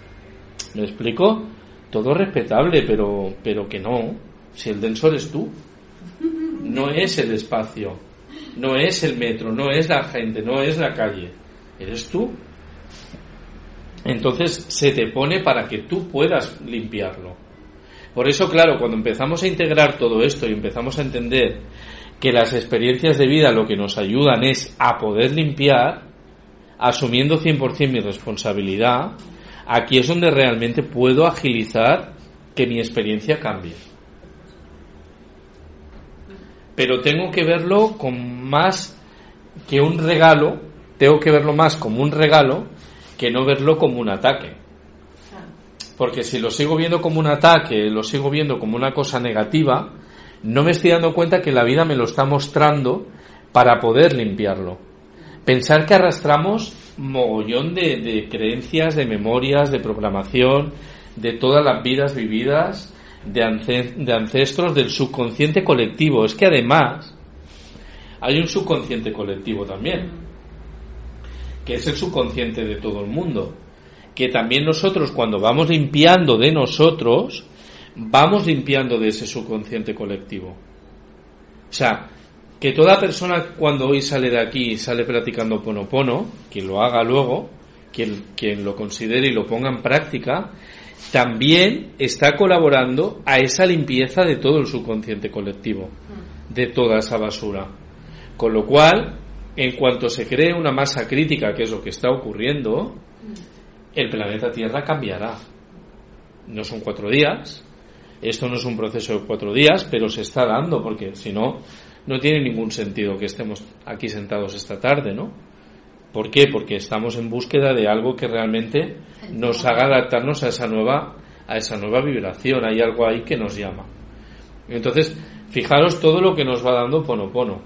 ¿Me explico? Todo respetable, pero, pero que no. Si el denso eres tú, no es el espacio, no es el metro, no es la gente, no es la calle, eres tú. Entonces se te pone para que tú puedas limpiarlo. Por eso, claro, cuando empezamos a integrar todo esto y empezamos a entender que las experiencias de vida lo que nos ayudan es a poder limpiar, asumiendo 100% mi responsabilidad, aquí es donde realmente puedo agilizar que mi experiencia cambie. Pero tengo que verlo con más que un regalo, tengo que verlo más como un regalo que no verlo como un ataque. Porque si lo sigo viendo como un ataque, lo sigo viendo como una cosa negativa, no me estoy dando cuenta que la vida me lo está mostrando para poder limpiarlo. Pensar que arrastramos mogollón de, de creencias, de memorias, de programación, de todas las vidas vividas, de, de ancestros del subconsciente colectivo. Es que además hay un subconsciente colectivo también, que es el subconsciente de todo el mundo. Que también nosotros cuando vamos limpiando de nosotros, vamos limpiando de ese subconsciente colectivo. O sea, que toda persona cuando hoy sale de aquí y sale practicando ponopono, quien lo haga luego, quien, quien lo considere y lo ponga en práctica, también está colaborando a esa limpieza de todo el subconsciente colectivo, de toda esa basura. Con lo cual, en cuanto se cree una masa crítica, que es lo que está ocurriendo, el planeta Tierra cambiará. No son cuatro días, esto no es un proceso de cuatro días, pero se está dando, porque si no, no tiene ningún sentido que estemos aquí sentados esta tarde, ¿no? ¿Por qué? Porque estamos en búsqueda de algo que realmente nos haga adaptarnos a esa nueva, a esa nueva vibración. Hay algo ahí que nos llama. Entonces, fijaros todo lo que nos va dando Ponopono.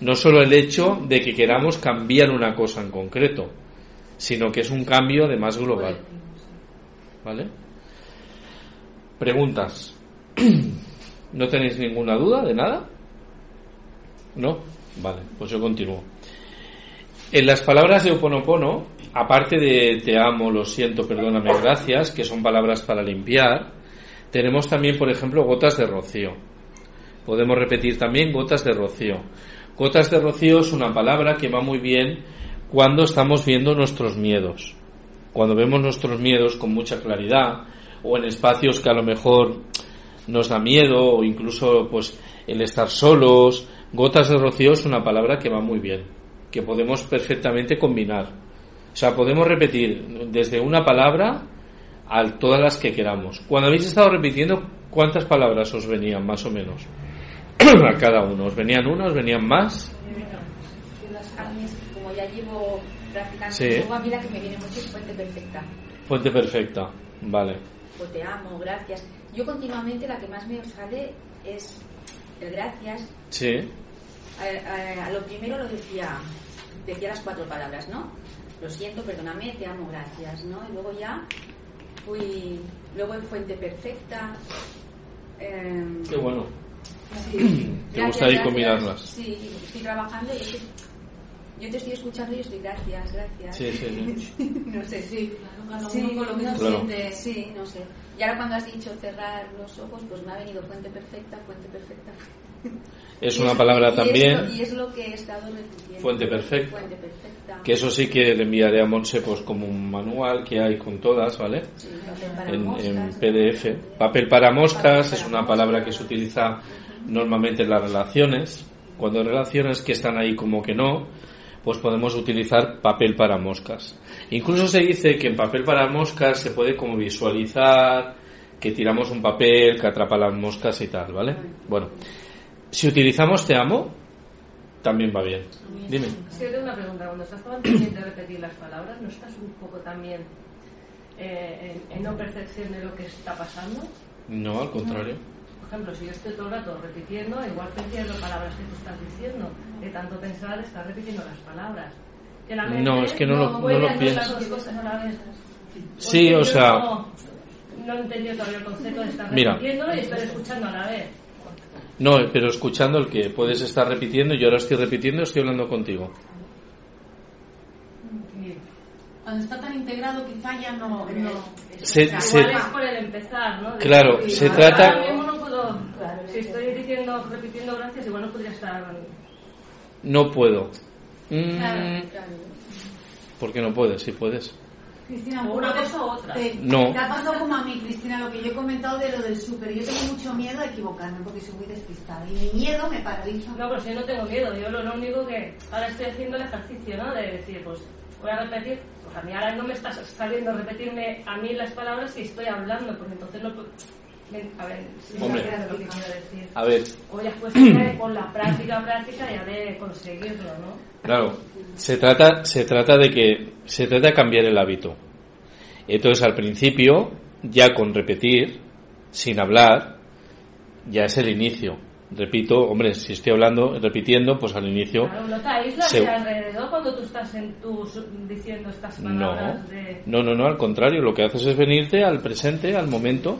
No solo el hecho de que queramos cambiar una cosa en concreto, sino que es un cambio de más global. ¿Vale? Preguntas. ¿No tenéis ninguna duda de nada? ¿No? Vale, pues yo continúo. En las palabras de Oponopono, aparte de te amo, lo siento, perdóname, gracias, que son palabras para limpiar, tenemos también, por ejemplo, gotas de rocío. Podemos repetir también gotas de rocío. Gotas de rocío es una palabra que va muy bien cuando estamos viendo nuestros miedos. Cuando vemos nuestros miedos con mucha claridad o en espacios que a lo mejor nos da miedo o incluso pues el estar solos, gotas de rocío es una palabra que va muy bien, que podemos perfectamente combinar. O sea, podemos repetir desde una palabra a todas las que queramos. Cuando habéis estado repitiendo, ¿cuántas palabras os venían más o menos? a cada uno. ¿Os venían una? ¿Os venían más? A mí, es- como ya llevo practicando, Sí. luego a mí la que me viene mucho es fuente perfecta. Fuente perfecta. Vale. O te amo, gracias. Yo continuamente la que más me sale es el gracias. Sí. A, a- a lo primero lo decía, decía las cuatro palabras, ¿no? Lo siento, perdóname, te amo, gracias, ¿no? Y luego ya fui, luego en fuente perfecta. em, Qué bueno. Sí. Te Gracias, gusta ahí gracias. combinarlas. Sí, estoy trabajando y es que yo te estoy escuchando y estoy gracias, gracias. Sí, sí, no sé, sí. Sí, uno con lo que no se sé, siente. Sí, no sé. Y ahora cuando has dicho cerrar los ojos, pues me ha venido fuente perfecta, fuente perfecta. Es una palabra también. lo- y es lo que he estado repitiendo. Fuente perfecta. Fuente perfecta. Que eso sí que le enviaré a Monse pues como un manual que hay con todas, ¿vale? Sí, en PDF. Papel para moscas es una palabra que se utiliza normalmente en las relaciones. Cuando hay relaciones que están ahí como que no, pues podemos utilizar papel para moscas. Incluso se dice que en papel para moscas se puede como visualizar que tiramos un papel que atrapa las moscas y tal, ¿vale? Bueno, si utilizamos te amo, también va bien. Dime. Que yo tengo una pregunta. Cuando estás tan pendiente de repetir las palabras, ¿no estás un poco también eh, en, en no percepción de lo que está pasando? No, al contrario. Por ejemplo, si yo estoy todo el rato repitiendo, igual pierdo palabras que tú estás diciendo. De tanto pensar, estás repitiendo las palabras. Que la mente No, es que no lo- puede no lo piensas. Sí, o sea- No, no he entendido todavía el concepto de estar repitiendo y estar escuchando a la vez. No, pero escuchando el que puedes estar repitiendo, yo ahora estoy repitiendo, estoy hablando contigo. Cuando está tan integrado, quizá ya no. no Se- Igual se- es por el empezar, ¿no? De- Claro, se ahora trata- mismo no puedo, si estoy diciendo, repitiendo gracias, igual no podría estar. No puedo. Mm, Claro, ¿Por qué no puedes? Si puedes. Cristina, O una cosa u otra. Te, No. te ha pasado como a mí, Cristina, lo que yo he comentado de lo del súper. Yo tengo mucho miedo a equivocarme porque soy muy despistada. Y mi miedo me paraliza. No, pero si yo no tengo miedo, yo lo, lo único que ahora estoy haciendo el ejercicio, ¿no? De decir, pues voy a repetir, pues a mí ahora no me está saliendo repetirme a mí las palabras si estoy hablando, porque entonces no A ver, si Hombre. lo que quiero decir. A ver. O ya pues con la práctica, práctica ya de conseguirlo, ¿no? Claro, se trata, se trata de que se trata de cambiar el hábito. Entonces al principio, ya con repetir, sin hablar, ya es el inicio. Repito, hombre, si estoy hablando, repitiendo, pues al inicio. Claro, no te se- de alrededor cuando tú estás en tus, diciendo estas No, palabras de... no, no, no, al contrario, lo que haces es venirte al presente, al momento.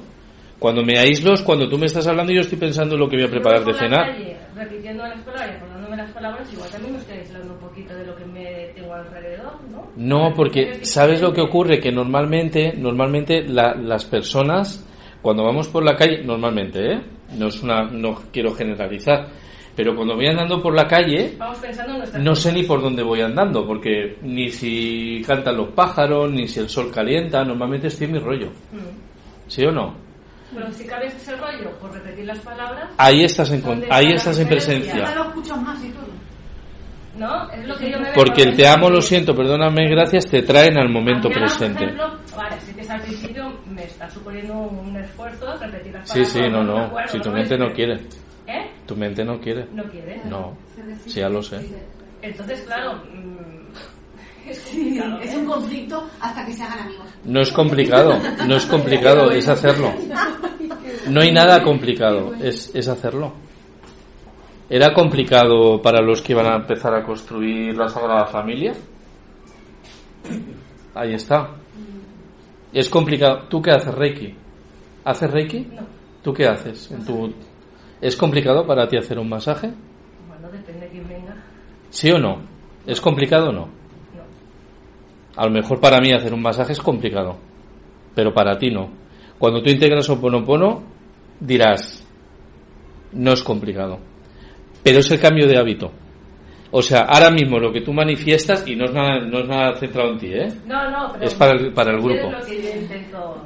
Cuando me aíslo es cuando tú me estás hablando y yo estoy pensando en lo que voy a preparar de cenar. calle, repitiendo las palabras acordándome las palabras, igual también me estoy aislando un poquito de lo que me tengo alrededor, ¿no? No, porque ¿sabes lo que ocurre? Que normalmente, normalmente la- las personas, cuando vamos por la calle, normalmente, ¿eh? No es una, no quiero generalizar, pero cuando voy andando por la calle, Vamos no sé ni por dónde voy andando, porque ni si cantan los pájaros, ni si el sol calienta, normalmente estoy en mi rollo. Mm. ¿Sí o no? Pero si cabes ese rollo por repetir las palabras... Ahí estás en, con- ¿dónde ahí estás en presencia. lo más y todo. ¿No? Es lo que yo me Porque el te amo, lo siento, perdóname, gracias, te traen al momento por presente. ejemplo, vale, sí que es al principio me está suponiendo un esfuerzo repetir las Sí, palabras. sí, no, no. acuerdo, Si tu ¿no? mente no Es- quiere. ¿Eh? Tu mente no quiere. No quiere. No. Sí, ya lo sé. Entonces, claro, mm, es Sí, complicado. es un conflicto hasta que se hagan amigos. No es complicado, no es complicado, es hacerlo. No hay nada complicado, es, es hacerlo. ¿Era complicado para los que iban a empezar a construir la Sagrada Familia? Ahí está. Es complicado. ¿Tú qué haces, Reiki? ¿Haces Reiki? No. ¿Tú qué haces? En tu... ¿Es complicado para ti hacer un masaje? Bueno, depende de quién venga. ¿Sí o no? ¿Es complicado o no? A lo mejor para mí hacer un masaje es complicado, pero para ti no. Cuando tú integras Oponopono, dirás, no es complicado. Pero es el cambio de hábito. O sea, ahora mismo lo que tú manifiestas, y no es nada, no es nada centrado en ti, ¿eh? No, no, pero Es para el, para el grupo.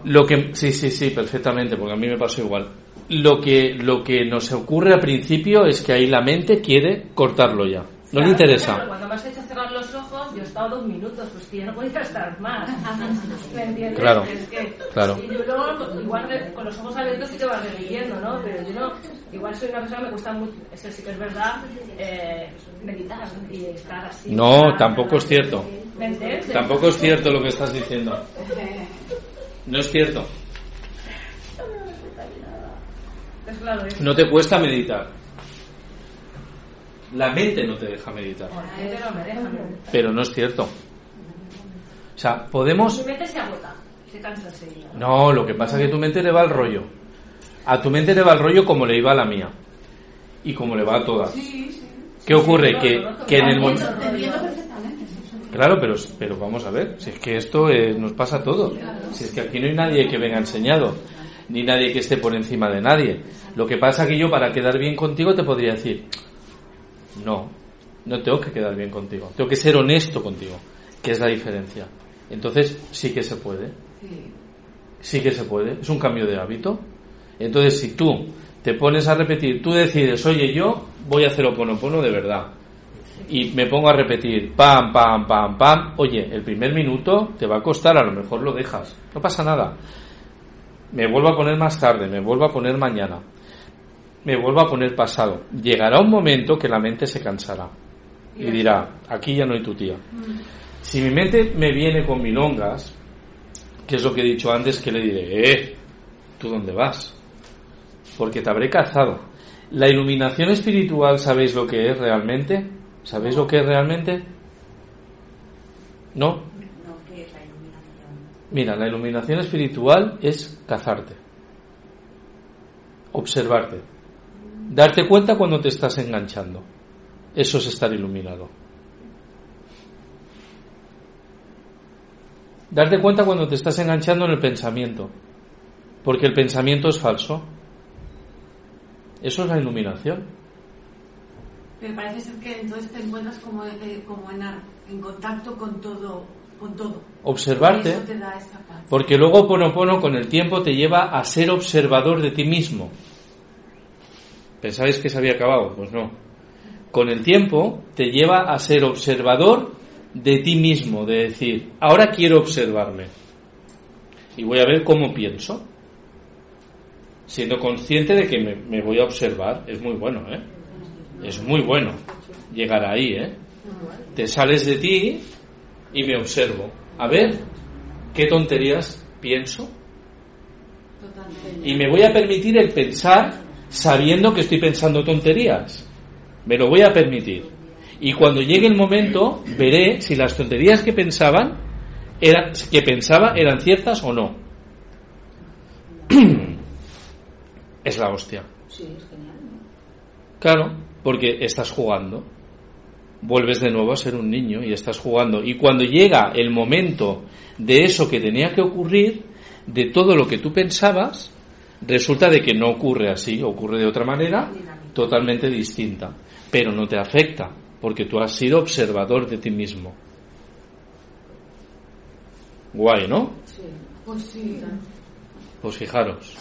Lo que Lo sí, sí, sí, perfectamente, porque a mí me pasó igual. Lo que, lo que nos ocurre al principio es que ahí la mente quiere cortarlo ya. No le interesa. claro, Cuando me has hecho cerrar los ojos, yo he estado dos minutos, pues que yo no podía estar más. ¿Me entiendes? Claro, Es que- claro. Y yo luego, igual con los ojos abiertos sí que vas reviviendo, ¿no? Pero yo no, igual soy una persona que me cuesta mucho, eso sí que es verdad, eh, meditar y estar así. No, para- tampoco es cierto. ¿Me entiendes? Tampoco es cierto lo que estás diciendo. No es cierto. No te cuesta meditar. La mente no te deja meditar. La gente no me deja meditar. Pero no es cierto. O sea, podemos... Mi mente se agota, se cansa enseguida. No, lo que pasa es que tu mente le va al rollo. A tu mente le va el rollo como le iba a la mía. Y como le va a todas. ¿Qué ocurre? Que, que en el momento... Claro, pero, pero vamos a ver, si es que esto eh, nos pasa a todos. Si es que aquí no hay nadie que venga enseñado, ni nadie que esté por encima de nadie. Lo que pasa que yo para quedar bien contigo te podría decir, no, no tengo que quedar bien contigo, tengo que ser honesto contigo, que es la diferencia. Entonces sí que se puede, sí. Que se puede, es un cambio de hábito. Entonces si tú te pones a repetir, tú decides, oye, yo voy a hacer oponopono de verdad y me pongo a repetir pam, pam, pam, pam, oye, el primer minuto te va a costar, a lo mejor lo dejas, no pasa nada. Me vuelvo a poner más tarde, me vuelvo a poner mañana, me vuelvo a poner pasado. Llegará un momento que la mente se cansará y dirá, aquí ya no hay tu tía. Si mi mente me viene con milongas, que es lo que he dicho antes, que le diré, eh, ¿tú dónde vas? Porque te habré cazado. La iluminación espiritual, ¿sabéis lo que es realmente? ¿Sabéis lo que es realmente? ¿No? No, ¿qué es la iluminación? Mira, la iluminación espiritual es cazarte, observarte, darte cuenta cuando te estás enganchando. Eso es estar iluminado. Darte cuenta cuando te estás enganchando en el pensamiento, porque el pensamiento es falso. Eso es la iluminación. Pero parece ser que entonces te encuentras como, eh, como en, ar- en contacto con todo. Con todo. Observarte. Paz. Porque luego Ponopono con el tiempo te lleva a ser observador de ti mismo. ¿Pensabais que se había acabado? Pues no. Con el tiempo te lleva a ser observador de ti mismo, de decir, ahora quiero observarme. Y voy a ver cómo pienso. Siendo consciente de que me, me voy a observar. Es muy bueno, ¿eh? Es muy bueno llegar ahí, ¿eh? Te sales de ti y me observo. A ver, ¿qué tonterías pienso? Y me voy a permitir el pensar sabiendo que estoy pensando tonterías. Me lo voy a permitir. Y cuando llegue el momento, veré si las tonterías que pensaban eran, que pensaba eran ciertas o no. es la hostia. Sí, es genial. Claro, porque estás jugando. Vuelves de nuevo a ser un niño y estás jugando. Y cuando llega el momento de eso que tenía que ocurrir, de todo lo que tú pensabas, resulta de que no ocurre así, ocurre de otra manera, totalmente distinta. Pero no te afecta, porque tú has sido observador de ti mismo. Guay, ¿no? Pues sí. Pues fijaros.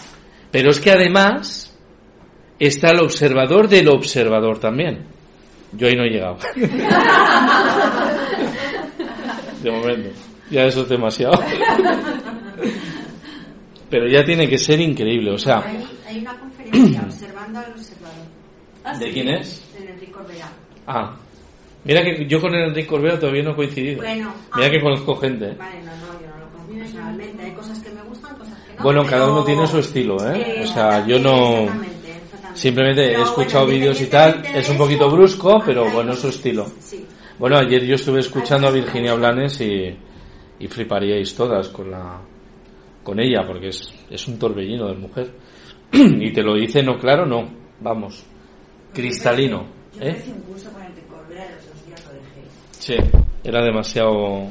Pero es que además está el observador del observador también. Yo ahí no he llegado. De momento. Ya eso es demasiado. Pero ya tiene que ser increíble. O sea, Hay, hay una conferencia observando al observador. ¿de quién es? De Enrique Corbera. Ah. Mira que yo con el Enrique Corbera todavía no he coincidido. Bueno, Mira ah. que conozco gente. ¿eh? Vale, no, no, yo no lo conozco personalmente. Hay cosas que me gustan, cosas que no. Bueno, pero- cada uno tiene su estilo, ¿eh? O sea, yo no... Exactamente, exactamente. Simplemente he escuchado bueno, vídeos y tal. Es un eso, poquito brusco, pero bueno, es su estilo. Sí. Bueno, ayer yo estuve escuchando a Virginia Blanes y, y fliparíais todas con la con ella, porque es, es un torbellino de mujer. y te lo dice, no, claro, no. Vamos. Cristalino. Yo ¿eh? hice un curso con Enrique Corbera y los dos días lo dejé. Sí, era demasiado...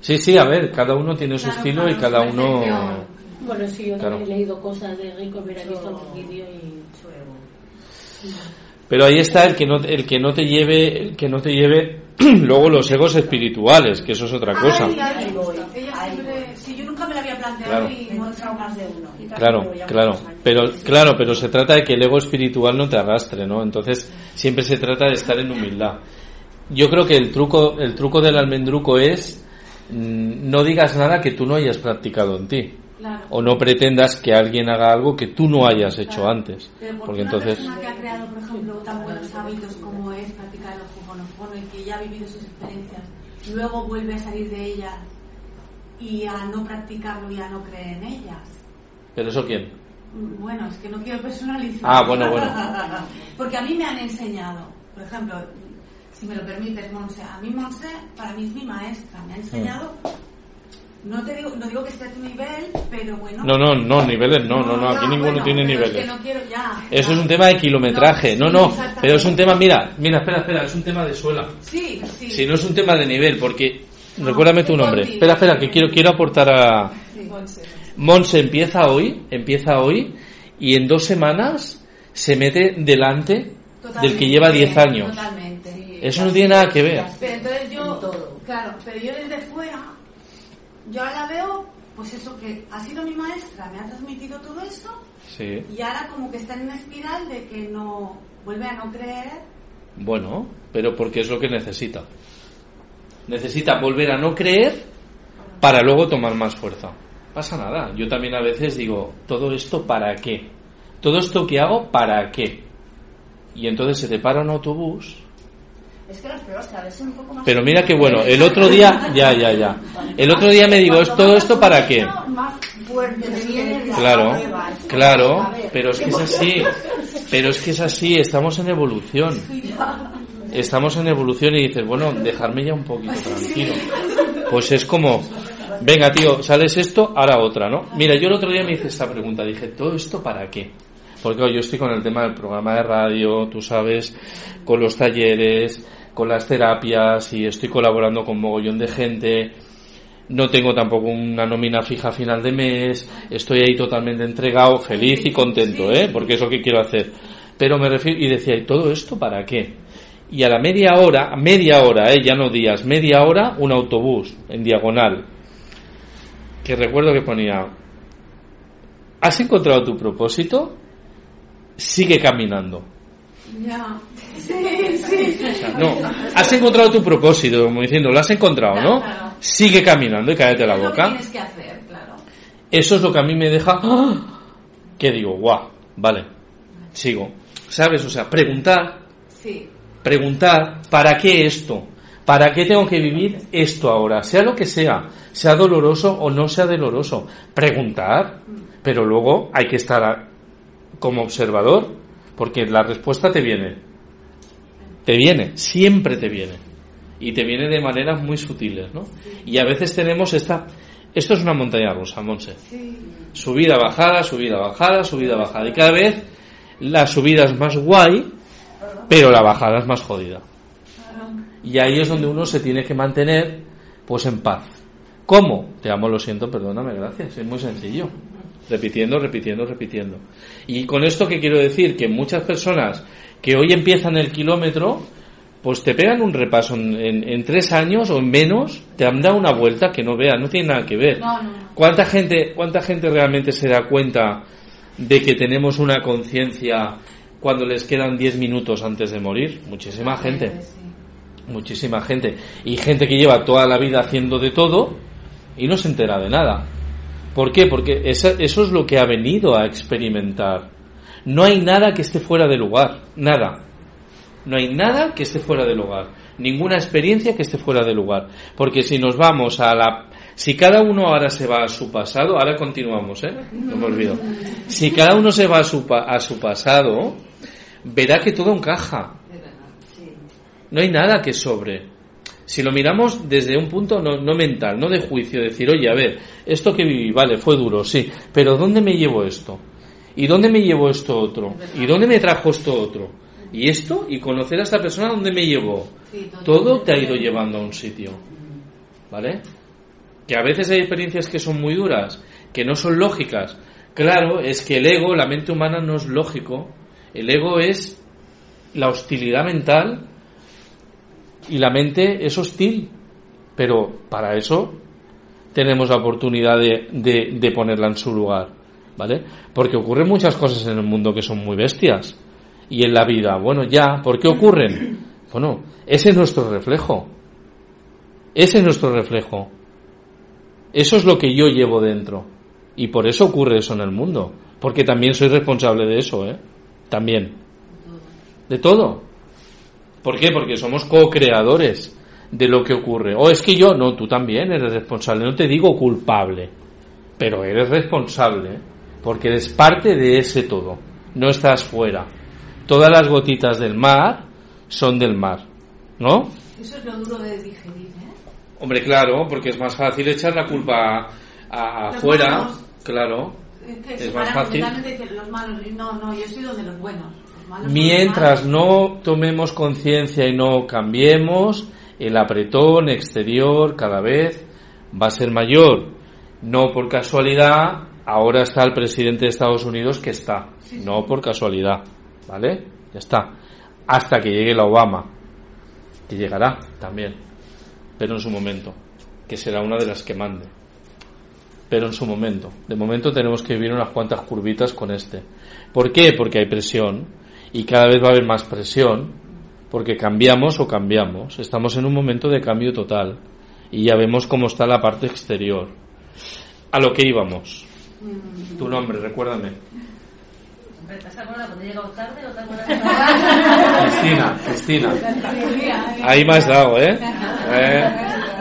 Sí, sí, a ver, cada uno tiene su estilo claro, y cada uno... Bueno, sí, yo Claro. también he leído cosas de Rico, hubiera visto algún vídeo y... Pero ahí está el que no, el que no te lleve, el que no te lleve luego los egos espirituales, que eso es otra cosa. Ay, ay, si yo nunca me la había planteado Claro. y no he más de uno. Claro, claro, pero claro, pero se trata de que el ego espiritual no te arrastre, ¿no? Entonces siempre se trata de estar en humildad. Yo creo que el truco, el truco del almendruco es mm, no digas nada que tú no hayas practicado en ti. Claro. O no pretendas que alguien haga algo que tú no hayas hecho antes. Pero ¿por Porque qué una entonces, persona que ha creado, por ejemplo, tan buenos hábitos como es practicar el hoponopono y que ya ha vivido sus experiencias, luego vuelve a salir de ellas y a no practicarlo y a no creer en ellas? ¿pero eso quién? Mm, Bueno, es que no quiero personalizar. Ah, bueno, bueno. Porque a mí me han enseñado, por ejemplo, si me lo permites, Monse, a mí Monse, para mí es mi maestra, me ha enseñado, no te digo, no digo que esté a tu nivel, pero bueno. No, no, no, niveles no, no, no, aquí ninguno bueno, tiene pero es niveles. que no quiero ya. Eso es un tema de kilometraje, no, sí, no, exactamente. pero es un tema, mira, mira, espera, espera, es un tema de suela. Sí, sí. Si no es un tema de nivel, porque recuérdame tu nombre. Espera, espera, que quiero quiero aportar a Sí. Monse empieza hoy, empieza hoy y en dos semanas se mete delante del que lleva 10 años. Totalmente. Eso no tiene nada que ver. Pero entonces yo, claro, pero yo desde fuera, yo ahora la veo, pues eso, que ha sido mi maestra, me ha transmitido todo eso, Sí. y ahora como que está en una espiral de que no, vuelve a no creer. Bueno, pero porque es lo que necesita. Necesita volver a no creer para luego tomar más fuerza. Pasa nada. Yo también a veces digo, ¿todo esto para qué? ¿Todo esto que hago para qué? Y entonces se te para un autobús. Es que los peores cada vez son un poco más... Pero mira qué bueno, el otro día, ya, ya, ya. El otro día me digo, ¿es todo esto para qué? Claro, claro, pero es que es así. Pero es que es así, estamos en evolución. Estamos en evolución y dices, bueno, dejarme ya un poquito tranquilo. Pues es como, venga tío, sales esto, ahora otra, ¿no? Mira, yo el otro día me hice esta pregunta, dije, ¿todo esto para qué? Porque yo estoy con el tema del programa de radio, tú sabes, con los talleres, con las terapias y estoy colaborando con mogollón de gente. No tengo tampoco una nómina fija a final de mes, estoy ahí totalmente entregado, feliz y contento, ¿eh? Porque es lo que quiero hacer. Pero me refiero, y decía, ¿y todo esto para qué? Y a la media hora, media hora, ¿eh? Ya no días, media hora, un autobús en diagonal. Que recuerdo que ponía, ¿has encontrado tu propósito? Sigue caminando. Ya. Sí, sí. O sea, no, has encontrado tu propósito, como diciendo, lo has encontrado, ¿no? Claro. Sigue caminando y cállate la boca. tienes que hacer, claro. Eso es lo que a mí me deja ¡ah! que digo, guau, vale, sigo. ¿Sabes? O sea, preguntar, Sí. Preguntar, ¿para qué esto? ¿Para qué tengo que vivir esto ahora? Sea lo que sea, sea doloroso o no sea doloroso. Preguntar, pero luego hay que estar como observador, porque la respuesta te viene. Te viene, siempre te viene. Y te viene de maneras muy sutiles, ¿no? Y a veces tenemos esta... Esto es una montaña rusa, Monse. Subida, bajada, subida, bajada, subida, bajada. Y cada vez la subida es más guay, pero la bajada es más jodida. Y ahí es donde uno se tiene que mantener, pues en paz. ¿Cómo? Te amo, lo siento, perdóname, gracias. Es muy sencillo. Repitiendo, repitiendo, repitiendo. Y con esto que quiero decir que muchas personas que hoy empiezan el kilómetro, pues te pegan un repaso en, en- en tres años o en menos, te han dado una vuelta que no veas, no tiene nada que ver. No, no, no. ¿Cuánta gente, cuánta gente realmente se da cuenta de que tenemos una conciencia cuando les quedan 10 minutos antes de morir? Muchísima gente. Muchísima gente. Y gente que lleva toda la vida haciendo de todo y no se entera de nada. ¿Por qué? Porque eso es lo que ha venido a experimentar. No hay nada que esté fuera de lugar. Nada. No hay nada que esté fuera de lugar. Ninguna experiencia que esté fuera de lugar. Porque si nos vamos a la... Si cada uno ahora se va a su pasado, ahora continuamos, ¿eh? No me olvido. Si cada uno se va a su, pa- a su pasado, verá que todo encaja. No hay nada que sobre. Si lo miramos desde un punto no, no mental, no de juicio, decir, oye, a ver, esto que viví, vale, fue duro, sí, pero ¿dónde me llevo esto? ¿Y dónde me llevó esto otro? ¿Y dónde me trajo esto otro? ¿Y esto? ¿Y conocer a esta persona dónde me llevó? Todo te ha ido llevando a un sitio. ¿Vale? Que a veces hay experiencias que son muy duras, que no son lógicas. Claro, es que el ego, la mente humana no es lógico. El ego es la hostilidad mental y la mente es hostil, pero para eso tenemos la oportunidad de, de, ponerla en su lugar, ¿vale? Porque ocurren muchas cosas en el mundo que son muy bestias y en la vida, bueno, ya, ¿por qué ocurren? Bueno, ese es nuestro reflejo. Ese es nuestro reflejo. Eso es lo que yo llevo dentro. Y por eso ocurre eso en el mundo. Porque también soy responsable de eso, ¿eh? También. De todo. ¿Por qué? Porque somos co-creadores de lo que ocurre. O es que yo, no, tú también eres responsable. No te digo culpable, pero eres responsable. Porque eres parte de ese todo. No estás fuera. Todas las gotitas del mar son del mar. ¿No? Eso es lo duro de digerir, ¿eh? Hombre, claro, porque es más fácil echar la culpa afuera. Claro. Es que Es separan más fácil. completamente y dicen, los malos. y No, no, yo estoy donde los buenos. Los malos son Mientras los no tomemos conciencia y no cambiemos, el apretón exterior cada vez va a ser mayor. No por casualidad, ahora está el presidente de Estados Unidos que está. No por casualidad. ¿Vale? Ya está. Hasta que llegue la Obama. Que llegará también. Pero en su momento. Que será una de las que mande. Pero en su momento. De momento tenemos que vivir unas cuantas curvitas con este. ¿Por qué? Porque hay presión. Y cada vez va a haber más presión. Porque cambiamos o cambiamos. Estamos en un momento de cambio total. Y ya vemos cómo está la parte exterior. A lo que íbamos. Tu nombre, recuérdame. Hombre, ¿Te has has Cristina, Cristina. Ahí me has dado, ¿eh? ¿Eh?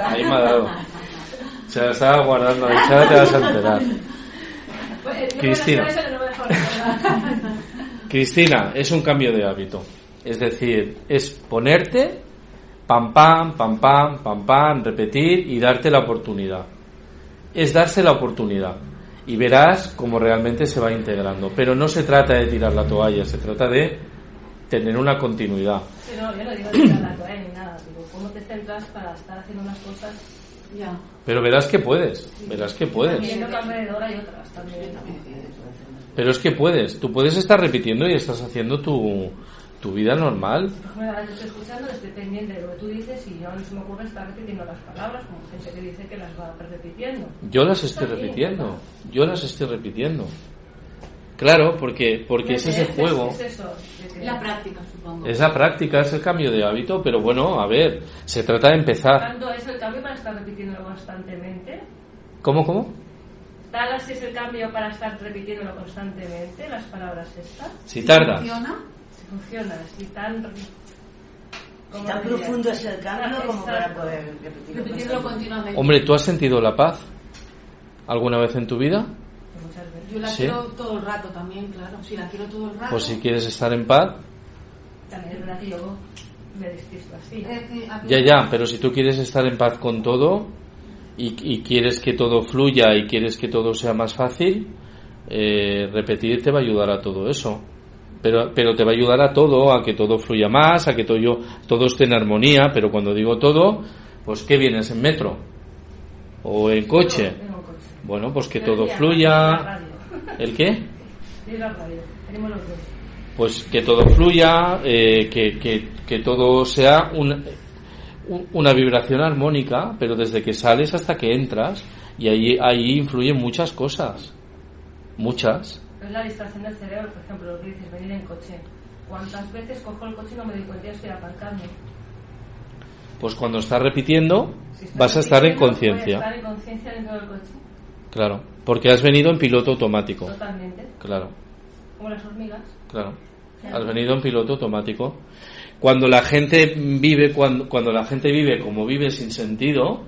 Ahí me ha dado. Se la estaba guardando, ahí ya te vas a enterar. Cristina. Cristina, es un cambio de hábito. Es decir, es ponerte, pam, pam, pam, pam, pam, pam, repetir y darte la oportunidad. Es darse la oportunidad. Y verás cómo realmente se va integrando. Pero no se trata de tirar la toalla, se trata de tener una continuidad. Sí, no, yo no digo tirar la toalla ni nada. Digo, ¿cómo te centras para estar haciendo unas cosas? Ya. Pero verás que puedes, verás que puedes. Pero es que puedes, tú puedes estar repitiendo y estás haciendo tu, tu vida normal. Por ejemplo, ahora te estoy escuchando, estoy pendiente de lo que tú dices y yo no se me ocurre estar repitiendo las palabras como gente que dice que las va repitiendo. Yo las estoy repitiendo, yo las estoy repitiendo. Claro, porque, porque es ese juego. Es eso, La práctica, supongo. Es la práctica, es el cambio de hábito, pero bueno, a ver, se trata de empezar. ¿Tanto es el cambio para estar repitiéndolo constantemente? ¿Cómo, cómo? ¿Tal así es el cambio para estar repitiéndolo constantemente, las palabras estas? Si tardas. ¿Funciona? Si funciona, si tan... ¿cómo tan profundo es el cambio como para poder repetirlo. Repetirlo continuamente. Hombre, ¿tú has sentido la paz alguna vez en tu vida? Yo la Sí. quiero todo el rato también, claro. Si la quiero todo el rato. Pues si quieres estar en paz, También es verdad que yo me despisto así. Eh, eh, ya, ya, pero si tú quieres estar en paz con todo y, y quieres que todo fluya y quieres que todo sea más fácil, eh, repetir te va a ayudar a todo eso. Pero, pero te va a ayudar a todo, a que todo fluya más, a que todo, yo, todo esté en armonía, pero cuando digo todo, pues ¿qué vienes? ¿En metro? ¿O en coche? Bueno, pues que todo fluya. ¿El qué? Pues que todo fluya, eh, que, que, que todo sea un- un- una vibración armónica, pero desde que sales hasta que entras, y ahí, ahí influyen muchas cosas, muchas. Es la distracción del cerebro, por ejemplo, lo que dices, venir en coche. ¿Cuántas veces cojo el coche y no me doy cuenta estoy aparcando? Pues cuando estás repitiendo, Si estás vas a estar en conciencia, estar en conciencia dentro del coche. Claro, porque has venido en piloto automático, Totalmente. claro, Como las hormigas. claro, has venido en piloto automático. Cuando la gente vive, cuando, cuando la gente vive como vive sin sentido,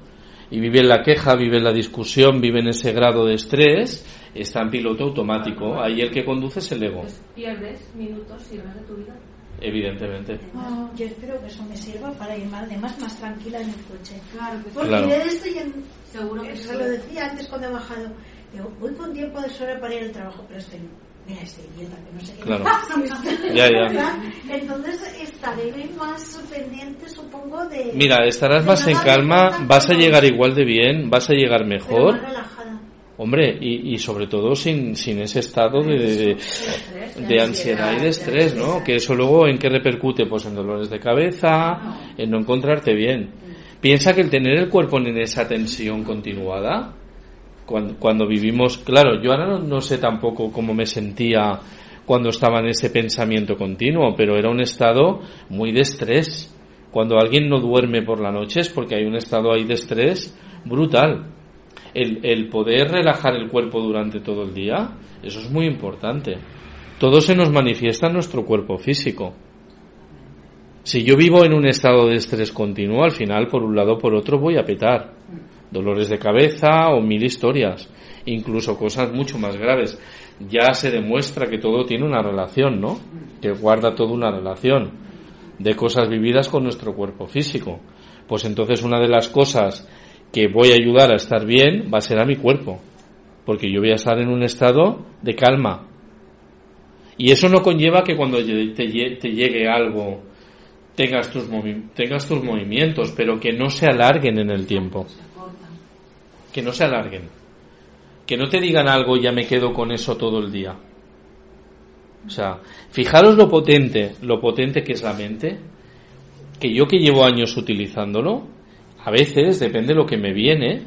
y vive en la queja, vive en la discusión, vive en ese grado de estrés, está en piloto automático. Ahí el que conduce es el ego, Pierdes minutos y horas de tu vida. Evidentemente. No, yo espero que eso me sirva para ir más, además más tranquila en el coche. Claro, que Porque Claro. de esto ya Seguro que se sí. lo decía antes cuando he bajado. Digo, voy con tiempo de sobra para ir al trabajo, pero estoy. Mira, este idiota que no sé qué Claro. me pasa. Ya, ya. Entonces estaré más pendiente, supongo, de. Mira, estarás de más en calma, vas a llegar igual de bien, vas a llegar pero mejor. más relajada. Hombre, y, y sobre todo sin, sin ese estado de, de, de ansiedad y de estrés, ¿no? Que eso luego en qué repercute, pues en dolores de cabeza, en no encontrarte bien. Piensa que el tener el cuerpo en esa tensión continuada, cuando, cuando vivimos, claro, yo ahora no, no sé tampoco cómo me sentía cuando estaba en ese pensamiento continuo, pero era un estado muy de estrés. Cuando alguien no duerme por la noche es porque hay un estado ahí de estrés brutal. El, el poder relajar el cuerpo durante todo el día, eso es muy importante. Todo se nos manifiesta en nuestro cuerpo físico. Si yo vivo en un estado de estrés continuo, al final, por un lado o por otro, voy a petar. Dolores de cabeza o mil historias. Incluso cosas mucho más graves. Ya se demuestra que todo tiene una relación, ¿no? Que guarda toda una relación de cosas vividas con nuestro cuerpo físico. Pues entonces una de las cosas que voy a ayudar a estar bien va a ser a mi cuerpo. Porque yo voy a estar en un estado de calma. Y eso no conlleva que cuando te, lle- te llegue algo tengas tus, movi- tengas tus movimientos, pero que no se alarguen en el tiempo. Que no se alarguen. Que no te digan algo y ya me quedo con eso todo el día. O sea, fijaros lo potente, lo potente que es la mente, que yo que llevo años utilizándolo, a veces, depende de lo que me viene,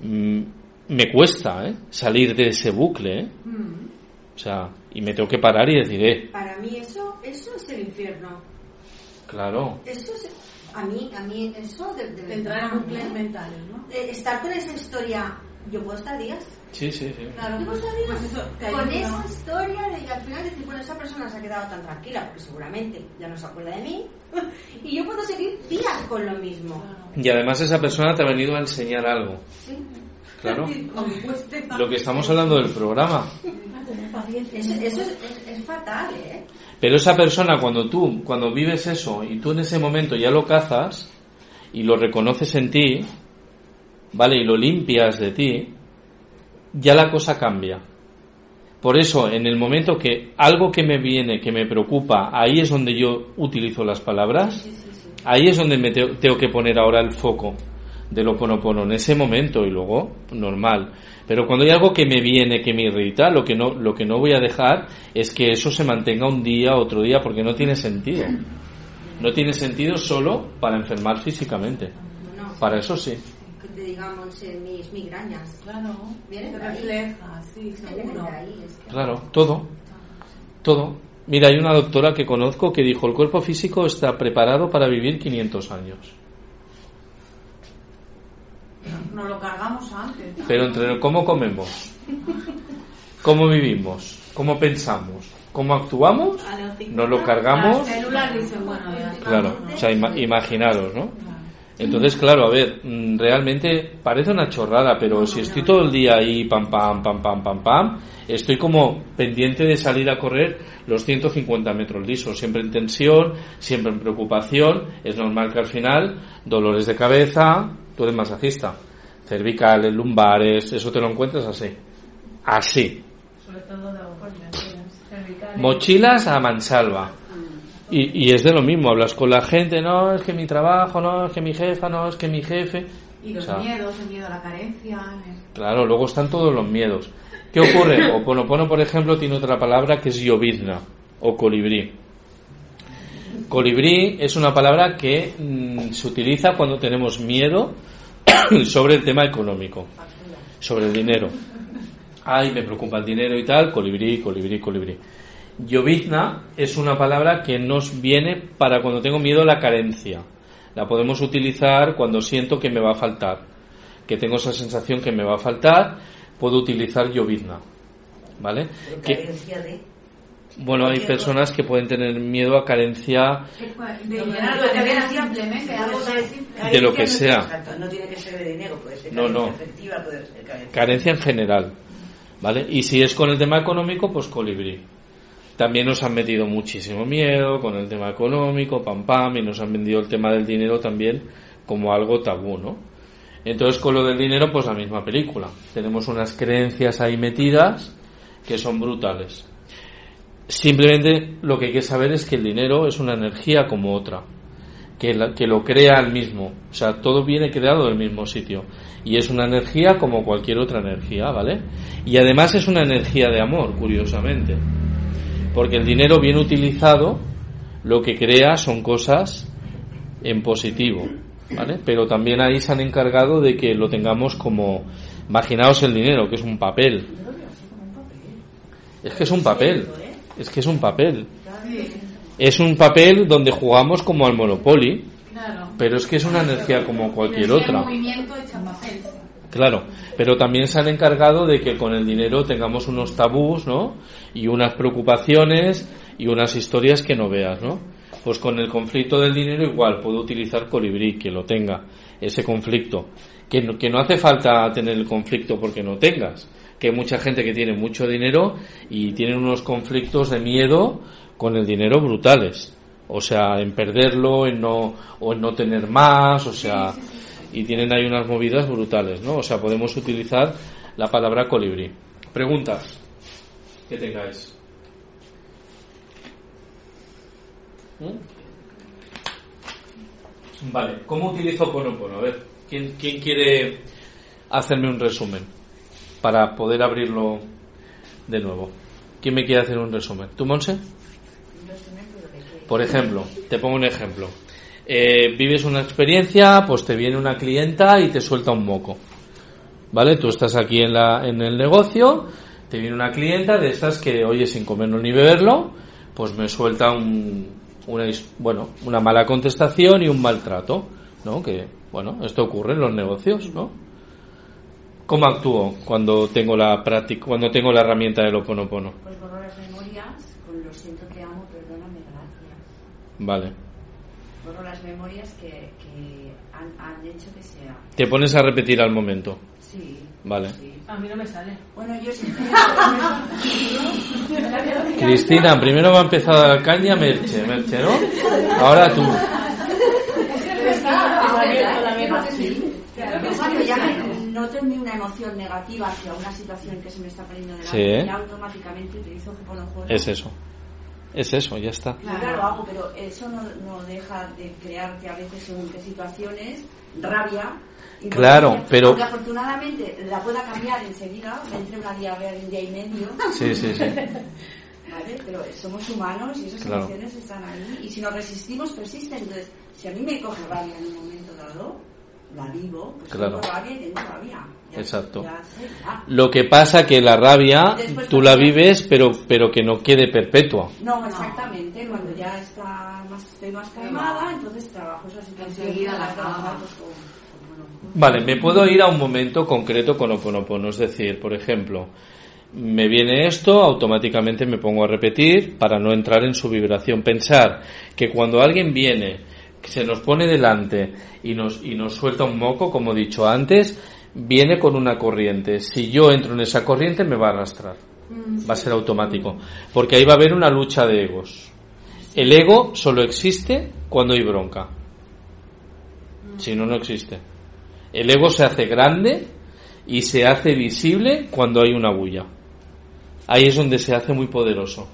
mm, me cuesta ¿eh? salir de ese bucle. ¿eh? O sea, y me tengo que parar y decir, eh, Para mí eso, eso es el infierno. claro, Eso es, a mí, a mí eso de, de Entrar en bucles mentales, ¿no? Eh, estar con esa historia, yo puedo estar días. Sí, sí, sí. Claro, pues, pues eso, con ayuda. esa historia de que al final decir, bueno, esa persona se ha quedado tan tranquila porque seguramente ya no se acuerda de mí y yo puedo seguir días con lo mismo. Y además esa persona te ha venido a enseñar algo. ¿sí? Claro. Lo que estamos hablando del programa. Eso, eso es, es- es fatal, ¿eh? Pero esa persona, cuando tú, cuando vives eso y tú en ese momento ya lo cazas y lo reconoces en ti, ¿vale? Y lo limpias de ti, ya la cosa cambia. Por eso, en el momento que algo que me viene, que me preocupa, ahí es donde yo utilizo las palabras, ahí es donde me tengo que poner ahora el foco del oponopono en ese momento y luego normal. Pero cuando hay algo que me viene, que me irrita, lo que no, lo que no voy a dejar es que eso se mantenga un día, otro día, porque no tiene sentido. No tiene sentido solo para enfermar físicamente. Para eso sí. Que te digamos en mis migrañas. Claro, Viene te de ahí. refleja, sí, seguro. de ahí, es que- Claro, todo. Todo. Mira, hay una doctora que conozco que dijo, el cuerpo físico está preparado para vivir 500 años. Nos lo cargamos antes. ¿no? Pero entre cómo comemos, cómo vivimos, cómo pensamos, cómo actuamos, nos lo cargamos. Las células dicen, bueno, ya está. Claro, o sea, ima- imaginaros, ¿no? Entonces, claro, a ver, mm, realmente parece una chorrada, pero si estoy todo el día ahí, pam, pam, pam, pam, pam, pam, estoy como pendiente de salir a correr los 150 metros lisos, siempre en tensión, siempre en preocupación, es normal que al final, dolores de cabeza, tú eres masajista, cervicales, lumbares, eso te lo encuentras así, así, Sobre todo de cervicales. mochilas a mansalva. Y, y es de lo mismo, hablas con la gente, no, es que mi trabajo, no, es que mi jefa, no, es que mi jefe. Y los O sea, miedos, el miedo a la carencia. el- Claro, luego están todos los miedos. ¿Qué ocurre? Oponopono, por ejemplo, tiene otra palabra que es llovizna o colibrí. Colibrí es una palabra que mm, se utiliza cuando tenemos miedo sobre el tema económico, sobre el dinero. Ay, me preocupa el dinero y tal, colibrí, colibrí, colibrí. Llovizna es una palabra que nos viene para cuando tengo miedo a la carencia. La podemos utilizar cuando siento que me va a faltar, que tengo esa sensación que me va a faltar, puedo utilizar llovizna. ¿Vale? Que, Carencia de... bueno, hay personas que pueden tener miedo a carencia De lo que sea. No tiene que ser de dinero, puede ser No, carencia no. afectiva, puede ser carencia. carencia en general. ¿Vale? Y si es con el tema económico, pues colibrí. También nos han metido muchísimo miedo con el tema económico, pam pam, y nos han vendido el tema del dinero también como algo tabú, ¿no? Entonces con lo del dinero, pues la misma película. Tenemos unas creencias ahí metidas que son brutales. Simplemente lo que hay que saber es que el dinero es una energía como otra. que, la- que lo crea el mismo. O sea, todo viene creado del mismo sitio. Y es una energía como cualquier otra energía, ¿vale? Y además es una energía de amor, curiosamente. Porque el dinero bien utilizado lo que crea son cosas en positivo, ¿vale? Pero también ahí se han encargado de que lo tengamos como, imaginaos el dinero, que es un papel. Es que es un papel, es que es un papel. Es un papel donde jugamos como al Monopoly, pero es que es una energía como cualquier otra. Claro, pero también se han encargado de que con el dinero tengamos unos tabús, ¿no? Y unas preocupaciones y unas historias que no veas, ¿no? Pues con el conflicto del dinero igual, puedo utilizar colibrí, que lo tenga, ese conflicto. Que no, que no hace falta tener el conflicto porque no tengas. Que hay mucha gente que tiene mucho dinero y tienen unos conflictos de miedo con el dinero brutales. O sea, en perderlo, en no, o en no tener más, o sea, y tienen ahí unas movidas brutales, ¿no? O sea, podemos utilizar la palabra colibrí. Preguntas que tengáis. ¿Mm? Vale, ¿cómo utilizo Ponopono? A ver, ¿quién, ¿quién quiere hacerme un resumen para poder abrirlo de nuevo? ¿Quién me quiere hacer un resumen? ¿Tú, Monse? Por ejemplo, te pongo un ejemplo. Eh, vives una experiencia, pues te viene una clienta y te suelta un moco. ¿Vale? Tú estás aquí en, la, en el negocio, te viene una clienta de estas que, oye, sin comerlo ni beberlo, pues me suelta un, una, bueno, una mala contestación y un maltrato, ¿no? Que, bueno, esto ocurre en los negocios, ¿no? ¿Cómo actúo cuando tengo la práctica, cuando tengo la herramienta del Oponopono? Pues borro las memorias con lo siento, te amo, perdóname, gracias. Vale. Borro las memorias que, que han, han hecho que sea. Te pones a repetir al momento. Sí. Vale. A mí no me sale. Bueno, yo siempre. Cristina, primero va a empezar a dar caña Merche, Merche, ¿no? Ahora tú. Cuando ya noto en una emoción negativa hacia una situación que se me está poniendo delante, Sí, ¿eh? ya automáticamente utilizo Ho'oponopono. Es eso. Es eso, ya está. Claro, lo hago, pero eso no, no deja de crearte a veces según qué situaciones, rabia. Y Claro, pero- Aunque afortunadamente la pueda cambiar enseguida, me entre una diarrea de un día y medio. Sí, sí, sí. ¿Vale? Pero somos humanos y esas Claro. emociones están ahí. Y si nos resistimos, persisten. Entonces, si a mí me coge rabia en un momento dado, la vivo, pues Claro. tengo rabia y tengo rabia. Ya- Exacto. ya sé, ya. Lo que pasa que la rabia Después tú la vives, pero pero que no quede perpetua. No, exactamente. Cuando ya está más, estoy más calmada, entonces trabajo esa situación. Enseguida la calma. pues, Vale, me puedo ir a un momento concreto con Oponopono, es decir, por ejemplo, me viene esto, automáticamente me pongo a repetir para no entrar en su vibración. Pensar que cuando alguien viene, se nos pone delante y nos, y nos suelta un moco, como he dicho antes, viene con una corriente. Si yo entro en esa corriente me va a arrastrar. Va a ser automático. Porque ahí va a haber una lucha de egos. El ego solo existe cuando hay bronca. Si no, no existe. El ego se hace grande y se hace visible cuando hay una bulla. Ahí es donde se hace muy poderoso.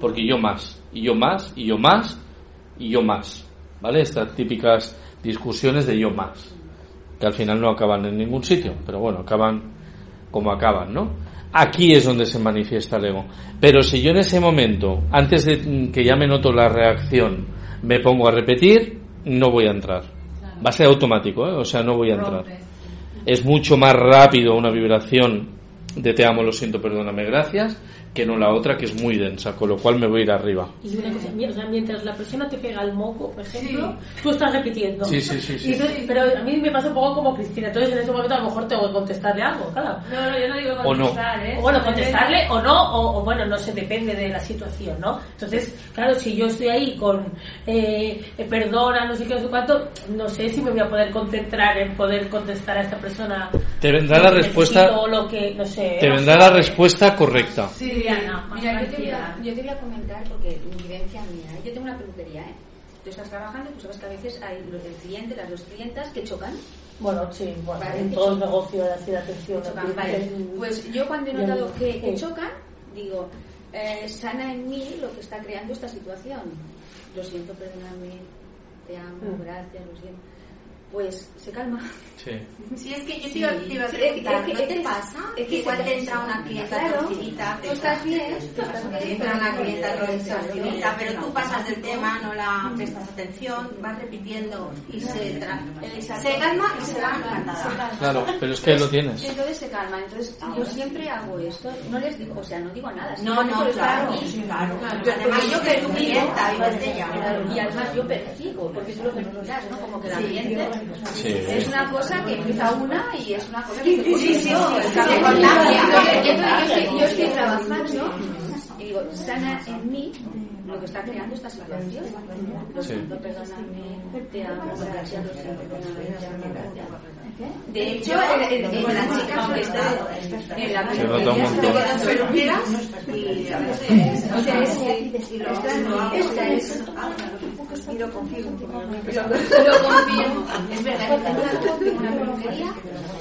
Porque yo más, y yo más, y yo más, y yo más. ¿Vale? Estas típicas discusiones de yo más. Que al final no acaban en ningún sitio, pero bueno, acaban como acaban, ¿no? Aquí es donde se manifiesta el ego. Pero si yo en ese momento, antes de que ya me noto la reacción, me pongo a repetir, no voy a entrar. Va a ser automático, ¿eh? o sea, no voy a entrar. Es mucho más rápido una vibración de te amo, lo siento, perdóname, gracias, que no la otra que es muy densa, con lo cual me voy a ir arriba. Y una cosa, mi- o sea, mientras la persona te pega el moco, por ejemplo, tú estás repitiendo. Sí, sí, sí, sí. Y entonces- pero a mí me pasa un poco como Cristina. Entonces en ese momento a lo mejor tengo que contestarle algo, claro. No, no, yo no digo O no. contestar, ¿eh? O bueno, contestarle o no, o, o bueno, no sé, depende de la situación, ¿no? Entonces, claro, si yo estoy ahí con eh, perdona, no sé qué, no sé cuánto, no sé si me voy a poder concentrar en poder contestar a esta persona. Te vendrá la respuesta- necesito o lo que, no sé. Te o vendrá sea, la respuesta correcta. Sí, Diana, más Mira, yo te, voy a, yo te voy a comentar porque mi vivencia mía. ¿eh? Yo tengo una peluquería, ¿eh? Tú estás trabajando, tú sabes que a veces hay los del cliente, las dos clientas que chocan. Bueno, sí, bueno, Vale, en todo el negocio de así de atención. Chocan, vale. Pues yo cuando he notado que, que chocan, digo, eh, sana en mí lo que está creando esta situación. Lo siento, perdóname, te amo, Mm. gracias, lo siento. Pues se calma. Sí. Sí, es que yo te Sí, iba, te iba a preguntar, es que- ¿no te pasa? es que igual te entra una clienta Claro, torcidita, tú estás bien, tú estás te bien, entra una pero clienta torcidita, pero tú pasas del tema, no la prestas atención, vas repitiendo y se, tra- se calma y se va encantada. Claro, pero es que lo tienes. Entonces se calma. Entonces yo siempre hago esto. No les digo, o sea, no digo nada. No, no, claro, Además, yo que tu clienta, Y además yo percibo, porque es lo das, ¿no? Como que el Sí. ambiente Sí. es una cosa que empieza una y es una cosa Sí, que sí, sí, sí, Entonces, sí, se yo estoy trabajando y digo, sana en mí lo que está creando esta situación. Lo Sí. siento, perdóname, te amo, gracias, lo siento, perdóname, te amo, gracias. De hecho, en, en, en las chicas que está en la peluquería, se quedan peluqueras y a veces O sea, es- y lo esta- lo hago. esta es- Y lo confirmo. Lo, lo confirmo. Es verdad que tengo una, una peluquería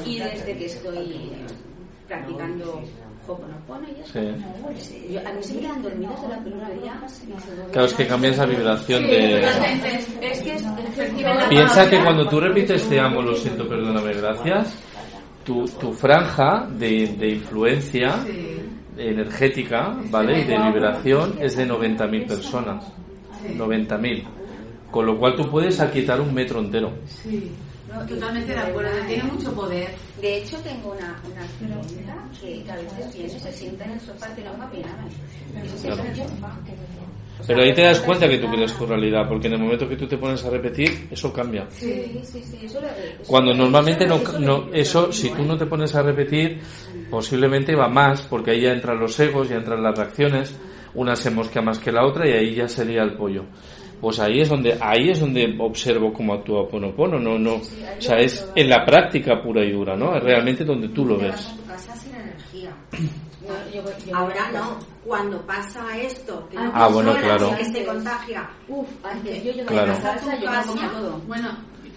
y desde que estoy practicando Hoponopono y eso, Sí. yo, a mí se me quedan dormidas de la peluquería. Claro, es que cambia esa vibración de... Es que es. Piensa que cuando tú repites te amo, lo siento, perdóname, gracias, tu, tu franja de, de influencia energética, ¿vale? Y de vibración es de 90.000 personas. 90.000. Con lo cual tú puedes aquietar un metro entero. Sí, totalmente de acuerdo. Tiene mucho poder. De hecho, tengo una, una clienta que a veces viene, se sienta en el sofá. Y el sofá. Pero ahí te das cuenta que tú creas tu realidad, porque en el momento que tú te pones a repetir, eso cambia. Sí, sí, sí, eso lo eso- Cuando normalmente no, no eso, si tú no te pones a repetir, posiblemente va más, porque ahí ya entran los egos, ya entran las reacciones, una se mosquea más que la otra y ahí ya sería el pollo. Pues ahí es donde, ahí es donde observo cómo actúa Ponopono, no, no, o sea, es en la práctica pura y dura, ¿no? Es realmente donde tú lo ves. vas a tu casa sin energía. No, yo voy- yo voy Ahora no, cuando pasa esto, que no Ah, bueno, claro. que se contagia, Uf, antes yo llego Claro. a casa, yo me comía todo. Bueno,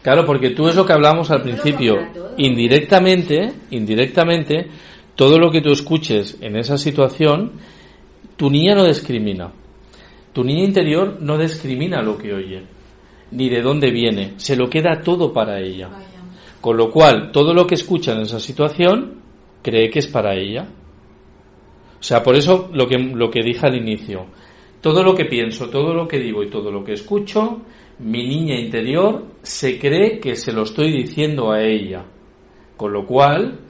Claro, porque tú es lo que hablamos al principio. Indirectamente, indirectamente, todo lo que tú escuches en esa situación, tu niña no discrimina. Tu niña interior no discrimina lo que oye, ni de dónde viene. Se lo queda todo para ella. Con lo cual, todo lo que escucha en esa situación, cree que es para ella. O sea, por eso lo que, lo que dije al inicio. Todo lo que pienso, todo lo que digo y todo lo que escucho, mi niña interior se cree que se lo estoy diciendo a ella. Con lo cual,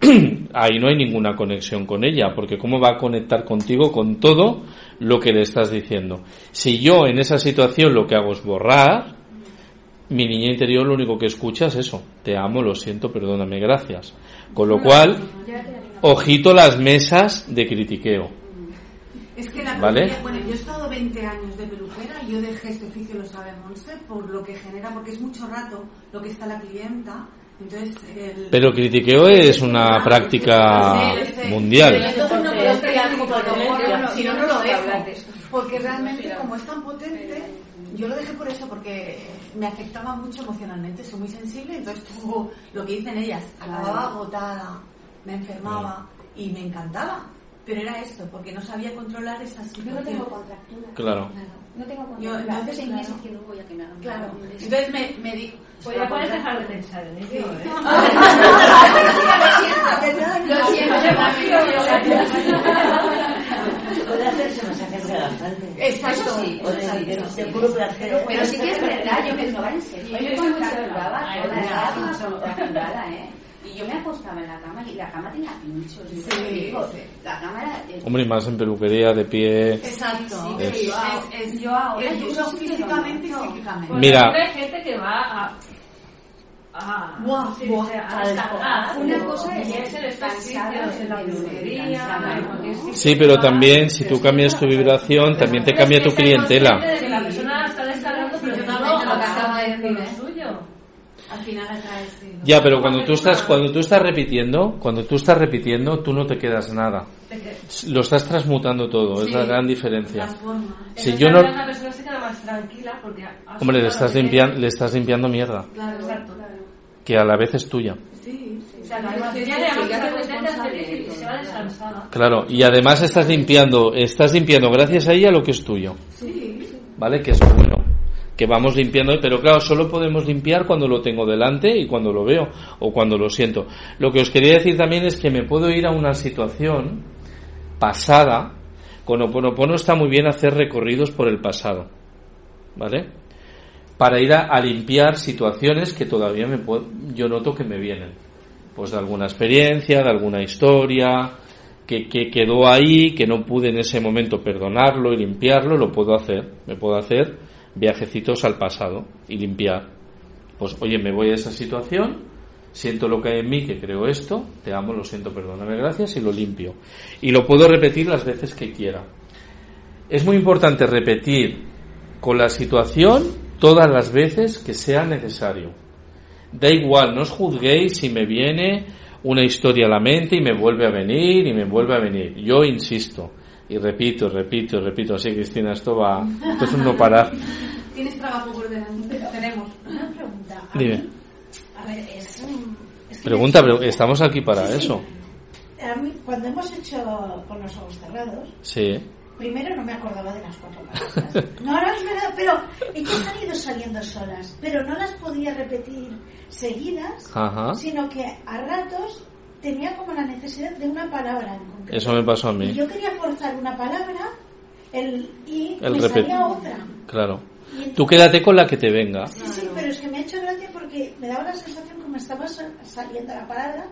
ahí no hay ninguna conexión con ella, porque ¿cómo va a conectar contigo con todo lo que le estás diciendo? Si yo en esa situación lo que hago es borrar, mi niña interior lo único que escucha es eso, te amo, lo siento, perdóname, gracias. Con lo cual, ojito las mesas de critiqueo. es que la ¿Vale? bueno, yo he estado 20 años de peluquera y yo dejé este oficio, lo sabe Monse, por lo que genera, porque es mucho rato lo que está la clienta. Entonces, el... Pero critiqueo es una práctica Sí, sí. mundial. Entonces no puedo crear como Potencia. si no, no lo Hablar de dejo. esto. Porque realmente, como es tan potente, yo lo dejé por eso, porque me afectaba mucho emocionalmente, soy muy sensible, entonces tuvo lo que dicen ellas, acababa agotada, me enfermaba y me encantaba. Pero era esto, porque no sabía controlar esa situación. Yo no tengo contractura. Claro. No tengo contractura. yo- Hace seis claro. meses que no voy a que nada. Claro. Entonces me, me dijo... Pues ya puedes dejar de pensar en ello, ¿eh? Lo siento, Puede hacerse masajes relajantes. Exacto. Eso sí, O de, eso sí, de, eso de sí. puro placer. Pero sí que es verdad, yo me no en serio. Yo cuando toda contracturada, ¿eh? Y yo me acostaba en la cama y la cama tenía pinchos. y Sí, te digo, sí. La cama era... eh, Hombre, y más en peluquería, de pie. Exacto. Es- Sí, es, es- Yo ahora, yo físicamente y psíquicamente. Pues Mira. Hay gente que va a. a Buah, sí, buah, sí, una cosa es es el estar pero también si tú cambias tu vibración, también te cambia tu clientela. Al final atraes, sí. ¿no? Ya, pero cuando tú estás cuando tú estás repitiendo, cuando tú estás repitiendo, tú no te quedas nada. Lo estás transmutando todo, es la gran diferencia. Si yo no La persona se queda más tranquila porque. ha Hombre, le estás limpiando le estás limpiando mierda, Claro, Exacto. que a la vez es tuya. Sí, O sea, la conciencia le hace que te sientas feliz y se va descansada. Claro, y además estás limpiando, estás limpiando gracias a ella lo que es tuyo. sí. ¿Vale? Que es bueno. Que vamos limpiando, pero claro, solo podemos limpiar cuando lo tengo delante y cuando lo veo o cuando lo siento. Lo que os quería decir también es que me puedo ir a una situación pasada. Con Oponopono está muy bien hacer recorridos por el pasado, ¿vale? Para ir a, a limpiar situaciones que todavía me puedo- yo noto que me vienen, pues de alguna experiencia, de alguna historia, que, que quedó ahí, que no pude en ese momento perdonarlo y limpiarlo, lo puedo hacer. Me puedo hacer viajecitos al pasado y limpiar. Pues oye, me voy a esa situación, siento lo que hay en mí, que creo esto, te amo, lo siento, perdóname, gracias, y lo limpio. Y lo puedo repetir las veces que quiera. Es muy importante repetir con la situación todas las veces que sea necesario. Da igual, no os juzguéis si me viene una historia a la mente y me vuelve a venir y me vuelve a venir. Yo insisto y repito, repito, repito. Así, Cristina, esto va, esto es un no parar. Tienes trabajo por delante. Tenemos. Una pregunta. A Dime. mí, A ver, es, un- es que Pregunta, pero estamos aquí para Sí, sí. eso. a mí, cuando hemos hecho con los ojos cerrados, Sí. primero no me acordaba de las cuatro palabras. No, no es verdad, pero ellas han ido saliendo solas, pero no las podía repetir seguidas, Ajá. sino que a ratos tenía como la necesidad de una palabra en concreto. Eso me pasó a Y mí. yo quería forzar una palabra el, y El me salía otra. Claro. Tú quédate con la que te venga. Sí, sí, pero es que me ha hecho gracia porque me daba la sensación como estaba sal- saliendo la palabra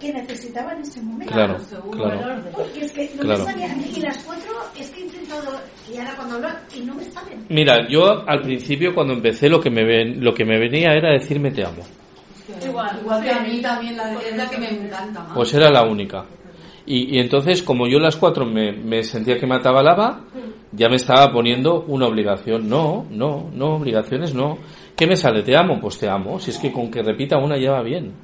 que necesitaba en ese momento. Claro, claro. Porque es que no Claro. me salían. Y las cuatro es que he intentado, y ahora cuando hablo, y no me salen. Mira, yo al principio cuando empecé lo que me ven, lo que me venía era decirme te amo. Igual, igual que a mí también la de, es la que me encanta más. Pues era la única. Y, y entonces, como yo las cuatro me, me sentía que mataba lava, ya me estaba poniendo una obligación. No, no, no, obligaciones no. ¿Qué me sale? ¿Te amo? Pues te amo. Si es que con que repita una ya va bien.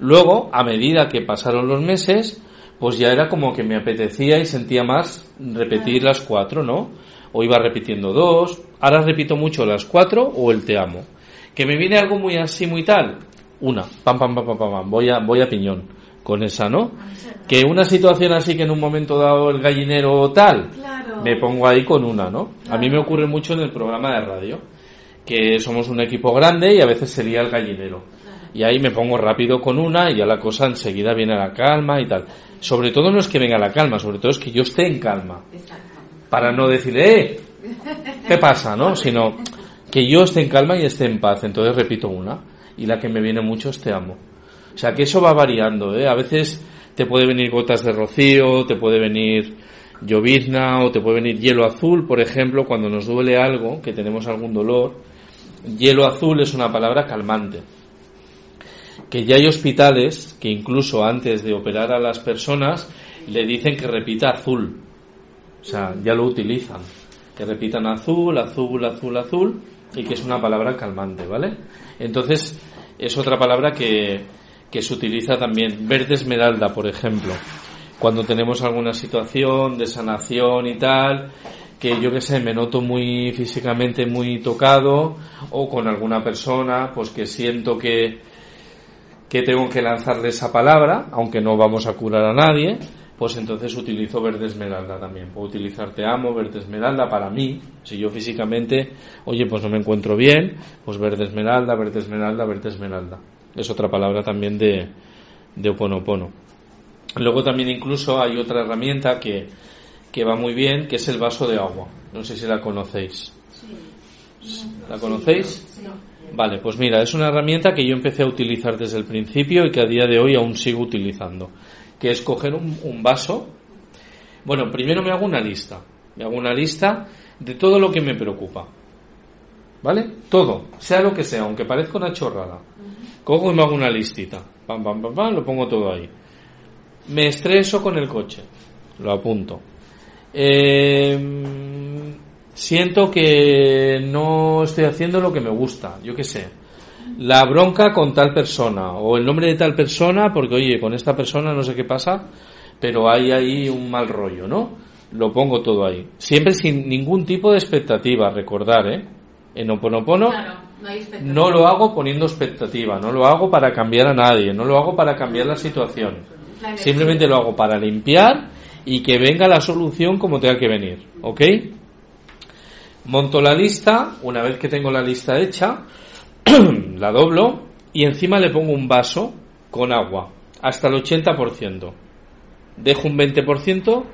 Luego, a medida que pasaron los meses, pues ya era como que me apetecía y sentía más repetir las cuatro, ¿no? O iba repitiendo dos. Ahora repito mucho las cuatro o el te amo. Que me viene algo muy así, muy tal. Una. Pam, pam, pam, pam, pam, pam. Voy a, voy a piñón con esa, ¿no? Que una situación así que en un momento dado el gallinero tal, Claro. me pongo ahí con una, ¿no? A mí me ocurre mucho en el programa de radio, que somos un equipo grande y a veces sería el gallinero. Y ahí me pongo rápido con una y ya la cosa enseguida viene a la calma y tal. Sobre todo no es que venga la calma, sobre todo es que yo esté en calma. Para no decir, eh, ¿qué pasa, no? Sino que yo esté en calma y esté en paz. Entonces repito una. Y la que me viene mucho es te amo. O sea que eso va variando, ¿eh? A veces te puede venir gotas de rocío, te puede venir llovizna o te puede venir hielo azul, por ejemplo, cuando nos duele algo, que tenemos algún dolor. Hielo azul es una palabra calmante. Que ya hay hospitales que incluso antes de operar a las personas le dicen que repita azul. O sea, ya lo utilizan. Que repitan azul, azul, azul, azul y que es una palabra calmante, ¿vale? Entonces, es otra palabra que, que se utiliza también. Verde esmeralda, por ejemplo. Cuando tenemos alguna situación de sanación y tal, que yo que sé, me noto muy físicamente muy tocado o con alguna persona, pues que siento que, que tengo que lanzarle esa palabra, aunque no vamos a curar a nadie, pues entonces utilizo verde esmeralda también. Puedo utilizar te amo, verde esmeralda para mí. Si yo físicamente, oye, pues no me encuentro bien, pues verde esmeralda, verde esmeralda, verde esmeralda. Es otra palabra también de, de oponopono. Luego también incluso hay otra herramienta que, que va muy bien, que es el vaso de agua. No sé si la conocéis. ¿La conocéis? Vale, pues mira, es una herramienta que yo empecé a utilizar desde el principio y que a día de hoy aún sigo utilizando. Que es coger un, un vaso. Bueno, primero me hago una lista. Me hago una lista de todo lo que me preocupa. ¿Vale? Todo, sea lo que sea, aunque parezca una chorrada. Cojo y me hago una listita. Pam, pam, pam, pam, lo pongo todo ahí. Me estreso con el coche. Lo apunto. Eh, siento que no estoy haciendo lo que me gusta. Yo qué sé. La bronca con tal persona. O el nombre de tal persona porque, oye, con esta persona no sé qué pasa. Pero hay ahí un mal rollo, ¿no? Lo pongo todo ahí. Siempre sin ningún tipo de expectativa. Recordar, ¿eh? En Oponopono. Claro, no hay expectativa. No lo hago poniendo expectativa, no lo hago para cambiar a nadie, no lo hago para cambiar la situación. Simplemente lo hago para limpiar y que venga la solución como tenga que venir, ¿ok? Monto la lista, una vez que tengo la lista hecha, la doblo y encima le pongo un vaso con agua, hasta el 80%. Dejo un 20%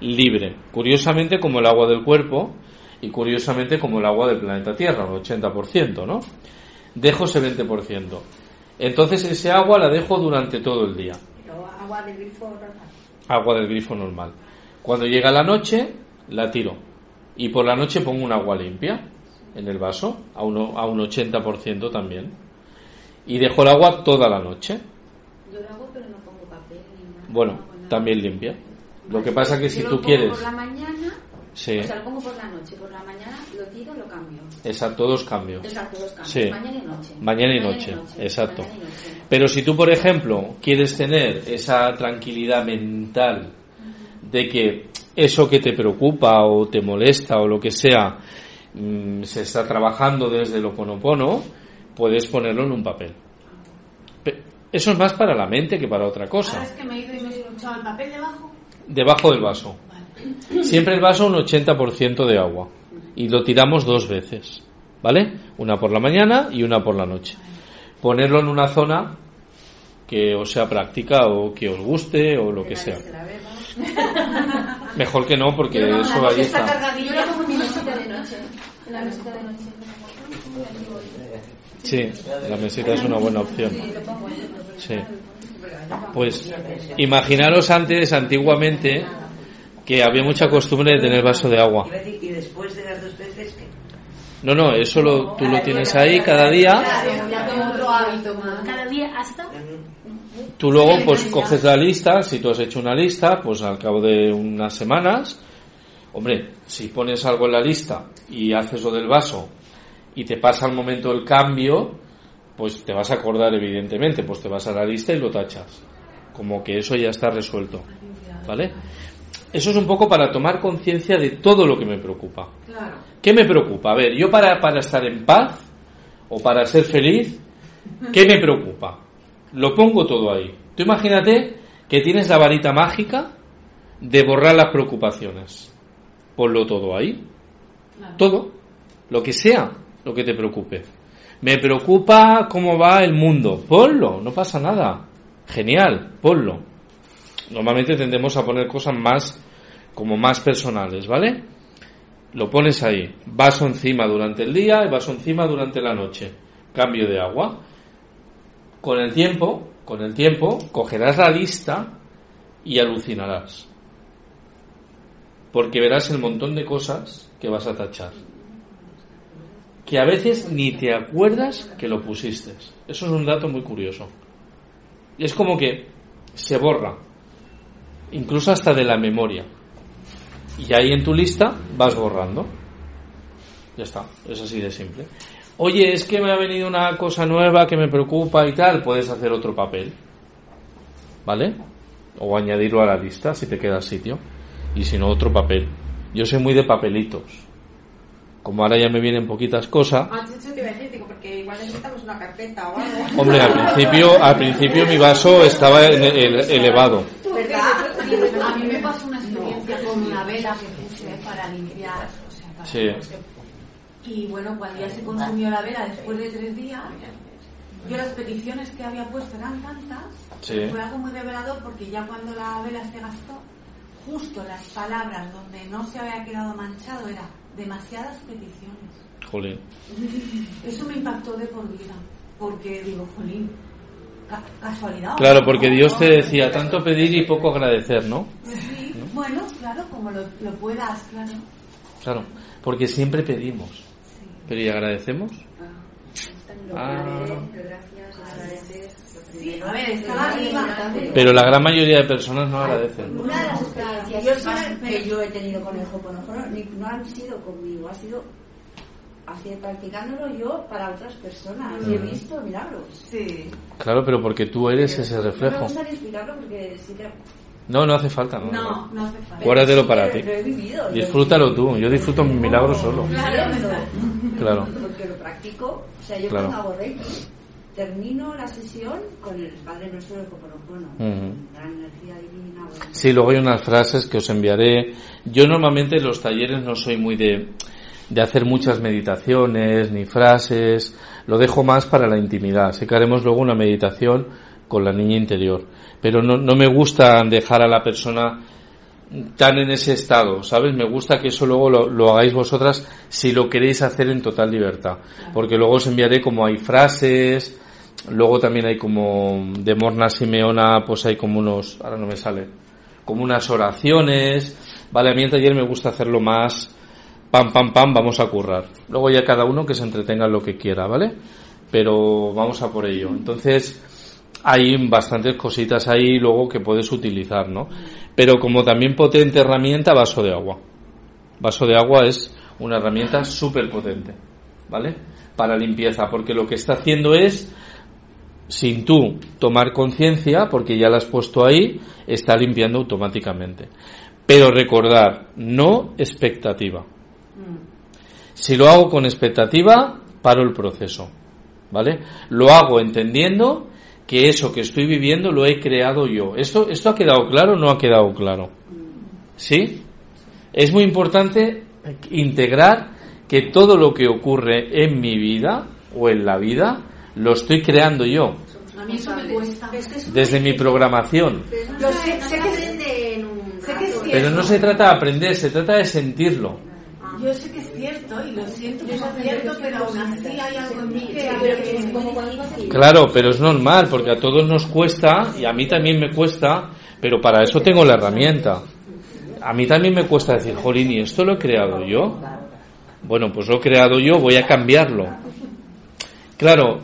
libre, curiosamente como el agua del cuerpo y curiosamente como el agua del planeta Tierra, un 80%, ¿no? Dejo ese 20%. Entonces ese agua la dejo durante todo el día Pero agua del grifo normal. agua del grifo normal. Cuando llega la noche, la tiro. Y por la noche pongo un agua limpia en el vaso, a, uno, a un 80% también. Y dejo el agua toda la noche. Yo lo hago, pero no pongo papel ni nada. Bueno, también limpia. Lo que pasa que si tú quieres... por la mañana, Sí. o sea, lo pongo por la noche, por la mañana lo tiro, lo cambio. Exacto, dos cambios. Exacto, dos cambios. Sí. Mañana y noche. Mañana y noche, exacto. Pero si tú, por ejemplo, quieres tener esa tranquilidad mental de que eso que te preocupa o te molesta o lo que sea mm, se está trabajando desde lo ponopono, puedes ponerlo en un papel. Pe- Eso es más para la mente que para otra cosa. Ahora es que me he ido y me he escuchado el papel debajo. Debajo del vaso. Siempre el vaso un 80% de agua. Y lo tiramos dos veces. ¿Vale? Una por la mañana y una por la noche. Ponerlo en una zona que os sea práctica o que os guste o lo que sea. Mejor que no, porque eso ahí está. Yo lo pongo en mi mesita de noche. En la mesita de noche. Sí, la mesita es una buena opción. Sí. Pues imaginaros antes, antiguamente, que había mucha costumbre de tener vaso de agua. Iba a decir, Y después de las dos veces, que No, no, eso lo, tú lo tienes ahí cada día. Ya tengo otro hábito más. Cada día hasta. Tú luego pues coges la lista, si tú has hecho una lista, pues al cabo de unas semanas, hombre, si pones algo en la lista y haces lo del vaso y te pasa el momento del cambio, pues te vas a acordar evidentemente, pues te vas a la lista y lo tachas. Como que eso ya está resuelto. ¿Vale? Eso es un poco para tomar conciencia de todo lo que me preocupa. Claro. ¿Qué me preocupa? A ver, yo para, para estar en paz o para ser feliz, ¿qué me preocupa? Lo pongo todo ahí. Tú imagínate que tienes la varita mágica de borrar las preocupaciones. Ponlo todo ahí. Todo. Lo que sea, lo que te preocupe. Me preocupa cómo va el mundo. Ponlo, no pasa nada. Genial, ponlo. Normalmente tendemos a poner cosas más, como más personales, ¿vale? Lo pones ahí. Vaso encima durante el día y vaso encima durante la noche. Cambio de agua. Con el tiempo, con el tiempo, cogerás la lista y alucinarás. Porque verás el montón de cosas que vas a tachar. Que a veces ni te acuerdas que lo pusiste. Eso es un dato muy curioso. Y es como que se borra. Incluso hasta de la memoria. Y ahí en tu lista vas borrando. Ya está, es así de simple. Oye, es que me ha venido una cosa nueva que me preocupa y tal, puedes hacer otro papel. ¿Vale? O añadirlo a la lista si te queda sitio. Y si no, otro papel. Yo soy muy de papelitos. Como ahora ya me vienen poquitas cosas. Ah, eso te iba a decir, digo, porque igual necesitamos una carpeta o algo. Hombre, al principio, al principio mi vaso estaba en- el- elevado. ¿Verdad? A mí me pasó una experiencia con una vela que puse para limpiar. O sea, para- Sí. Y bueno, cuando ya se consumió la vela después de tres días, yo las peticiones que había puesto eran tantas, Sí. fue algo muy revelador porque ya cuando la vela se gastó, justo las palabras donde no se había quedado manchado era demasiadas peticiones. Jolín. Eso me impactó de por vida, porque digo, jolín, ca- casualidad. o Claro, no? porque Dios te decía tanto pedir y poco agradecer, ¿no? Sí, bueno, claro, como lo, lo puedas, claro. Claro, porque siempre pedimos. Pero ¿y agradecemos? Ah. Sí, a ver, estaba arriba. Pero la gran mayoría de personas no agradecen. Una de las experiencias yo sí que yo he tenido con el Hoponopono no han sido conmigo, ha sido así practicándolo yo para otras personas. Y he Mm. visto milagros. Sí. Claro, pero porque tú eres ese No me reflejo. gusta ni explicarlo porque sí que... No, no hace falta. No, No, no hace falta. Guárdatelo Sí, para ti. vivido, Disfrútalo tú. Yo disfruto mi milagro solo. Claro, Claro. Porque lo practico. O sea, yo Claro. cuando hago Reiki, termino la sesión con el Padre Nuestro del Hoponopono. Ujú. Gran energía divina. bueno. Sí, luego hay unas frases que os enviaré. Yo normalmente en los talleres no soy muy de de hacer muchas meditaciones ni frases, lo dejo más para la intimidad. Sé que haremos luego una meditación con la niña interior, pero no, no me gusta dejar a la persona tan en ese estado, ¿sabes? Me gusta que eso luego lo, lo, hagáis vosotras si lo queréis hacer en total libertad, porque luego os enviaré como hay frases, luego también hay como de Morna Simeona, pues hay como unos, ahora no me sale, como unas oraciones, vale, a mí en taller me gusta hacerlo más pam, pam, pam, vamos a currar. Luego ya cada uno que se entretenga en lo que quiera, ¿vale? Pero vamos a por ello. Entonces, hay bastantes cositas ahí luego que puedes utilizar, ¿no? Pero como también potente herramienta, vaso de agua. Vaso de agua es una herramienta súper potente, ¿vale? Para limpieza, porque lo que está haciendo es, sin tú tomar conciencia, porque ya la has puesto ahí, está limpiando automáticamente. Pero recordar, no expectativa. Si lo hago con expectativa, paro el proceso, ¿vale? Lo hago entendiendo que eso que estoy viviendo lo he creado yo. ¿Esto, esto ha quedado claro o no ha quedado claro? ¿Sí? Es muy importante integrar que todo lo que ocurre en mi vida o en la vida lo estoy creando yo. A mí eso me cuesta. Desde mi programación. Cierto. Pero no se trata de aprender, se trata de sentirlo. Yo sé que es cierto y lo siento que es cierto, pero aún así hay algo en mí que... Claro, pero es normal, porque a todos nos cuesta, y a mí también me cuesta, pero para eso tengo la herramienta. A mí también me cuesta decir, Jolín, ¿y esto lo he creado yo? Bueno, pues lo he creado yo, voy a cambiarlo. Claro,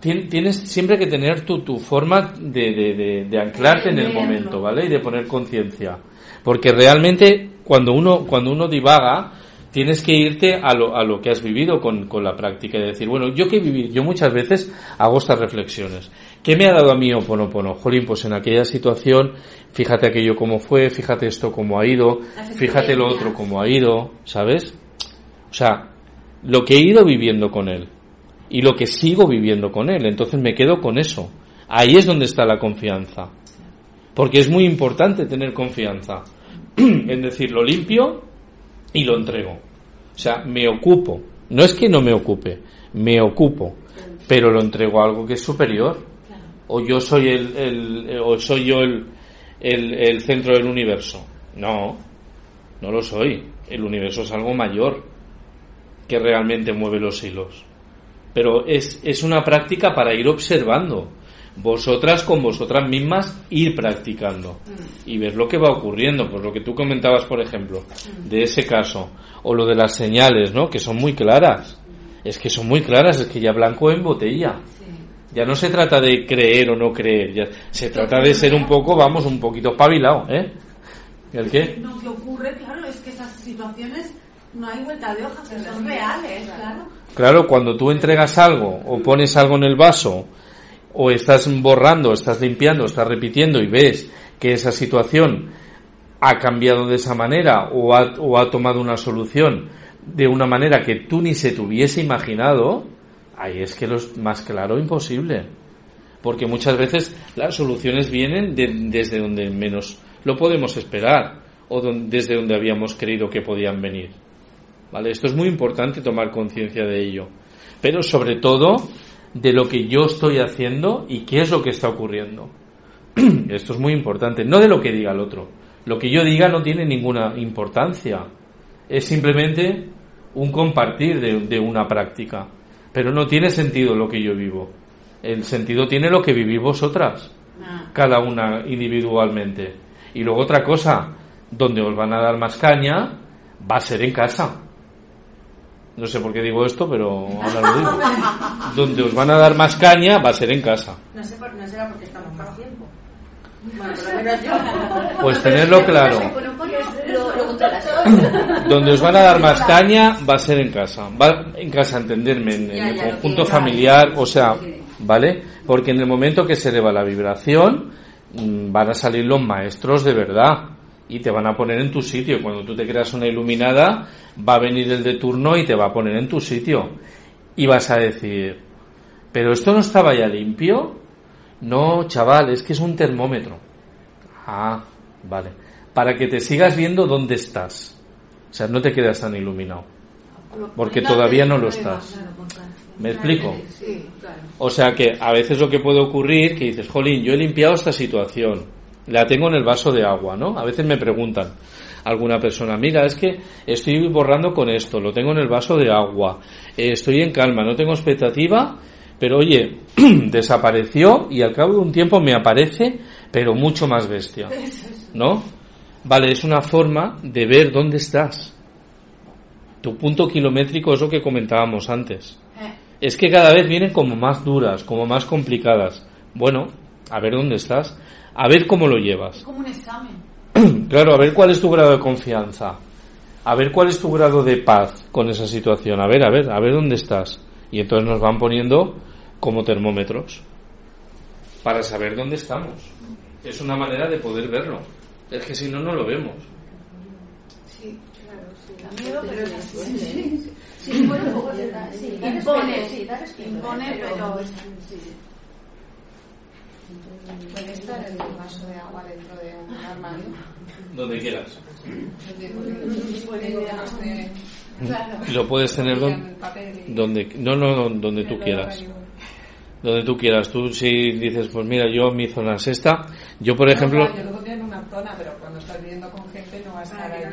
tienes siempre que tener tu, tu forma de, de, de, de anclarte en el momento, ¿vale? Y de poner conciencia. Porque realmente cuando uno, cuando uno divaga, tienes que irte a lo, a lo que has vivido con, con, la práctica y decir, bueno, yo que viví, yo muchas veces hago estas reflexiones. ¿Qué me ha dado a mí Oponopono? Jolín, pues en aquella situación, fíjate aquello cómo fue, fíjate esto cómo ha ido, fíjate lo otro cómo ha ido, ¿sabes? O sea, lo que he ido viviendo con él y lo que sigo viviendo con él, entonces me quedo con eso. Ahí es donde está la confianza. Porque es muy importante tener confianza. en decir, lo limpio y lo entrego. O sea, me ocupo. No es que no me ocupe, me ocupo, pero lo entrego a algo que es superior. O yo soy el, el o soy yo el, el, centro del universo. No, no lo soy. El universo es algo mayor que realmente mueve los hilos. Pero es, es una práctica para ir observando. Vosotras con vosotras mismas ir practicando y ver lo que va ocurriendo. Pues lo que tú comentabas, por ejemplo, de ese caso. O lo de las señales, ¿no? Que son muy claras. Es que son muy claras, es que ya blanco en botella. Ya no se trata de creer o no creer, ya se trata de ser un poco, vamos, un poquito espabilado, ¿eh? ¿El qué? Lo que ocurre, claro, es que esas situaciones no hay vuelta de hoja, que son reales, claro. Claro, cuando tú entregas algo o pones algo en el vaso o estás borrando, estás limpiando, estás repitiendo y ves que esa situación ha cambiado de esa manera o ha, o ha tomado una solución de una manera que tú ni se te hubiese imaginado, ahí es que lo es más claro imposible. Porque muchas veces las soluciones vienen de, desde donde menos lo podemos esperar o don, desde donde habíamos creído que podían venir. ¿Vale? Esto es muy importante tomar conciencia de ello. Pero sobre todo de lo que yo estoy haciendo y qué es lo que está ocurriendo. Esto es muy importante. No de lo que diga el otro. Lo que yo diga no tiene ninguna importancia. Es simplemente un compartir de, de una práctica. Pero no tiene sentido lo que yo vivo. El sentido tiene lo que vivís vosotras. Cada una individualmente. Y luego otra cosa, donde os van a dar más caña, va a ser en casa. No sé por qué digo esto, pero ahora lo digo. Donde os van a dar más caña va a ser en casa. No, sé por, no será porque estamos más tiempo. Bueno, por lo menos yo. Pues tenerlo claro. Donde os van a dar más caña va a ser en casa. Va en casa, entenderme, en, en el conjunto familiar, o sea, ¿vale? Porque en el momento que se eleva la vibración, van a salir los maestros de verdad y te van a poner en tu sitio. Cuando tú te creas una iluminada, va a venir el de turno y te va a poner en tu sitio. Y vas a decir, ¿pero esto no estaba ya limpio? No, chaval, es que es un termómetro. Ah, vale. Para que te sigas viendo dónde estás. O sea, no te quedas tan iluminado. porque todavía no lo estás. ¿Me explico? O sea que a veces lo que puede ocurrir que dices, jolín, yo he limpiado esta situación, la tengo en el vaso de agua, ¿no? A veces me preguntan alguna persona, mira, es que estoy borrando con esto, lo tengo en el vaso de agua, eh, estoy en calma, no tengo expectativa, pero oye, desapareció y al cabo de un tiempo me aparece, pero mucho más bestia, ¿no? Vale, es una forma de ver dónde estás. Tu punto kilométrico es lo que comentábamos antes. Es que cada vez vienen como más duras, como más complicadas. Bueno, a ver dónde estás, a ver cómo lo llevas. como un examen. Claro, a ver cuál es tu grado de confianza. A ver cuál es tu grado de paz con esa situación. A ver, a ver, a ver dónde estás. Y entonces nos van poniendo como termómetros para saber dónde estamos. Es una manera de poder verlo. Es que si no, no lo vemos. Sí, claro, sí. Da miedo, pero es así. Sí, Sí, bueno, bueno, sí, impone, impone, pero Puede estar el vaso de agua dentro de un armario. Donde quieras. Lo puedes tener don- donde no no donde tú quieras. donde tú quieras. Tú si dices pues mira yo mi zona es esta. Yo por ejemplo yo lo pondría en una zona, pero cuando estás viviendo con gente no vas a estar.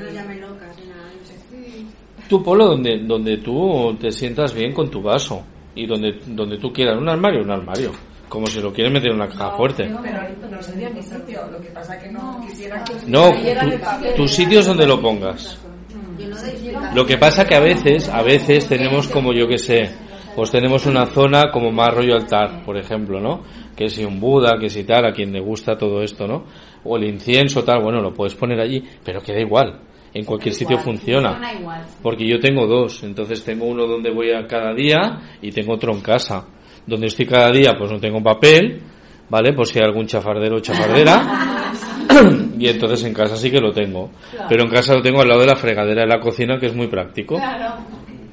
Sí. tú polo donde donde tú te sientas bien con tu vaso y donde donde tú quieras. Un armario un armario como si lo quieres meter en una caja fuerte Pero no sería mi sitio, lo que pasa que no quisiera que no tu, sitio es donde lo pongas no explicación. Lo que pasa que a veces, a veces tenemos como yo que sé, pues tenemos una zona como más rollo altar, por ejemplo, ¿no? Que si un Buda, que si tal, a quien le gusta todo esto, ¿no? O el incienso, tal, bueno, lo puedes poner allí, pero queda igual. En cualquier sitio funciona. Funciona igual. Porque yo tengo dos, entonces tengo uno donde voy a cada día y tengo otro en casa. Donde estoy cada día, pues no tengo papel, ¿vale? Por si hay algún chafardero o chafardera. y entonces en casa sí que lo tengo. Claro. Pero en casa lo tengo al lado de la fregadera de la cocina, que es muy práctico. Claro.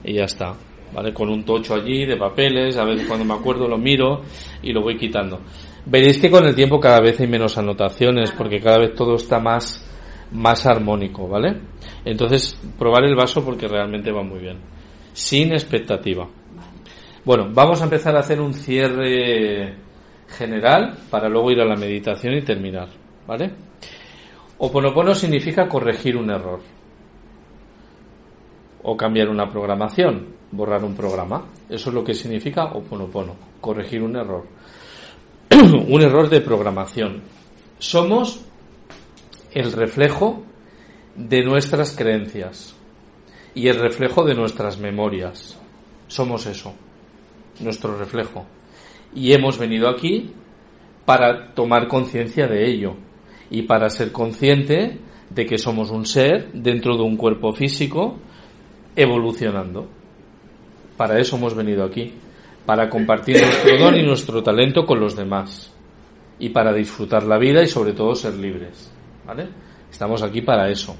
Y ya está. ¿Vale? Con un tocho allí de papeles, a veces cuando me acuerdo lo miro y lo voy quitando. Veréis que con el tiempo cada vez hay menos anotaciones, porque cada vez todo está más, más armónico, ¿vale? Entonces, probar el vaso porque realmente va muy bien. Sin expectativa. Bueno, vamos a empezar a hacer un cierre general para luego ir a la meditación y terminar, ¿vale? Oponopono significa corregir un error o cambiar una programación, borrar un programa. Eso es lo que significa oponopono, corregir un error. un error de programación. Somos el reflejo de nuestras creencias y el reflejo de nuestras memorias. Somos eso, nuestro reflejo. Y hemos venido aquí para tomar conciencia de ello y para ser consciente de que somos un ser dentro de un cuerpo físico evolucionando. Para eso hemos venido aquí, para compartir nuestro don y nuestro talento con los demás y para disfrutar la vida y sobre todo ser libres. ¿Vale? Estamos aquí para eso.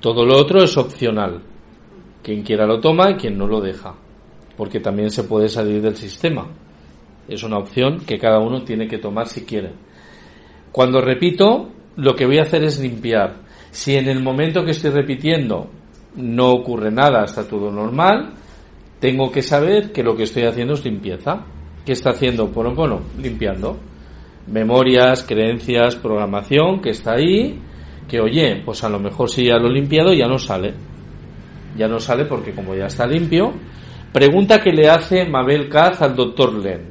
Todo lo otro es opcional. Quien quiera lo toma y quien no lo deja. Porque también se puede salir del sistema. Es una opción que cada uno tiene que tomar si quiere. Cuando repito, lo que voy a hacer es limpiar. Si en el momento que estoy repitiendo no ocurre nada, está todo normal, tengo que saber que lo que estoy haciendo es limpieza. ¿Qué está haciendo Ponopono? Limpiando. Memorias, creencias, programación que está ahí, que oye, pues a lo mejor si ya lo he limpiado ya no sale. Ya no sale porque como ya está limpio. Pregunta que le hace Mabel Kaz al doctor Len.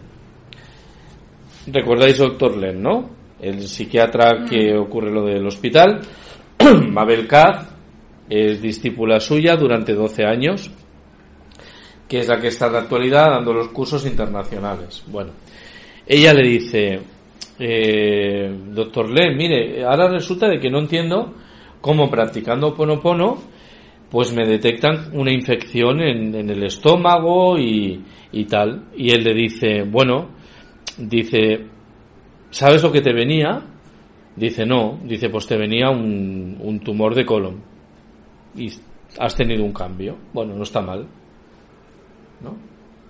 ¿Recordáis doctor Len, no? El psiquiatra que ocurre lo del hospital. Mabel Kaz es discípula suya durante 12 años, que es la que está en la actualidad dando los cursos internacionales. Bueno, ella le dice, eh, doctor Len, mire, ahora resulta de que no entiendo cómo practicando Ponopono, pues me detectan una infección en, en el estómago y, tal. Y él le dice, bueno, dice, ¿sabes lo que te venía? Dice, no, dice, pues te venía un, un tumor de colon. Y has tenido un cambio. Bueno, no está mal. ¿No?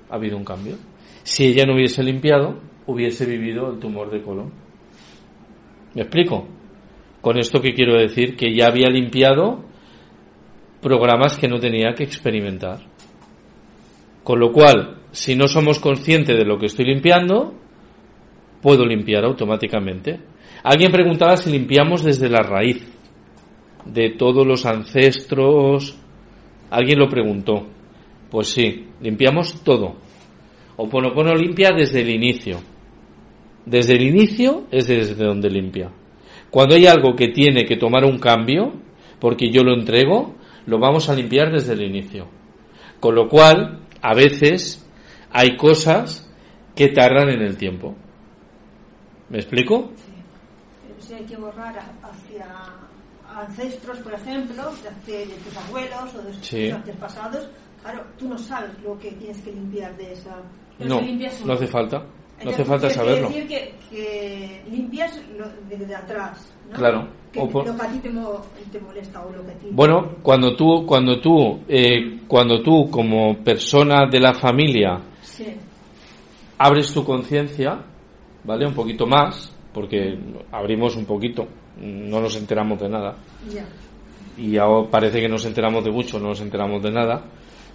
Ha habido un cambio. Si ella no hubiese limpiado, hubiese vivido el tumor de colon. ¿Me explico? Con esto que quiero decir que ya había limpiado programas que no tenía que experimentar. Con lo cual, si no somos conscientes de lo que estoy limpiando, puedo limpiar automáticamente. Alguien preguntaba si limpiamos desde la raíz de todos los ancestros. Alguien lo preguntó. Pues sí, limpiamos todo. Oponopono limpia desde el inicio. Desde el inicio es desde donde limpia. Cuando hay algo que tiene que tomar un cambio, porque yo lo entrego, lo vamos a limpiar desde el inicio. Con lo cual, a veces hay cosas que tardan en el tiempo. ¿Me explico? Si hay que borrar hacia ancestros, por ejemplo, de, hace- de tus abuelos o de tus Sí. antepasados, claro, tú no sabes lo que tienes que limpiar de esa. pero No, limpia no hace falta. No hace falta saberlo. decir que, que limpias lo, desde atrás. ¿no? Claro. Que O por- Lo que a ti te, mo- te molesta o lo que a ti. Bueno, cuando tú, cuando tú, eh, cuando tú como persona de la familia Sí. abres tu conciencia, ¿vale? Un poquito más, porque abrimos un poquito, no nos enteramos de nada. Ya. Y ahora parece que nos enteramos de mucho, no nos enteramos de nada,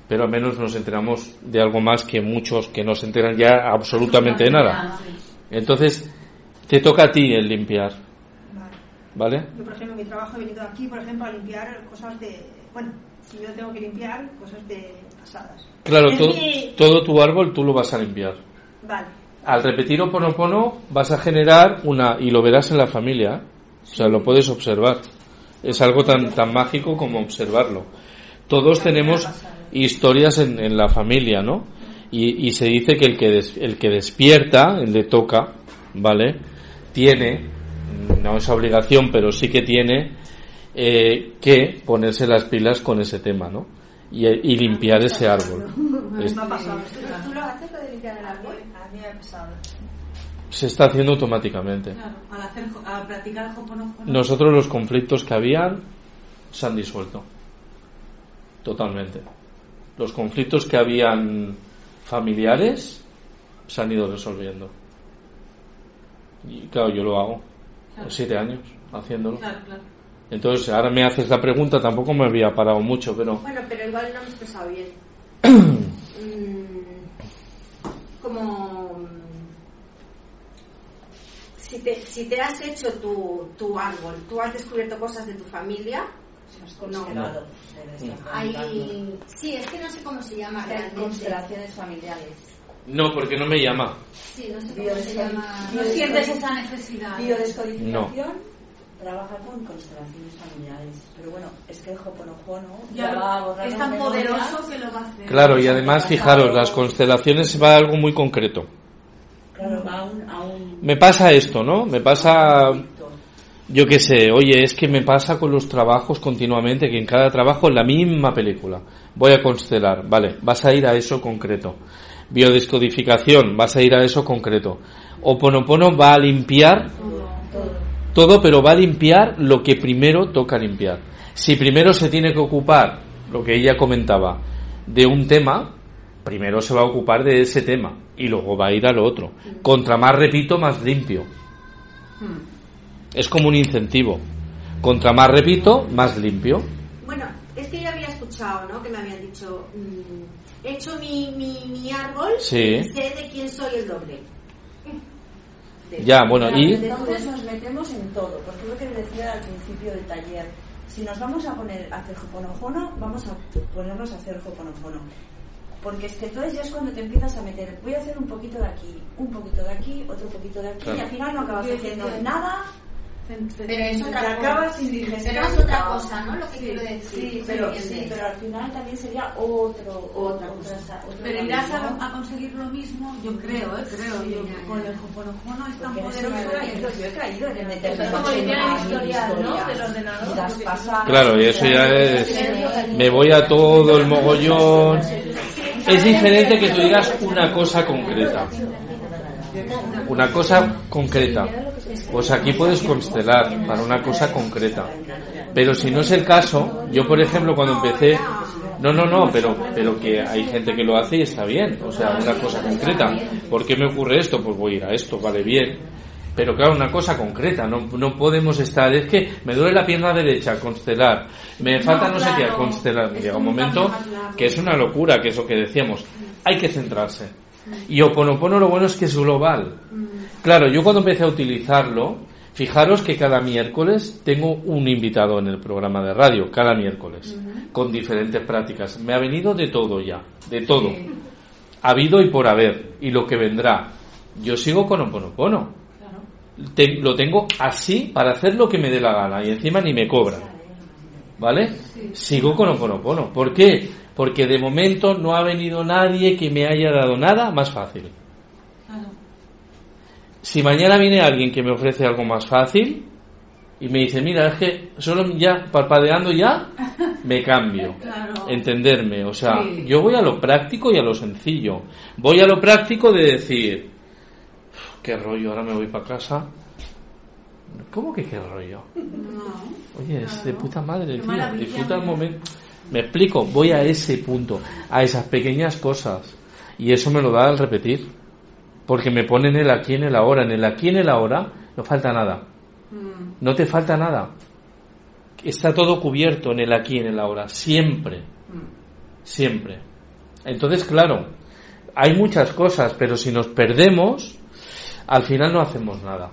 pero al menos nos enteramos de algo más que muchos que no se enteran ya absolutamente de nada. Entonces, te toca a ti el limpiar, ¿vale? Yo, por ejemplo, en mi trabajo he venido aquí, por ejemplo, a limpiar cosas de. Bueno, si yo tengo que limpiar cosas de pasadas. Claro, todo, mi- todo tu árbol tú lo vas a limpiar. Vale. Al repetir oponopono vas a generar una, y lo verás en la familia, o sea, lo puedes observar. Es algo tan, tan mágico como observarlo. Todos tenemos historias en, en la familia, ¿no? Y, y se dice que el que, des- el que despierta, el de toca, ¿vale? Tiene, no es obligación, pero sí que tiene eh, que ponerse las pilas con ese tema, ¿no? Y, y limpiar ese árbol. Se está haciendo automáticamente. Claro, al, hacer, al practicar el Hoponopono. Nosotros los conflictos que habían se han disuelto. Totalmente. Los conflictos que habían familiares se han ido resolviendo. Y claro, yo lo hago. Claro. Siete años haciéndolo. Claro, claro. Entonces, ahora me haces la pregunta, tampoco me había parado mucho, pero Bueno, pero igual no me he expresado bien. Mm, como mm, si te, si te has hecho tu, tu árbol, tú has descubierto cosas de tu familia. No, constelado, Hay, sí, es que no sé cómo se llama realmente. Constelaciones familiares. no, porque no me llama. Sí, no sé cómo se llama. No sientes esa necesidad. Biodescodificación trabaja con constelaciones familiares. Pero bueno, es que el Hoponopono Ya, ya va a borrar es tan poderoso que lo va a hacer. Claro, y además, fijaros, las constelaciones va a algo muy concreto. Claro, va a un, a un Me pasa esto, ¿no? Me pasa, yo qué sé, oye, es que me pasa con los trabajos continuamente, que en cada trabajo es la misma película. Voy a constelar, vale, vas a ir a eso concreto. Biodescodificación, vas a ir a eso concreto. Oponopono va a limpiar todo, pero va a limpiar lo que primero toca limpiar. Si primero se tiene que ocupar, lo que ella comentaba, de un tema, primero se va a ocupar de ese tema y luego va a ir al otro. Contra más repito, más limpio. Es como un incentivo. Contra más repito, más limpio. Bueno, es que yo había escuchado, ¿no? Que me habían dicho, mm, he hecho mi, mi, mi árbol Sí. y sé de quién soy el doble. Ya, bueno, y Entonces nos metemos en todo, porque es lo que decía al principio del taller. Si nos vamos a poner a hacer Hoponopono, vamos a ponernos a hacer Hoponopono. Porque es que entonces ya es cuando te empiezas a meter, voy a hacer un poquito de aquí, un poquito de aquí, otro poquito de aquí, Claro. y al final no acabas haciendo nada. Pero es otra cosa. acabas sin digestión. Pero es otra cosa, ¿no? Lo que Sí, quiero decir. Sí, pero, Sí, sí, sí. pero al final también sería otro, otra cosa. Pero irás a, a conseguir lo mismo, yo creo, ¿eh? Creo. Yo, con el Hoponopono es tan poderoso. yo he caído en meterme Es como en limpiar historial, ¿no? Del ordenador. Y las pasadas. claro, y eso ya es... Me voy a todo el mogollón. Es diferente que tú digas una cosa concreta. Una cosa concreta. Pues aquí puedes constelar para una cosa concreta. Pero si no es el caso, yo por ejemplo cuando empecé, no, no, no, pero, pero que hay gente que lo hace y está bien, o sea, una cosa concreta. ¿Por qué me ocurre esto? Pues voy a ir a esto, vale bien. Pero claro, una cosa concreta, no, no podemos estar, es que me duele la pierna derecha, constelar, me falta no, sé qué, constelar. Llega un momento que es una locura, que es lo que decíamos, hay que centrarse. Y Oponopono lo bueno es que es global. Claro, yo cuando empecé a utilizarlo, fijaros que cada miércoles tengo un invitado en el programa de radio, cada miércoles, con diferentes prácticas. Me ha venido de todo ya, de todo. Ha habido y por haber, y lo que vendrá. Yo sigo con Oponopono. Te- lo tengo así para hacer lo que me dé la gana y encima ni me cobran. ¿Vale? Sigo con Oponopono. ¿Por qué? Porque de momento no ha venido nadie que me haya dado nada más fácil. Si mañana viene alguien que me ofrece algo más fácil y me dice, mira, es que solo ya parpadeando ya me cambio. Entenderme. O sea, yo voy a lo práctico y a lo sencillo. Voy a lo práctico de decir, "Uf, qué rollo, ahora me voy para casa. ¿Cómo que qué rollo? Oye, es de puta madre, tío. Disfruta el momento. Me explico, voy a ese punto, a esas pequeñas cosas. Y eso me lo da al repetir. Porque me pone en el aquí, en el ahora. En el aquí, en el ahora, no falta nada. No te falta nada. Está todo cubierto en el aquí, en el ahora. Siempre. Siempre. Entonces, claro, hay muchas cosas, pero si nos perdemos, al final no hacemos nada.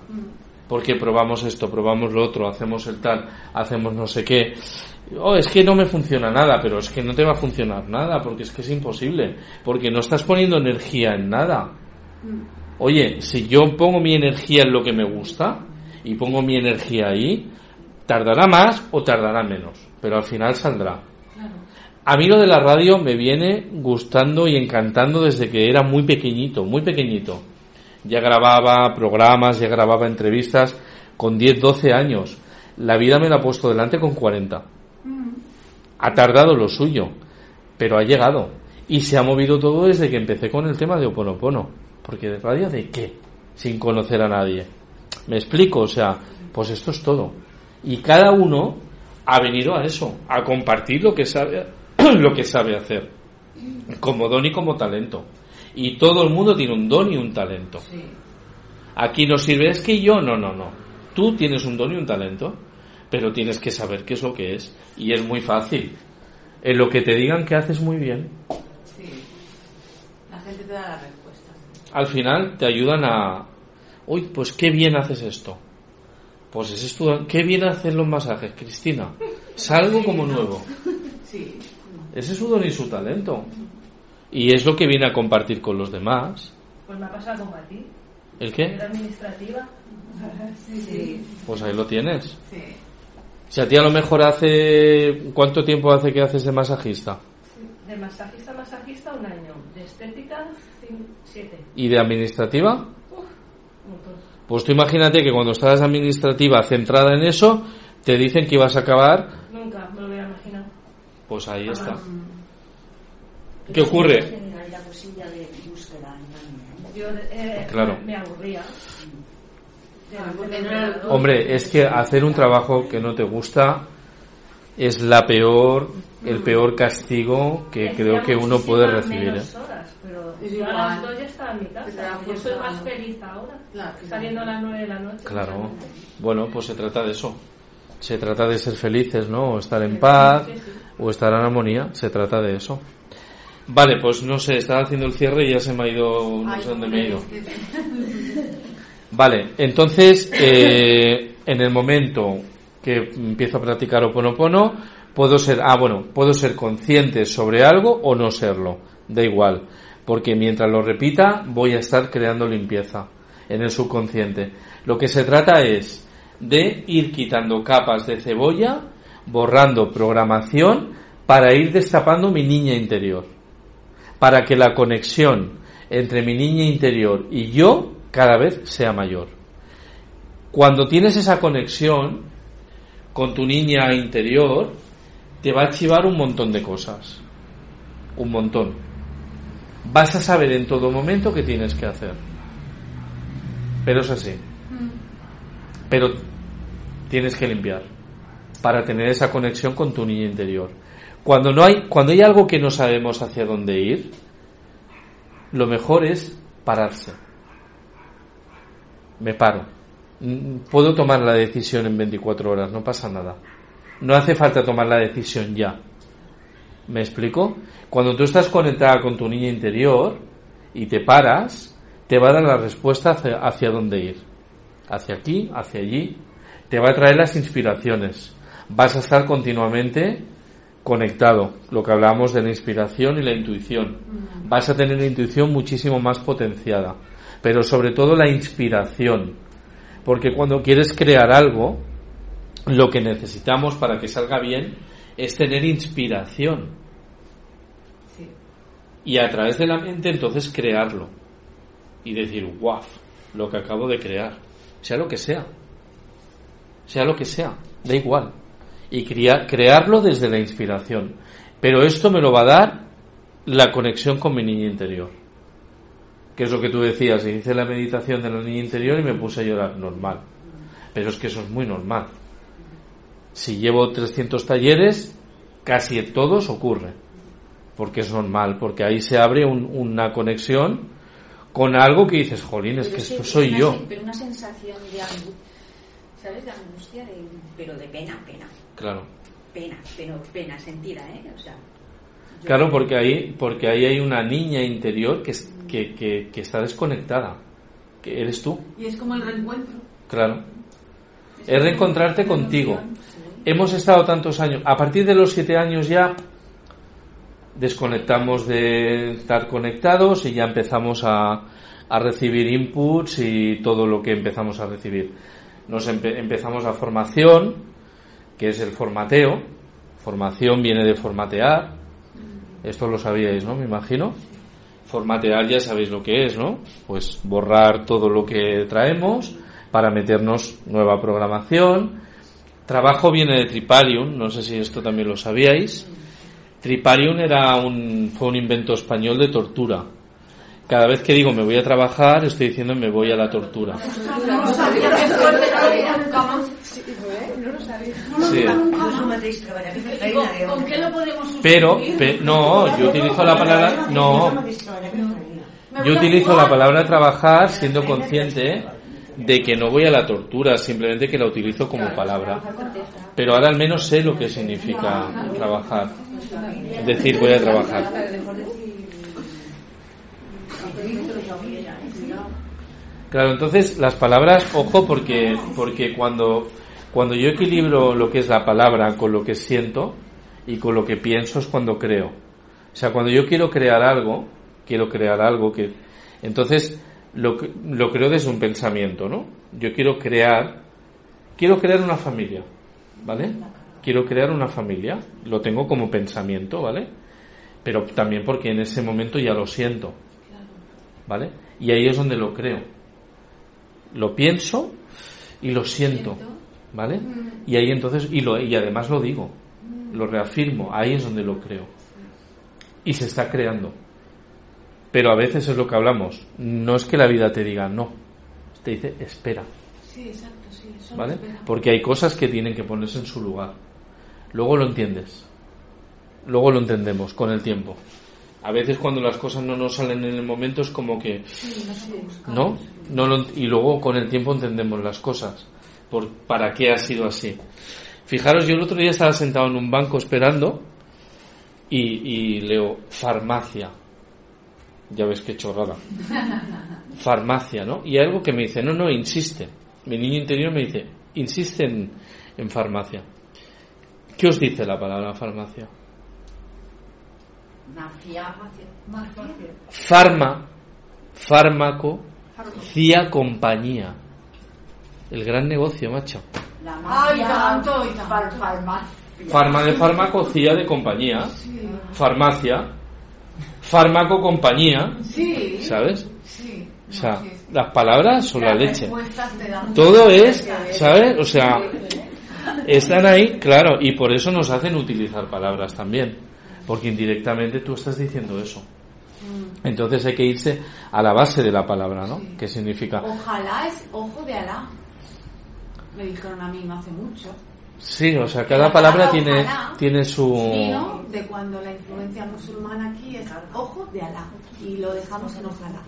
Porque probamos esto, probamos lo otro, hacemos el tal, hacemos no sé qué. Oh, es que no me funciona nada, pero es que no te va a funcionar nada, porque es que es imposible, porque no estás poniendo energía en nada. Oye, si yo pongo mi energía en lo que me gusta y pongo mi energía ahí, tardará más o tardará menos, pero al final saldrá. A mí lo de la radio me viene gustando y encantando desde que era muy pequeñito, muy pequeñito. Ya grababa programas, ya grababa entrevistas con 10, 12 años. La vida me la ha puesto delante con 40. Ha tardado lo suyo, pero ha llegado. Y se ha movido todo desde que empecé con el tema de Oponopono. Porque de radio de qué? Sin conocer a nadie. Me explico, o sea, pues esto es todo. Y cada uno ha venido a eso, a compartir lo que sabe, lo que sabe hacer, como don y como talento. Y todo el mundo tiene un don y un talento. Aquí no sirve, es que yo, no, no, no. Tú tienes un don y un talento, pero tienes que saber qué es lo que es. Y es muy fácil. En lo que te digan que haces muy bien, Sí. La gente te da la respuesta. al final te ayudan a, uy, pues qué bien haces esto. Pues ese es tu, qué bien hacer los masajes, Cristina. Salgo como nuevo. Sí. Ese es su don y su talento. Y es lo que viene a compartir con los demás. Pues me ha pasado como a ti. ¿El qué? Era administrativa. Sí, sí. Pues ahí lo tienes. Sí. Si a ti a lo mejor hace... ¿Cuánto tiempo hace que haces de masajista? De masajista a masajista un año. De estética, siete. ¿Y de administrativa? Un montón. Pues tú imagínate que cuando estás administrativa centrada en eso, te dicen que ibas a acabar, Nunca me lo hubiera imaginado. pues ahí está. ¿Qué ocurre? Yo eh, Claro. me, aburría. Hombre, es que hacer un trabajo que no te gusta es la peor, el peor castigo que creo que uno puede recibir. ¿eh? horas, pero Es yo a igual. las dos ya estaba en mi Te da casa. Yo soy más fuerza. feliz ahora. Claro, que Saliendo a las nueve de la noche. Claro. Bueno, pues se trata de eso. Se trata de ser felices, ¿no? O estar en paz, o estar en armonía. Se trata de eso. Vale, pues no sé, estaba haciendo el cierre y ya se me ha ido, no Ay, sé dónde me he ido. Vale, entonces, eh, en el momento que empiezo a practicar Oponopono, puedo ser, ah, bueno, puedo ser consciente sobre algo o no serlo, da igual, porque mientras lo repita voy a estar creando limpieza en el subconsciente. Lo que se trata es de ir quitando capas de cebolla, borrando programación para ir destapando mi niña interior, para que la conexión entre mi niña interior y yo cada vez sea mayor. Cuando tienes esa conexión con tu niña interior, te va a chivar un montón de cosas. Un montón. Vas a saber en todo momento qué tienes que hacer. Pero es así. Pero tienes que limpiar para tener esa conexión con tu niña interior. Cuando no hay, cuando hay algo que no sabemos hacia dónde ir, lo mejor es pararse. Me paro. Mm, Puedo tomar la decisión en 24 horas, no pasa nada. No hace falta tomar la decisión ya. ¿Me explico? Cuando tú estás conectada con tu niña interior y te paras, te va a dar la respuesta hacia, hacia dónde ir. Hacia aquí, hacia allí. Te va a traer las inspiraciones. Vas a estar continuamente conectado, lo que hablábamos de la inspiración y la intuición. Vas a tener la intuición muchísimo más potenciada, pero sobre todo la inspiración, porque cuando quieres crear algo, lo que necesitamos para que salga bien es tener inspiración. Y a través de la mente entonces crearlo. Y decir, wow, lo que acabo de crear. Sea lo que sea. Sea lo que sea. Da igual. Y crea- crearlo desde la inspiración. Pero esto me lo va a dar la conexión con mi niña interior. Que es lo que tú decías. Hice la meditación de la niña interior y me puse a llorar. Normal. Pero es que eso es muy normal. Si llevo 300 talleres, casi en todos ocurre. Porque es normal, porque ahí se abre un- una conexión con algo que dices, jolín, es que esto soy una yo. Pero una sensación de angustia, ¿sabes? De angustia, de- pero de pena, pena, Claro. pena, pero pena sentida, ¿eh? O sea, yo- Claro, porque ahí, porque ahí hay una niña interior que, es- que, que, que está desconectada. Que eres tú, Y es como el reencuentro. claro. Es reencontrarte contigo. Hemos estado tantos años. A partir de los siete años ya desconectamos de estar conectados y ya empezamos a, a recibir inputs y todo lo que empezamos a recibir. Nos empe- empezamos la formación, que es el formateo. Formación viene de formatear. Esto lo sabíais, ¿no? Me imagino. Formatear ya sabéis lo que es, ¿no? Pues borrar todo lo que traemos para meternos nueva programación. Trabajo viene de Tripalium, no sé si esto también lo sabíais. Tripalium era un, fue un invento español de tortura. Cada vez que digo me voy a trabajar, estoy diciendo me voy a la tortura. Sí. Jo el mateix treballar que fer feina de ¿Con qué lo podemos Pero, no, yo utilizo la palabra, no, yo utilizo la palabra trabajar siendo consciente de que no voy a la tortura, simplemente que la utilizo como palabra. Pero ahora al menos sé lo que significa trabajar. Es decir, voy a trabajar. Claro, entonces las palabras, ojo, porque, porque cuando, cuando yo equilibro lo que es la palabra con lo que siento y con lo que pienso es cuando creo. O sea, cuando yo quiero crear algo, quiero crear algo que, entonces lo, lo creo desde un pensamiento, ¿no? Yo quiero crear, quiero crear una familia, ¿vale? Quiero crear una familia, lo tengo como pensamiento, ¿vale? Pero también porque en ese momento ya lo siento, ¿vale? Y ahí es donde lo creo. Lo pienso y lo siento, ¿vale? Y ahí entonces, y, lo, y además lo digo, lo reafirmo, ahí es donde lo creo. Y se está creando. Pero a veces es lo que hablamos, no es que la vida te diga no, te dice espera, Sí, exacto, sí. solo ¿vale? espera. Porque hay cosas que tienen que ponerse en su lugar. Luego lo entiendes. Luego lo entendemos con el tiempo. A veces cuando las cosas no nos salen en el momento es como que Sí, no. ¿no? no lo- y luego con el tiempo entendemos las cosas. Por, ¿Para qué ha sido así? Fijaros, yo el otro día estaba sentado en un banco esperando y, y leo farmacia. Ya ves qué chorrada. Farmacia, ¿no? Y hay algo que me dice, no, no, insiste. Mi niño interior me dice, insiste en, en farmacia. ¿Qué os dice la palabra farmacia? Mafia. Farma, fármaco, cia compañía. El gran negocio, macho. Ay, tanto y tanto. Farma de de compañía. Farmacia, fármaco compañía. Sí. ¿Sabes? Sí. O sea, las palabras son la leche. Todo es, ¿sabes? O sea, están ahí, claro, y por eso nos hacen utilizar palabras también. Porque indirectamente tú estás diciendo eso. Entonces hay que irse a la base de la palabra, ¿no? ¿Qué significa? Ojalá es ojo de Alá. Me dijeron a mí no hace mucho. Sí, o sea, cada palabra tiene, tiene su... De cuando la influencia musulmana aquí es ojo de Alá. Y lo dejamos en ojalá.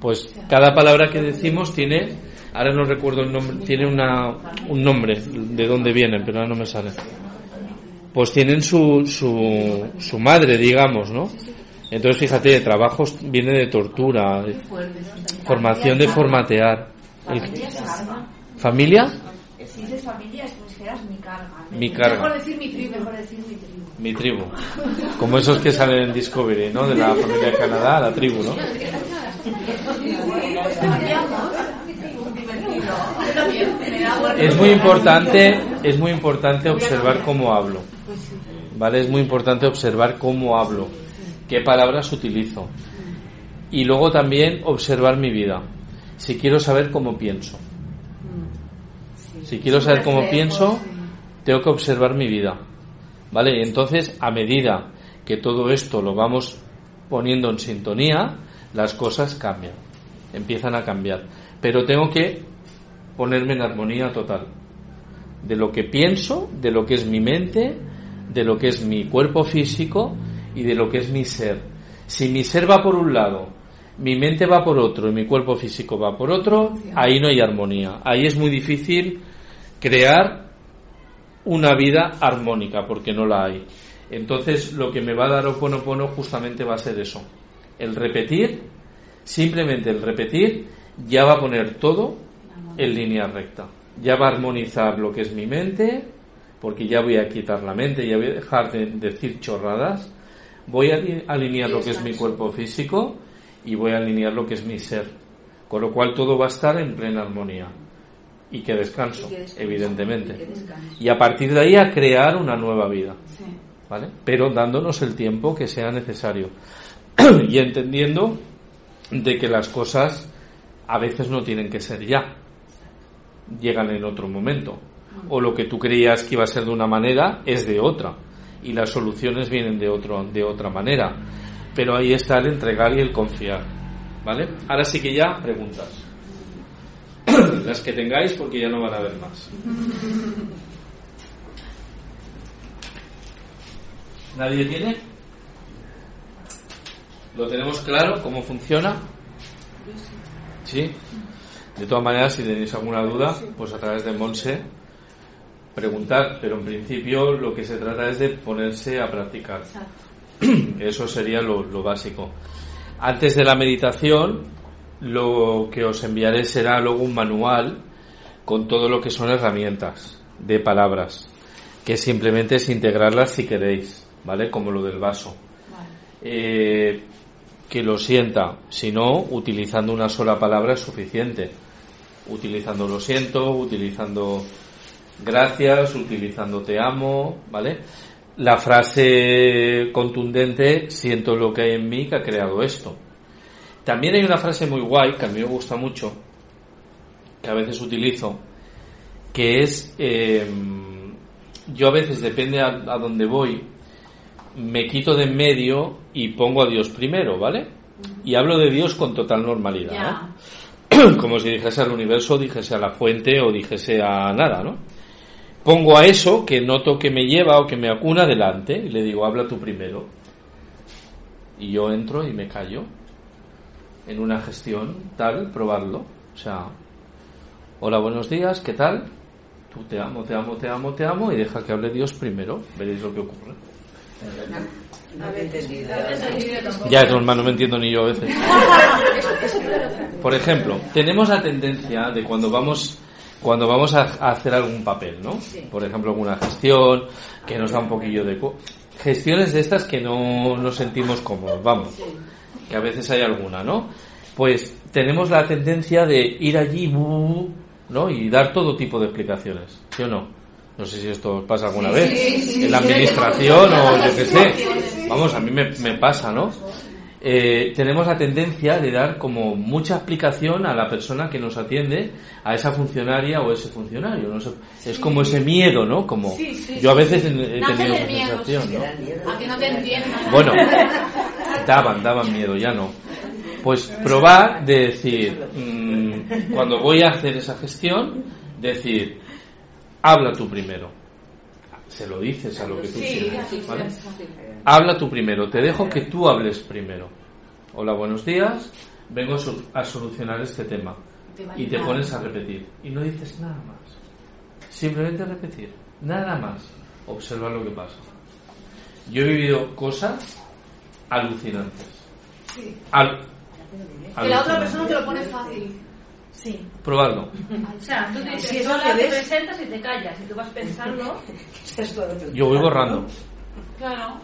Pues cada palabra que decimos tiene ahora no recuerdo el nombre, tiene una, un nombre de dónde vienen, pero ahora no me sale. Pues tienen su, su, su madre, digamos, ¿no? Entonces, fíjate, trabajos viene de tortura, formación de formatear. El- ¿Familia? Si dices familia, fueras mi carga. Mi carga. Mejor decir mi tribu, mejor decir mi tribu. Mi tribu. Como esos que salen en Discovery, ¿no? De la familia de Canadá, la tribu, ¿no? Es muy importante, es muy importante observar cómo hablo. ¿Vale? Es muy importante observar cómo hablo, qué palabras utilizo. Y luego también observar mi vida. Si quiero saber cómo pienso. Si quiero saber cómo pienso, tengo que observar mi vida. ¿Vale? Y entonces, a medida que todo esto lo vamos poniendo en sintonía, las cosas cambian. Empiezan a cambiar. Pero tengo que ponerme en armonía total. De lo que pienso, de lo que es mi mente, de lo que es mi cuerpo físico y de lo que es mi ser. Si mi ser va por un lado, mi mente va por otro y mi cuerpo físico va por otro, ahí no hay armonía. Ahí es muy difícil crear una vida armónica porque no la hay. Entonces lo que me va a dar Oponopono justamente va a ser eso. El repetir, simplemente el repetir, ya va a poner todo en línea recta. Ya va a armonizar lo que es mi mente, porque ya voy a quitar la mente, ya voy a dejar de decir chorradas, voy a ali- alinear lo que es mi cuerpo físico y voy a alinear lo que es mi ser. Con lo cual todo va a estar en plena armonía. Y que descanso, Y que descanso, evidentemente. y que descanso. Y a partir de ahí a crear una nueva vida. Sí. ¿Vale? Pero dándonos el tiempo que sea necesario. y entendiendo de que las cosas a veces no tienen que ser ya. Llegan en otro momento. O lo que tú creías que iba a ser de una manera es de otra. Y las soluciones vienen de, otro, de otra manera. Pero ahí está el entregar y el confiar. ¿Vale? Ahora sí que ya preguntas. Las que tengáis porque ya no van a haber más. ¿Nadie tiene? ¿Lo tenemos claro cómo funciona? ¿Sí? De todas maneras, si tenéis alguna duda, pues a través de Monse preguntar, pero en principio lo que se trata es de ponerse a practicar. Eso sería lo, lo básico. Antes de la meditación, lo que os enviaré será luego un manual con todo lo que son herramientas de palabras, que simplemente es integrarlas si queréis, ¿vale? Como lo del vaso. Eh, que lo sienta, si no, utilizando una sola palabra es suficiente. Utilizando lo siento, utilizando gracias, utilizando te amo, ¿vale? La frase contundente, siento lo que hay en mí que ha creado esto. También hay una frase muy guay que a mí me gusta mucho, que a veces utilizo, que es, eh, yo a veces depende a, a dónde voy, me quito de en medio y pongo a Dios primero, ¿vale? Y hablo de Dios con total normalidad, ¿no? Como si dijese al universo, dijese a la fuente o dijese a nada, ¿no? Pongo a eso que noto que me lleva o que me acuna delante y le digo, habla tú primero. Y yo entro y me callo en una gestión tal, probarlo. O sea, hola, buenos días, ¿qué tal? Tú te amo, te amo, te amo, te amo y deja que hable Dios primero. Veréis lo que ocurre. No te he entendido. Ya es normal, no me entiendo ni yo a veces. Por ejemplo, tenemos la tendencia de cuando vamos cuando vamos a, hacer algún papel, ¿no? Por ejemplo, alguna gestión que nos da un poquillo de gestiones de estas que no nos sentimos cómodos, vamos. Que a veces hay alguna, ¿no? Pues tenemos la tendencia de ir allí, ¿no? Y dar todo tipo de explicaciones, ¿sí o no? No sé si esto os pasa alguna Sí, vez. sí, sí, en la administración o yo qué sé. Vamos, a mí me, me pasa, ¿no? Eh, tenemos la tendencia de dar como mucha explicación a la persona que nos atiende, a esa funcionaria o ese funcionario. ¿no? Eso- Es como ese miedo, ¿no? Como Sí, sí, yo a sí. veces he tenido esa sensación, sí. ¿no? A que no te entiendan. Bueno, daban, daban miedo, ya no. Pues probar de decir, mm, cuando voy a hacer esa gestión, decir, habla tú primero. Se lo dices a lo que tú Sí, quieres, sí, ¿vale? sí, sí. Habla tú primero, te dejo que tú hables primero. Hola, buenos días, vengo a, sol- a solucionar este tema. y te pones a repetir y no dices nada más. Simplemente repetir, nada más. Observa lo que pasa. Yo he vivido cosas alucinantes. Sí. Al- Que la otra persona te lo pone fácil. Sí. Probadlo. O sea, tú te Si sola, te presentas y te callas y tú vas pensando. Yo voy borrando. Claro.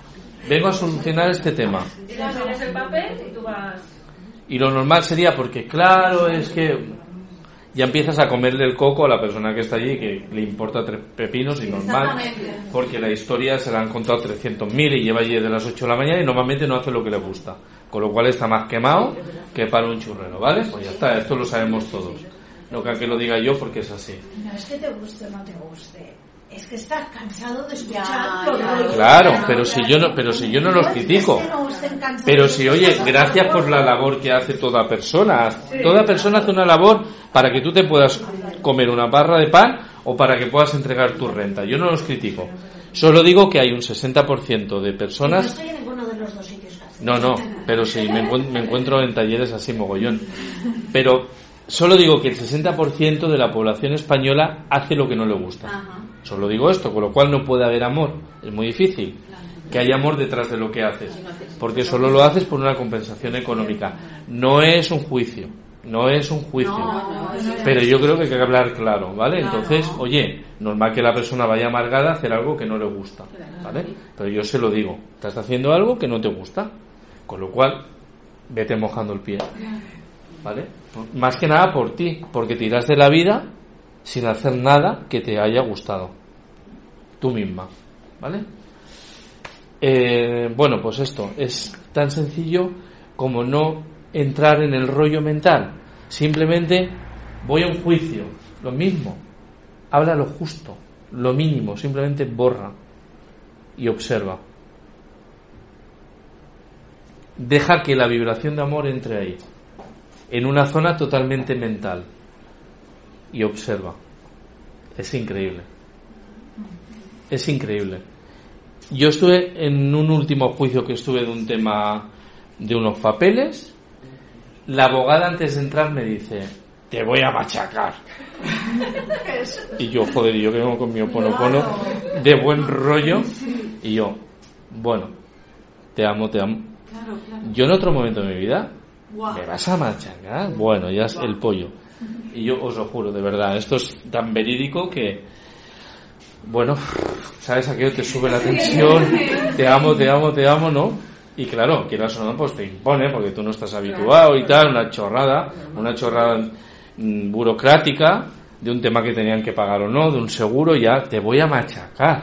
Vengo a solucionar este tema. Y le pones el papel y tú vas. Y lo normal sería porque, claro, es que ya empiezas a comerle el coco a la persona que está allí que le importa tres pepinos y normal. Porque la historia se la han contado 300.000 y lleva allí desde las 8 de la mañana y normalmente no hace lo que le gusta. Con lo cual está más quemado que para un churrero, ¿vale? Pues ya está, esto lo sabemos todos. No que que lo diga yo porque es así. No es que te guste o no te guste. Es que estás cansado de escuchar Ya, los ya. rollos. Claro, pero si yo no, pero si yo no los es que critico. Pero si, oye, gracias por la labor que hace toda persona. Toda persona hace una labor para que tú te puedas comer una barra de pan o para que puedas entregar tu renta. Yo no los critico. Solo digo que hay un 60% de No personas estoy en ninguno de los dos sitios casi. No, no, pero sí, me, encuent- me encuentro en talleres así mogollón. Pero solo digo que el 60% de la población española hace lo que no le gusta. Solo digo esto, con lo cual no puede haber amor. Es muy difícil que haya amor detrás de lo que haces. Porque solo lo haces por una compensación económica. No es un juicio. No es un juicio. No, no, Pero yo creo que hay que hablar claro, ¿vale? Entonces, oye, normal que la persona vaya amargada a hacer algo que no le gusta, ¿vale? Pero yo se lo digo, estás haciendo algo que no te gusta, con lo cual, vete mojando el pie, ¿vale? Más que nada por ti, porque te irás de la vida sin hacer nada que te haya gustado, tú misma, ¿vale? Eh, bueno, pues esto es tan sencillo como no entrar en el rollo mental. Simplemente voy a un juicio, lo mismo. Habla lo justo, lo mínimo, simplemente borra y observa. Deja que la vibración de amor entre ahí, en una zona totalmente mental, y observa. Es increíble. Es increíble. Yo estuve en un último juicio que estuve de un tema de unos papeles. La abogada antes de entrar me dice, te voy a machacar. Y yo, joder, yo que vengo con mi oponopono de buen rollo. Y yo, bueno, te amo, te amo. Claro, claro. Yo en otro momento de mi vida, Guau. ¿me vas a machacar? Bueno, ya es el pollo. Y yo os lo juro, de verdad, esto es tan verídico que, bueno, ¿sabes aquello? Te sube la tensión, te amo, te amo, te amo, ¿no? Y claro, quieras o no, pues te impone porque tú no estás habituado y tal, una chorrada, una chorrada mm, burocrática de un tema que tenían que pagar o no, de un seguro, ya te voy a machacar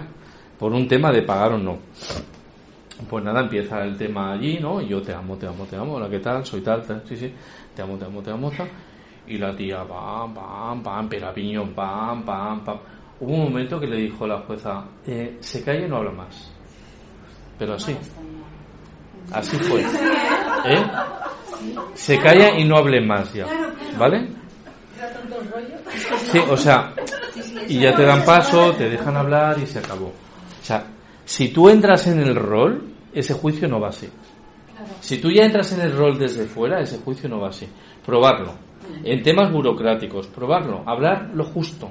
por un tema de pagar o no. Pues nada, empieza el tema allí, ¿no? Y yo te amo, te amo, te amo, hola, ¿qué tal? Soy tal, tal, sí, sí, te amo, te amo, te amo, tal. Y la tía, pam, pam, pam, perapiño, pam, pam, pam. Hubo un momento que le dijo la jueza, eh, se calla y no habla más. Pero así. Así fue. ¿Eh? Se calla y no hable más ya. ¿Vale? Sí, o sea, y ya te dan paso, te dejan hablar y se acabó. O sea, si tú entras en el rol, ese juicio no va así. Si tú ya entras en el rol desde fuera, ese juicio no va así. Probarlo. En temas burocráticos, probarlo. Hablar lo justo,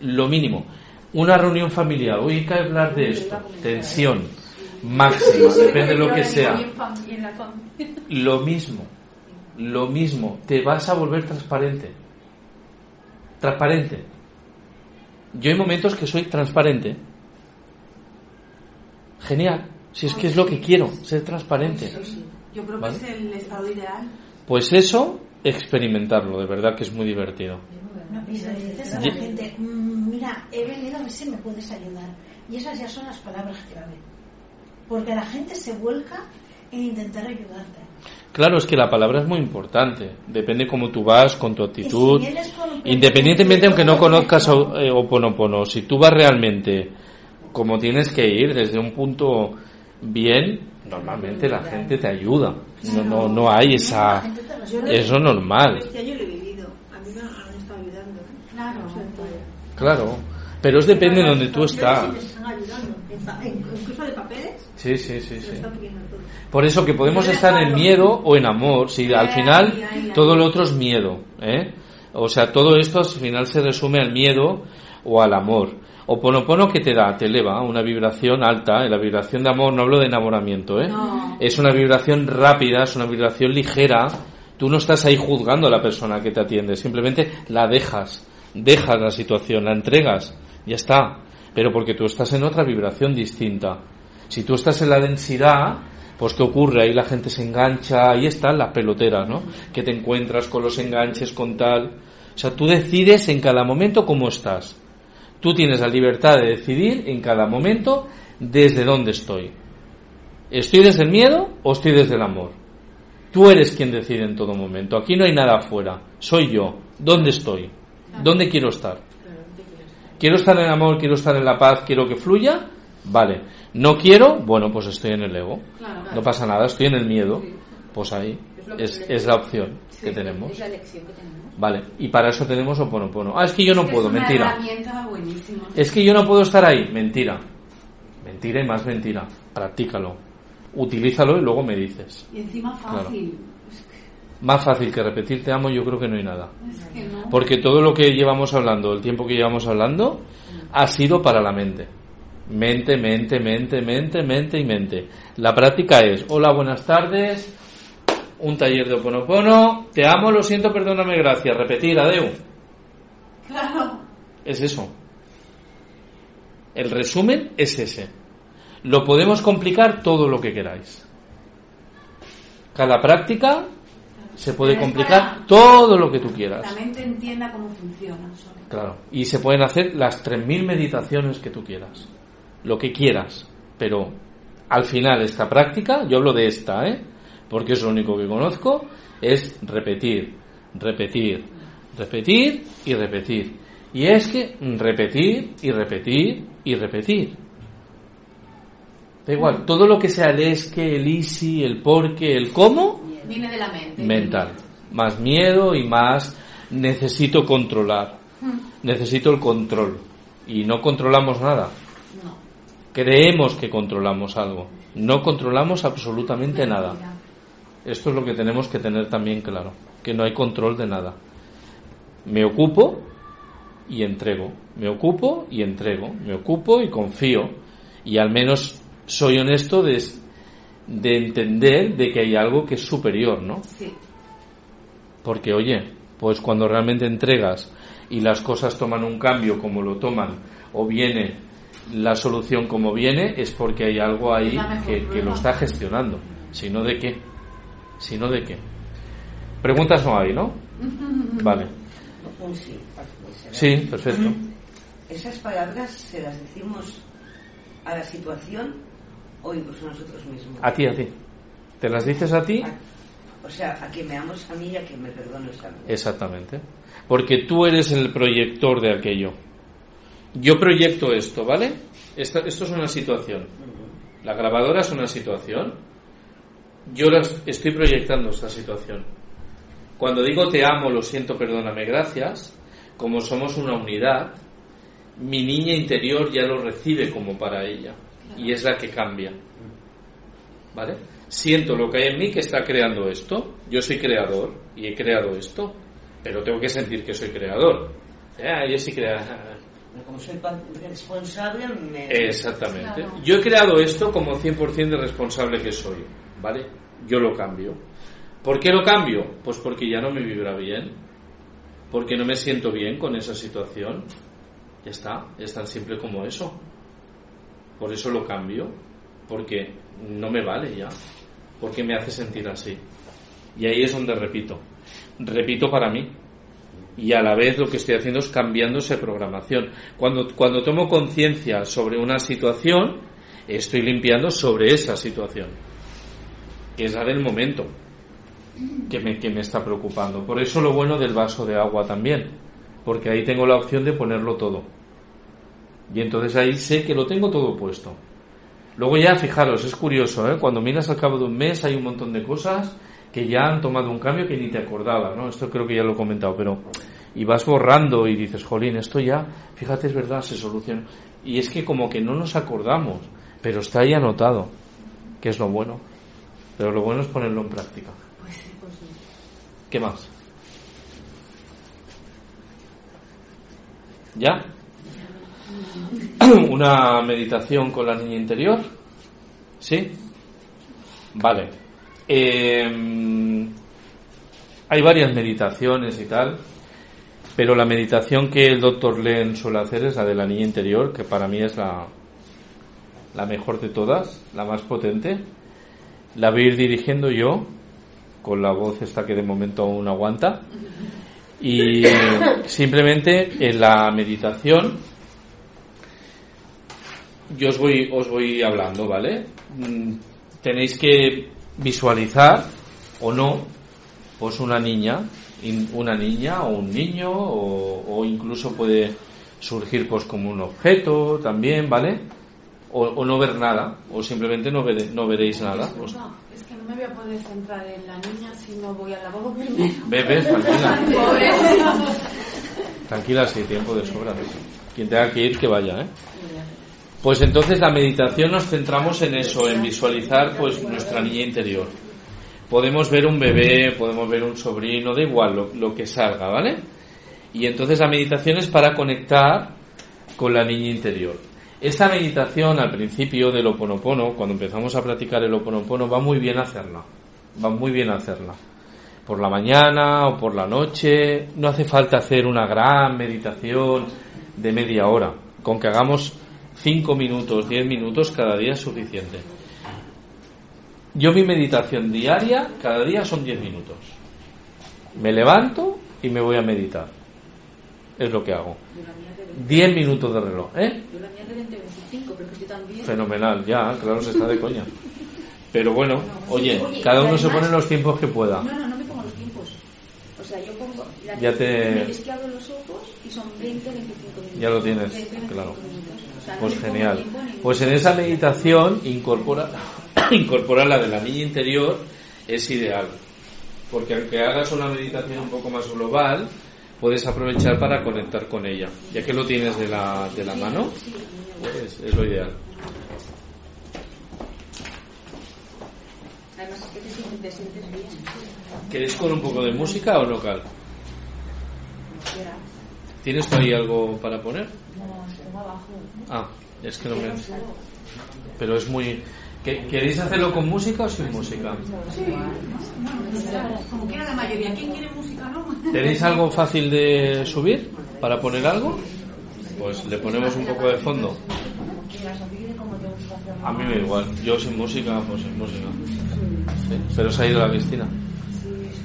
lo mínimo. Una reunión familiar, hoy hay que hablar de esto. Tensión máxima, depende de lo que sea. Lo mismo, lo mismo. Te vas a volver transparente. Transparente. Yo hay momentos que soy transparente. Genial. Si es que es lo que quiero, ser transparente. Eso sí. Yo creo que ¿Vale? es el estado ideal. Pues eso, experimentarlo, de verdad que es muy divertido. No, y le dices a la gente, "Mm, mira, he venido a ver si me puedes ayudar. Y esas ya son las palabras clave. Porque la gente se vuelca en intentar ayudarte. Claro, es que la palabra es muy importante. Depende cómo tú vas, con tu actitud. Si Independientemente, aunque no conozcas o- eh, Oponopono, si tú vas realmente como tienes que ir, desde un punto bien, normalmente la gente te ayuda. No, no, no hay esa. Eso normal. Año lo he vivido. A mí me han estado ayudando. Claro. Claro. Pero es depende de donde tú estás. Sí, sí, sí, sí. Por eso que podemos estar en miedo o en amor. Si al final todo lo otro es miedo, ¿eh? O sea, todo esto al final se resume al miedo o al amor. O ponopono que te da, te eleva una vibración alta. En la vibración de amor no hablo de enamoramiento, ¿eh? No. Es una vibración rápida, es una vibración ligera. Tú no estás ahí juzgando a la persona que te atiende, simplemente la dejas, dejas la situación, la entregas, ya está. Pero porque tú estás en otra vibración distinta. Si tú estás en la densidad, pues ¿qué ocurre? Ahí la gente se engancha, ahí están las peloteras, ¿no? Que te encuentras con los enganches, con tal. O sea, tú decides en cada momento cómo estás. Tú tienes la libertad de decidir en cada momento desde dónde estoy. ¿Estoy desde el miedo o estoy desde el amor? Tú eres quien decide en todo momento. Aquí no hay nada afuera. Soy yo. ¿Dónde estoy? ¿Dónde quiero estar? ¿Quiero estar en el amor? ¿Quiero estar en la paz? ¿Quiero que fluya? Vale. ¿No quiero? Bueno, pues estoy en el ego. No pasa nada. Estoy en el miedo. Pues ahí. Es, es la opción que tenemos. Vale. Y para eso tenemos Oponopono. Ah, es que yo no Es puedo. una Mentira. Es que yo no puedo estar ahí. Mentira. Mentira y más mentira. Practícalo. Utilízalo y luego me dices. Y encima fácil. Más fácil que repetir te amo, yo creo que no hay nada. Es que no. Porque todo lo que llevamos hablando, el tiempo que llevamos hablando, ha sido para la mente. Mente, mente, mente, mente, mente y mente. La práctica es, hola, buenas tardes, un taller de Oponopono, te amo, lo siento, perdóname, gracias. Repetir, adeu. Claro. Es eso. El resumen es ese. Lo podemos complicar todo lo que queráis. Cada práctica se puede complicar todo lo que tú quieras. La mente entienda cómo funciona. Claro. Y se pueden hacer las 3.000 meditaciones que tú quieras. Lo que quieras. Pero al final esta práctica, yo hablo de esta, ¿eh? Porque es lo único que conozco, es repetir, repetir, repetir y repetir. Y es que repetir y repetir y repetir. Da igual, todo lo que sea el es que, el easy, el por qué, el cómo, Viene de la mente. mental. Más miedo y más necesito controlar. Necesito el control. Y no controlamos nada. Creemos que controlamos algo. No controlamos absolutamente nada. Esto es lo que tenemos que tener también claro. Que no hay control de nada. Me ocupo y entrego. Me ocupo y entrego. Me ocupo y confío. Y al menos soy honesto de, de entender de que hay algo que es superior, ¿no? Sí. Porque, oye, pues cuando realmente entregas y las cosas toman un cambio como lo toman, o viene la solución como viene, es porque hay algo ahí que, que lo está gestionando. Si no, ¿de qué? Si no, ¿de qué? Preguntas no hay, ¿no? Vale. Sí, puede ser. Sí, perfecto. Esas palabras se las decimos a la situación o incluso a nosotros mismos. A ti, a ti. ¿Te las dices a ti? O sea, a que me amos a mí y a que me perdones a mí. Exactamente. Porque tú eres el proyector de aquello. Yo proyecto esto, ¿vale? Esta- esto es una situación. La grabadora es una situación. Yo las- estoy proyectando esta situación. Cuando digo te amo, lo siento, perdóname, gracias, como somos una unidad, mi niña interior ya lo recibe como para ella. Y es la que cambia. ¿Vale? Siento lo que hay en mí que está creando esto. Yo soy creador y he creado esto. Pero tengo que sentir que soy creador. Ah, yo sí crea. Pero Como soy responsable, me... Exactamente. Claro. Yo he creado esto como 100% de responsable que soy, ¿vale? Yo lo cambio. ¿Por qué lo cambio? Pues porque ya no me vibra bien, porque no me siento bien con esa situación. Ya está, es tan simple como eso. Por eso lo cambio, porque no me vale ya, porque me hace sentir así. Y ahí es donde repito. Repito para mí, y a la vez lo que estoy haciendo es cambiando esa programación. Cuando, cuando tomo conciencia sobre una situación, estoy limpiando sobre esa situación, que es la del momento, que me, que me está preocupando. Por eso lo bueno del vaso de agua también, porque ahí tengo la opción de ponerlo todo. Y entonces ahí sé que lo tengo todo puesto. Luego ya, fijaros, es curioso, ¿eh? cuando miras al cabo de un mes hay un montón de cosas que ya han tomado un cambio que ni te acordaba, ¿no? Esto creo que ya lo he comentado, pero... Y vas borrando y dices, jolín, esto ya, fíjate, es verdad, se soluciona. Y es que como que no nos acordamos, pero está ahí anotado, que es lo bueno. Pero lo bueno es ponerlo en práctica. ¿Qué más? ¿Ya? Una meditación con la niña interior. ¿Sí? Vale. Eh, hay varias meditaciones y tal, pero la meditación que el doctor Len suele hacer es la de la niña interior, que para mí es la, la mejor de todas, la más potente. La voy a ir dirigiendo yo, con la voz esta que de momento aún aguanta. Y simplemente en la meditación yo os voy, os voy hablando, ¿vale? Mm, Tenéis que visualizar o no, pues una niña, una niña o un niño, o, o incluso puede surgir pues como un objeto también, ¿vale? O, o no ver nada, o simplemente no, vere- no veréis nada. No, es que no me voy a poder centrar en la niña si no voy al lavabo primero. Tranquila. Tranquila, sí, tiempo de sobra. Quien tenga que ir, que vaya, ¿eh? Pues entonces la meditación nos centramos en eso, en visualizar pues nuestra niña interior. Podemos ver un bebé, podemos ver un sobrino, da igual lo, lo que salga, ¿vale? Y entonces la meditación es para conectar con la niña interior. Esta meditación al principio del Oponopono, cuando empezamos a practicar el Oponopono, va muy bien hacerla. Va muy bien hacerla. Por la mañana o por la noche, no hace falta hacer una gran meditación de media hora. Con que hagamos 5 minutos, 10 minutos cada día es suficiente. Yo mi meditación diaria, cada día son 10 minutos. Me levanto y me voy a meditar. Es lo que hago. 10 minutos de reloj, ¿eh? Yo la mía de 20, 25, pero que yo también. Fenomenal, ya, claro, se está de coña. Pero bueno, oye, Oye, cada uno se pone los tiempos que pueda. No, no, no me pongo los tiempos. O sea, yo pongo. La Ya te- Es que abro los ojos y son 20, 25 minutos. Ya lo tienes, 20, 25 claro. minutos. O sea, no Pues genial. tiempo Pues en esa meditación incorpora, incorporar la de la niña interior es ideal. Porque aunque hagas una meditación un poco más global, puedes aprovechar para conectar con ella. Ya que lo tienes de la, de la mano, pues es lo ideal. Además, es que te sientes, te sientes bien. ¿Queréis con un poco de música o local? ¿Tienes por ahí algo para poner? No, abajo. Ah, es que no me... Pero es muy... ¿Que- ¿Queréis hacerlo con música o sin música? Sí, como quiera la mayoría. ¿Quién quiere música, no? ¿Tenéis algo fácil de subir para poner algo? Pues le ponemos un poco de fondo. A mí me da igual. Yo sin música, pues sin música. Sí, Pero se ha ido la Cristina.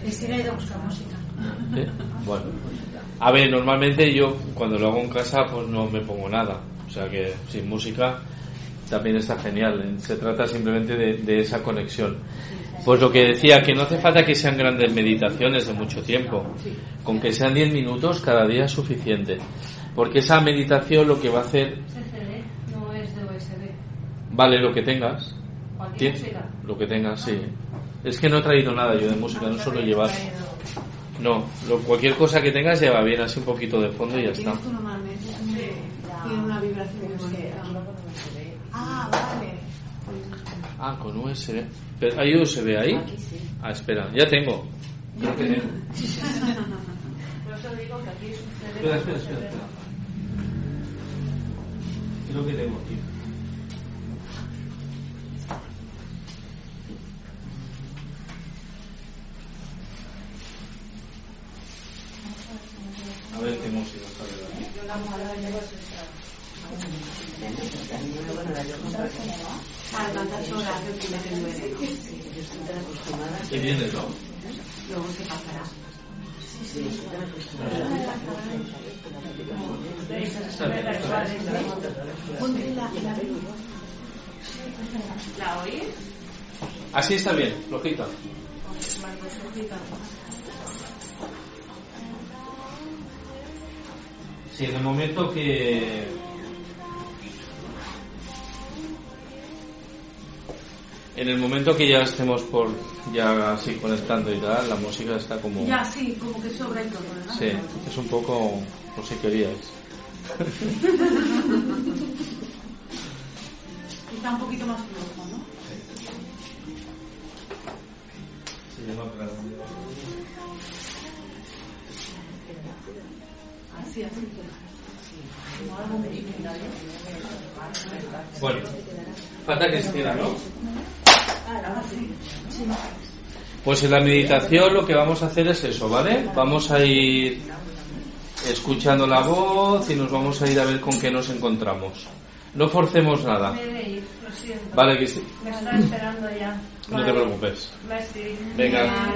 Cristina ha ido a buscar música. ¿Sí? Bueno. A ver, normalmente yo cuando lo hago en casa pues no me pongo nada. O sea que sin música también está genial. Se trata simplemente de, de esa conexión. Pues lo que decía, que no hace falta que sean grandes meditaciones de mucho tiempo. Con que sean 10 minutos cada día es suficiente. Porque esa meditación lo que va a hacer, no es de USB. vale lo que tengas. Lo que tengas, sí. Es que no he traído nada yo de música, no suelo llevar. No, lo- cualquier cosa que tengas lleva bien, así un poquito de fondo y ya está. Tienes tú normalmente. Tiene una vibración muy bonita. Ah, con USB. Pero, ¿Hay USB ahí? Ah, espera, ya tengo. Creo que tengo. Por eso digo que aquí es un CD. Espera, espera, espera. espera. Creo que tengo aquí. A ver qué música sale de aquí. Y viene, ¿no? Luego se pasará. ¿La oís? Así está bien, flojita. Sí, en el momento que... En el momento que ya estemos por ya así conectando y tal, la música está como... Ya, sí, como que sobra y todo, ¿verdad? Sí, es un poco por si queríais. Está un poquito más flojo, ¿no? Así, así. Bueno, falta Cristina, ¿no? Pues en la meditación lo que vamos a hacer es eso, ¿vale? Vamos a ir escuchando la voz y nos vamos a ir a ver con qué nos encontramos. No forcemos nada. Me he de ir, lo siento. Vale, que sí. Me está esperando ya. No te preocupes. Venga.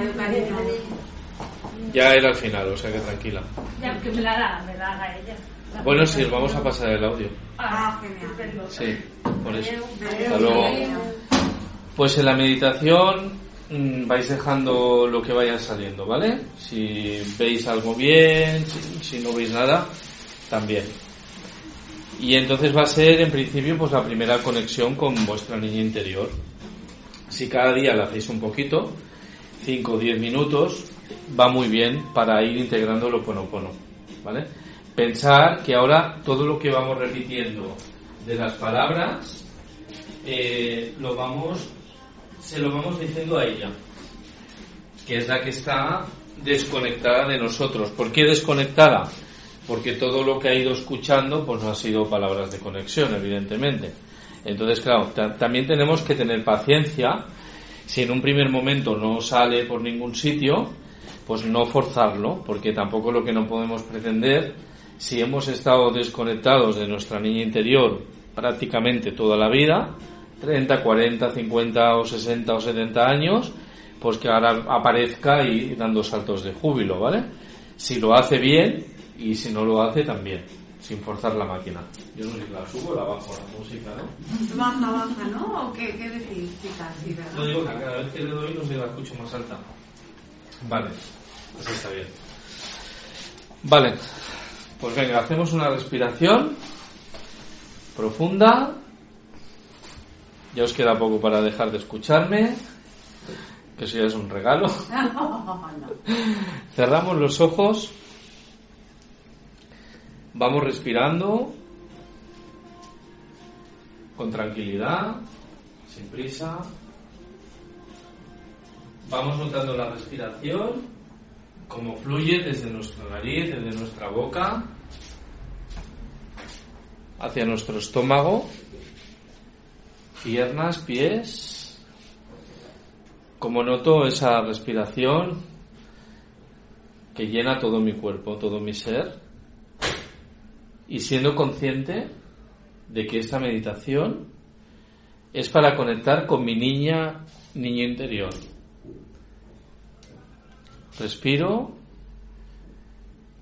Ya era al final, o sea que tranquila. Ya, que me la haga, me la haga ella. Bueno, sí, os vamos a pasar el audio. Ah, genial. Sí, por eso. Hasta luego. Pues en la meditación mm, vais dejando lo que vaya saliendo, ¿vale? Si veis algo bien, si, no veis nada, también. Y entonces va a ser, en principio, pues la primera conexión con vuestra niña interior. Si cada día la hacéis un poquito, 5 o 10 minutos, va muy bien para ir integrando lo ponopono, ¿vale? Pensar que ahora todo lo que vamos repitiendo de las palabras, eh, lo vamos, se lo vamos diciendo a ella, que es la que está desconectada de nosotros. ¿Por qué desconectada? Porque todo lo que ha ido escuchando, pues no ha sido palabras de conexión, evidentemente. Entonces, claro, ta- también tenemos que tener paciencia. Si en un primer momento no sale por ningún sitio, pues no forzarlo, porque tampoco lo que no podemos pretender, si hemos estado desconectados de nuestra niña interior prácticamente toda la vida, 30, 40, 50 o 60 o 70 años, pues que ahora aparezca y dando saltos de júbilo, ¿vale? Si lo hace bien y si no lo hace también, sin forzar la máquina. Yo no sé si la subo o la bajo la música, ¿no? Baja, baja, ¿no? ¿O qué, qué ¿verdad? No digo que cada vez que le doy no me la escucho más alta. Vale, así está bien. Vale, pues venga, hacemos una respiración profunda. Ya os queda poco para dejar de escucharme, que eso ya es un regalo. Cerramos los ojos. Vamos respirando con tranquilidad, sin prisa. Vamos notando la respiración, cómo fluye desde nuestra nariz, desde nuestra boca, hacia nuestro estómago, piernas, pies. Como noto esa respiración que llena todo mi cuerpo, todo mi ser, y siendo consciente de que esta meditación es para conectar con mi niña, niño interior. Respiro,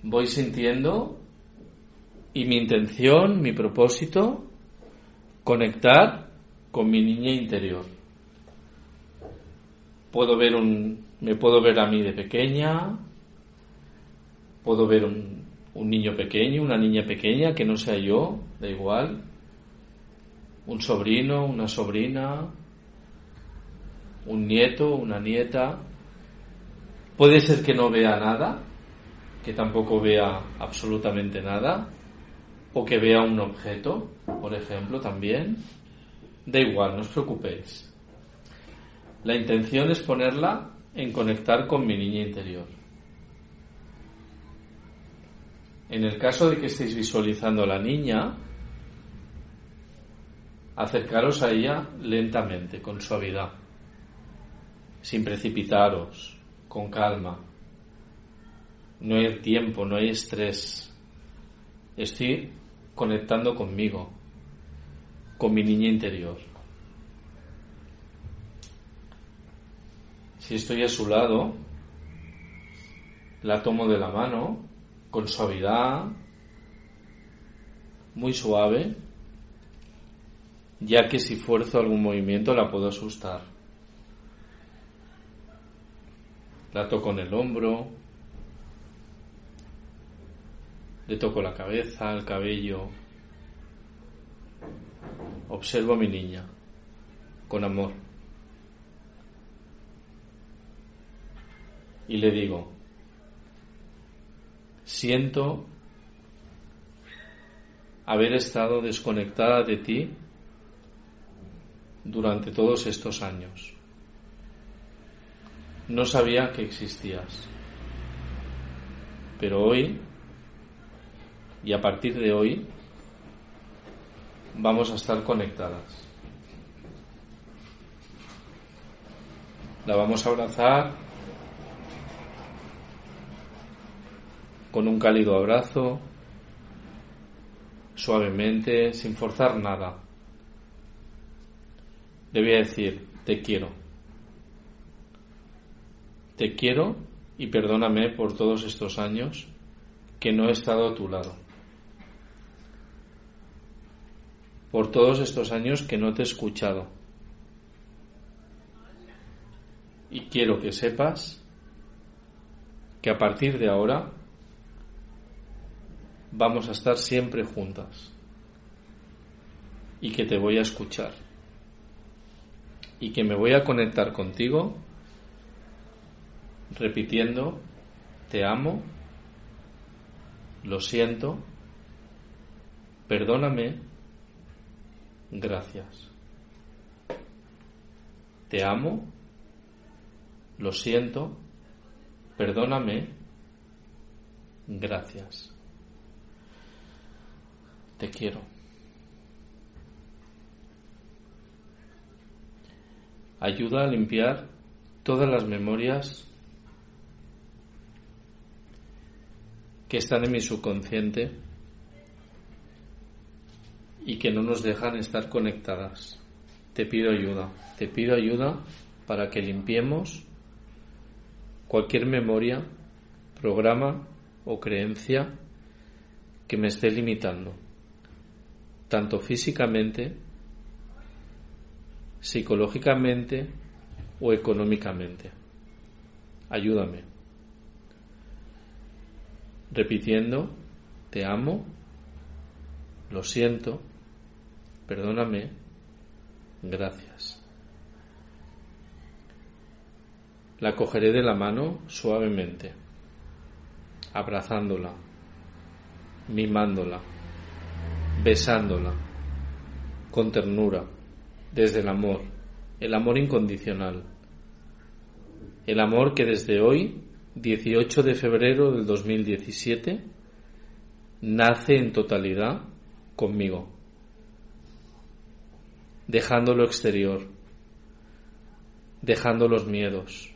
voy sintiendo y mi intención, mi propósito, conectar con mi niña interior. Puedo ver un, me puedo ver a mí de pequeña, puedo ver un, un niño pequeño, una niña pequeña que no sea yo, da igual, un sobrino, una sobrina, un nieto, una nieta. Puede ser que no vea nada, que tampoco vea absolutamente nada, o que vea un objeto, por ejemplo, también. Da igual, no os preocupéis. La intención es ponerla en conectar con mi niña interior. En el caso de que estéis visualizando a la niña, acercaros a ella lentamente, con suavidad, sin precipitaros, con calma. No hay tiempo, no hay estrés. Estoy conectando conmigo, con mi niña interior. Si estoy a su lado, la tomo de la mano con suavidad, muy suave, ya que si fuerzo algún movimiento la puedo asustar. La toco en el hombro, le toco la cabeza, el cabello. Observo a mi niña con amor. Y le digo, siento haber estado desconectada de ti durante todos estos años. No sabía que existías, pero hoy Y a partir de hoy vamos a estar conectadas. La vamos a abrazar con un cálido abrazo, suavemente, sin forzar nada. Le voy a decir, te quiero. Te quiero y perdóname por todos estos años que no he estado a tu lado. Por todos estos años que no te he escuchado. Y quiero que sepas que a partir de ahora vamos a estar siempre juntas y que te voy a escuchar y que me voy a conectar contigo repitiendo, te amo, lo siento, perdóname, gracias. Te amo, lo siento, perdóname, gracias. Te quiero. Ayuda a limpiar todas las memorias que están en mi subconsciente y que no nos dejan estar conectadas. Te pido ayuda, te pido ayuda para que limpiemos cualquier memoria, programa o creencia que me esté limitando, tanto físicamente, psicológicamente o económicamente. Ayúdame. Repitiendo, te amo, lo siento, perdóname, gracias. La cogeré de la mano suavemente, abrazándola, mimándola, besándola, con ternura, desde el amor, el amor incondicional, el amor que desde hoy, 18 de febrero del 2017, nace en totalidad conmigo, dejando lo exterior, dejando los miedos,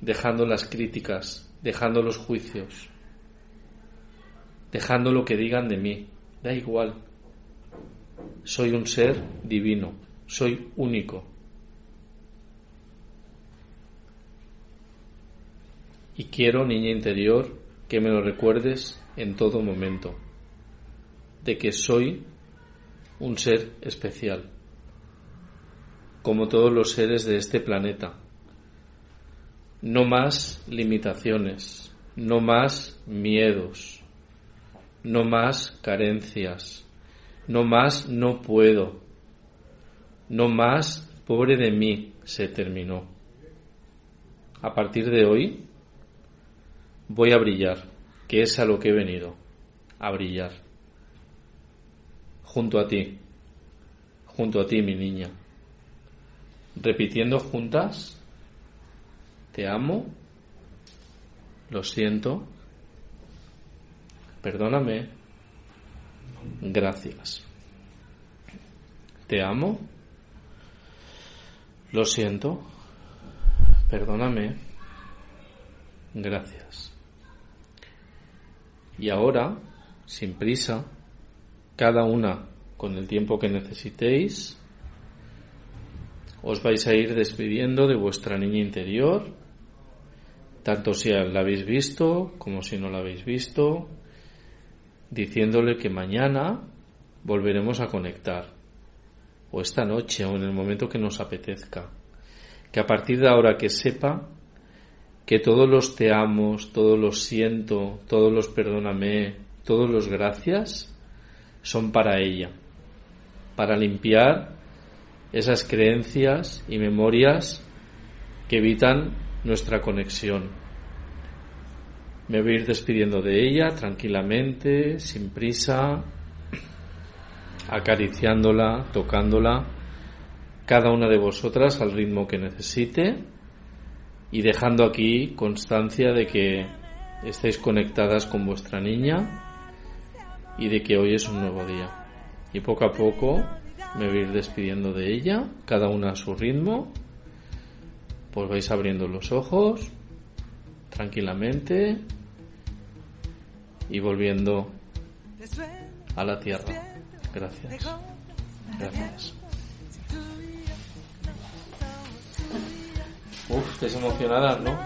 dejando las críticas, dejando los juicios, dejando lo que digan de mí. Da igual. Soy un ser divino, soy único. Y quiero, niña interior, que me lo recuerdes en todo momento, de que soy un ser especial, como todos los seres de este planeta no más limitaciones, no más miedos, no más carencias, no más no puedo, no más pobre de mí se terminó. A partir de hoy voy a brillar, que es a lo que he venido, a brillar, junto a ti, junto a ti mi niña, repitiendo juntas te amo, lo siento, perdóname, gracias. Te amo, lo siento, perdóname, gracias. Y ahora, sin prisa, cada una con el tiempo que necesitéis, os vais a ir despidiendo de vuestra niña interior tanto si la habéis visto como si no la habéis visto, diciéndole que mañana volveremos a conectar, o esta noche, o en el momento que nos apetezca, que a partir de ahora que sepa que todos los te amos, todos los siento, todos los perdóname, todos los gracias, son para ella, para limpiar esas creencias y memorias que evitan nuestra conexión. Me voy a ir despidiendo de ella tranquilamente, sin prisa, acariciándola, tocándola, cada una de vosotras al ritmo que necesite y dejando aquí constancia de que estéis conectadas con vuestra niña y de que hoy es un nuevo día. Y poco a poco me voy despidiendo de ella, cada una a su ritmo. Pues vais abriendo los ojos tranquilamente y volviendo a la tierra. Gracias. Gracias. Uf, estáis emocionadas, ¿no?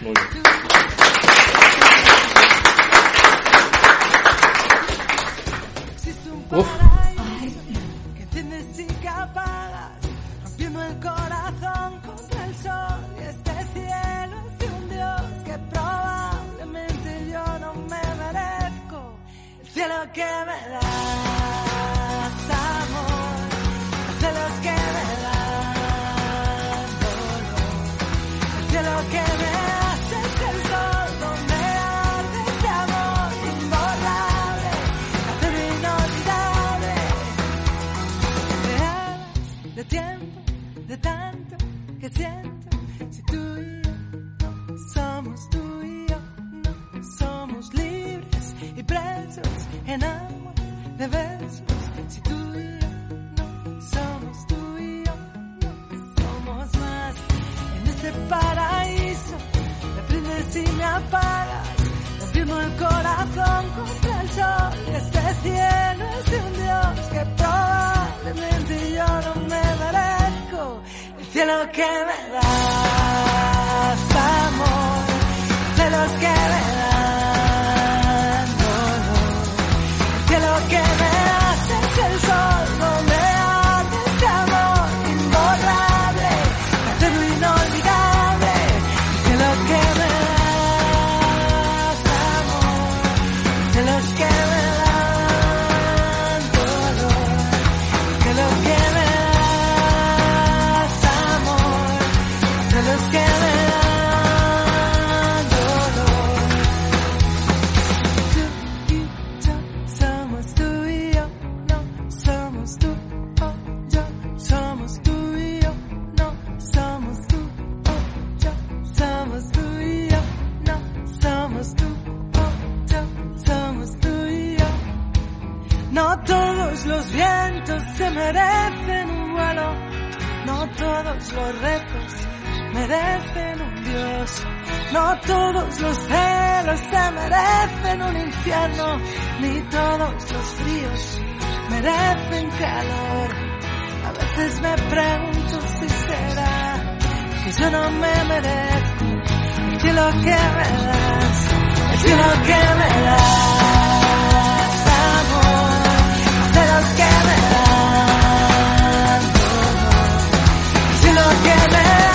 Muy bien. Probablemente yo no me merezco. Si tú y yo no somos tú y yo, no somos libres y presos en amor de besos. Si tú y yo no somos tú y yo, no somos más en este paraíso. Me prendes y me apagas, rompiendo el corazón contra el sol. Este cielo es de un Dios que probablemente yo no me merezco. El cielo que me das, amor, el cielo que me se merecen un vuelo, no todos los retos merecen un Dios, no todos los celos se merecen un infierno, ni todos los fríos merecen calor. A veces me pregunto si será que yo no me merezco. El cielo que me das, el cielo que me das, amor, el cielo que me das, cielo que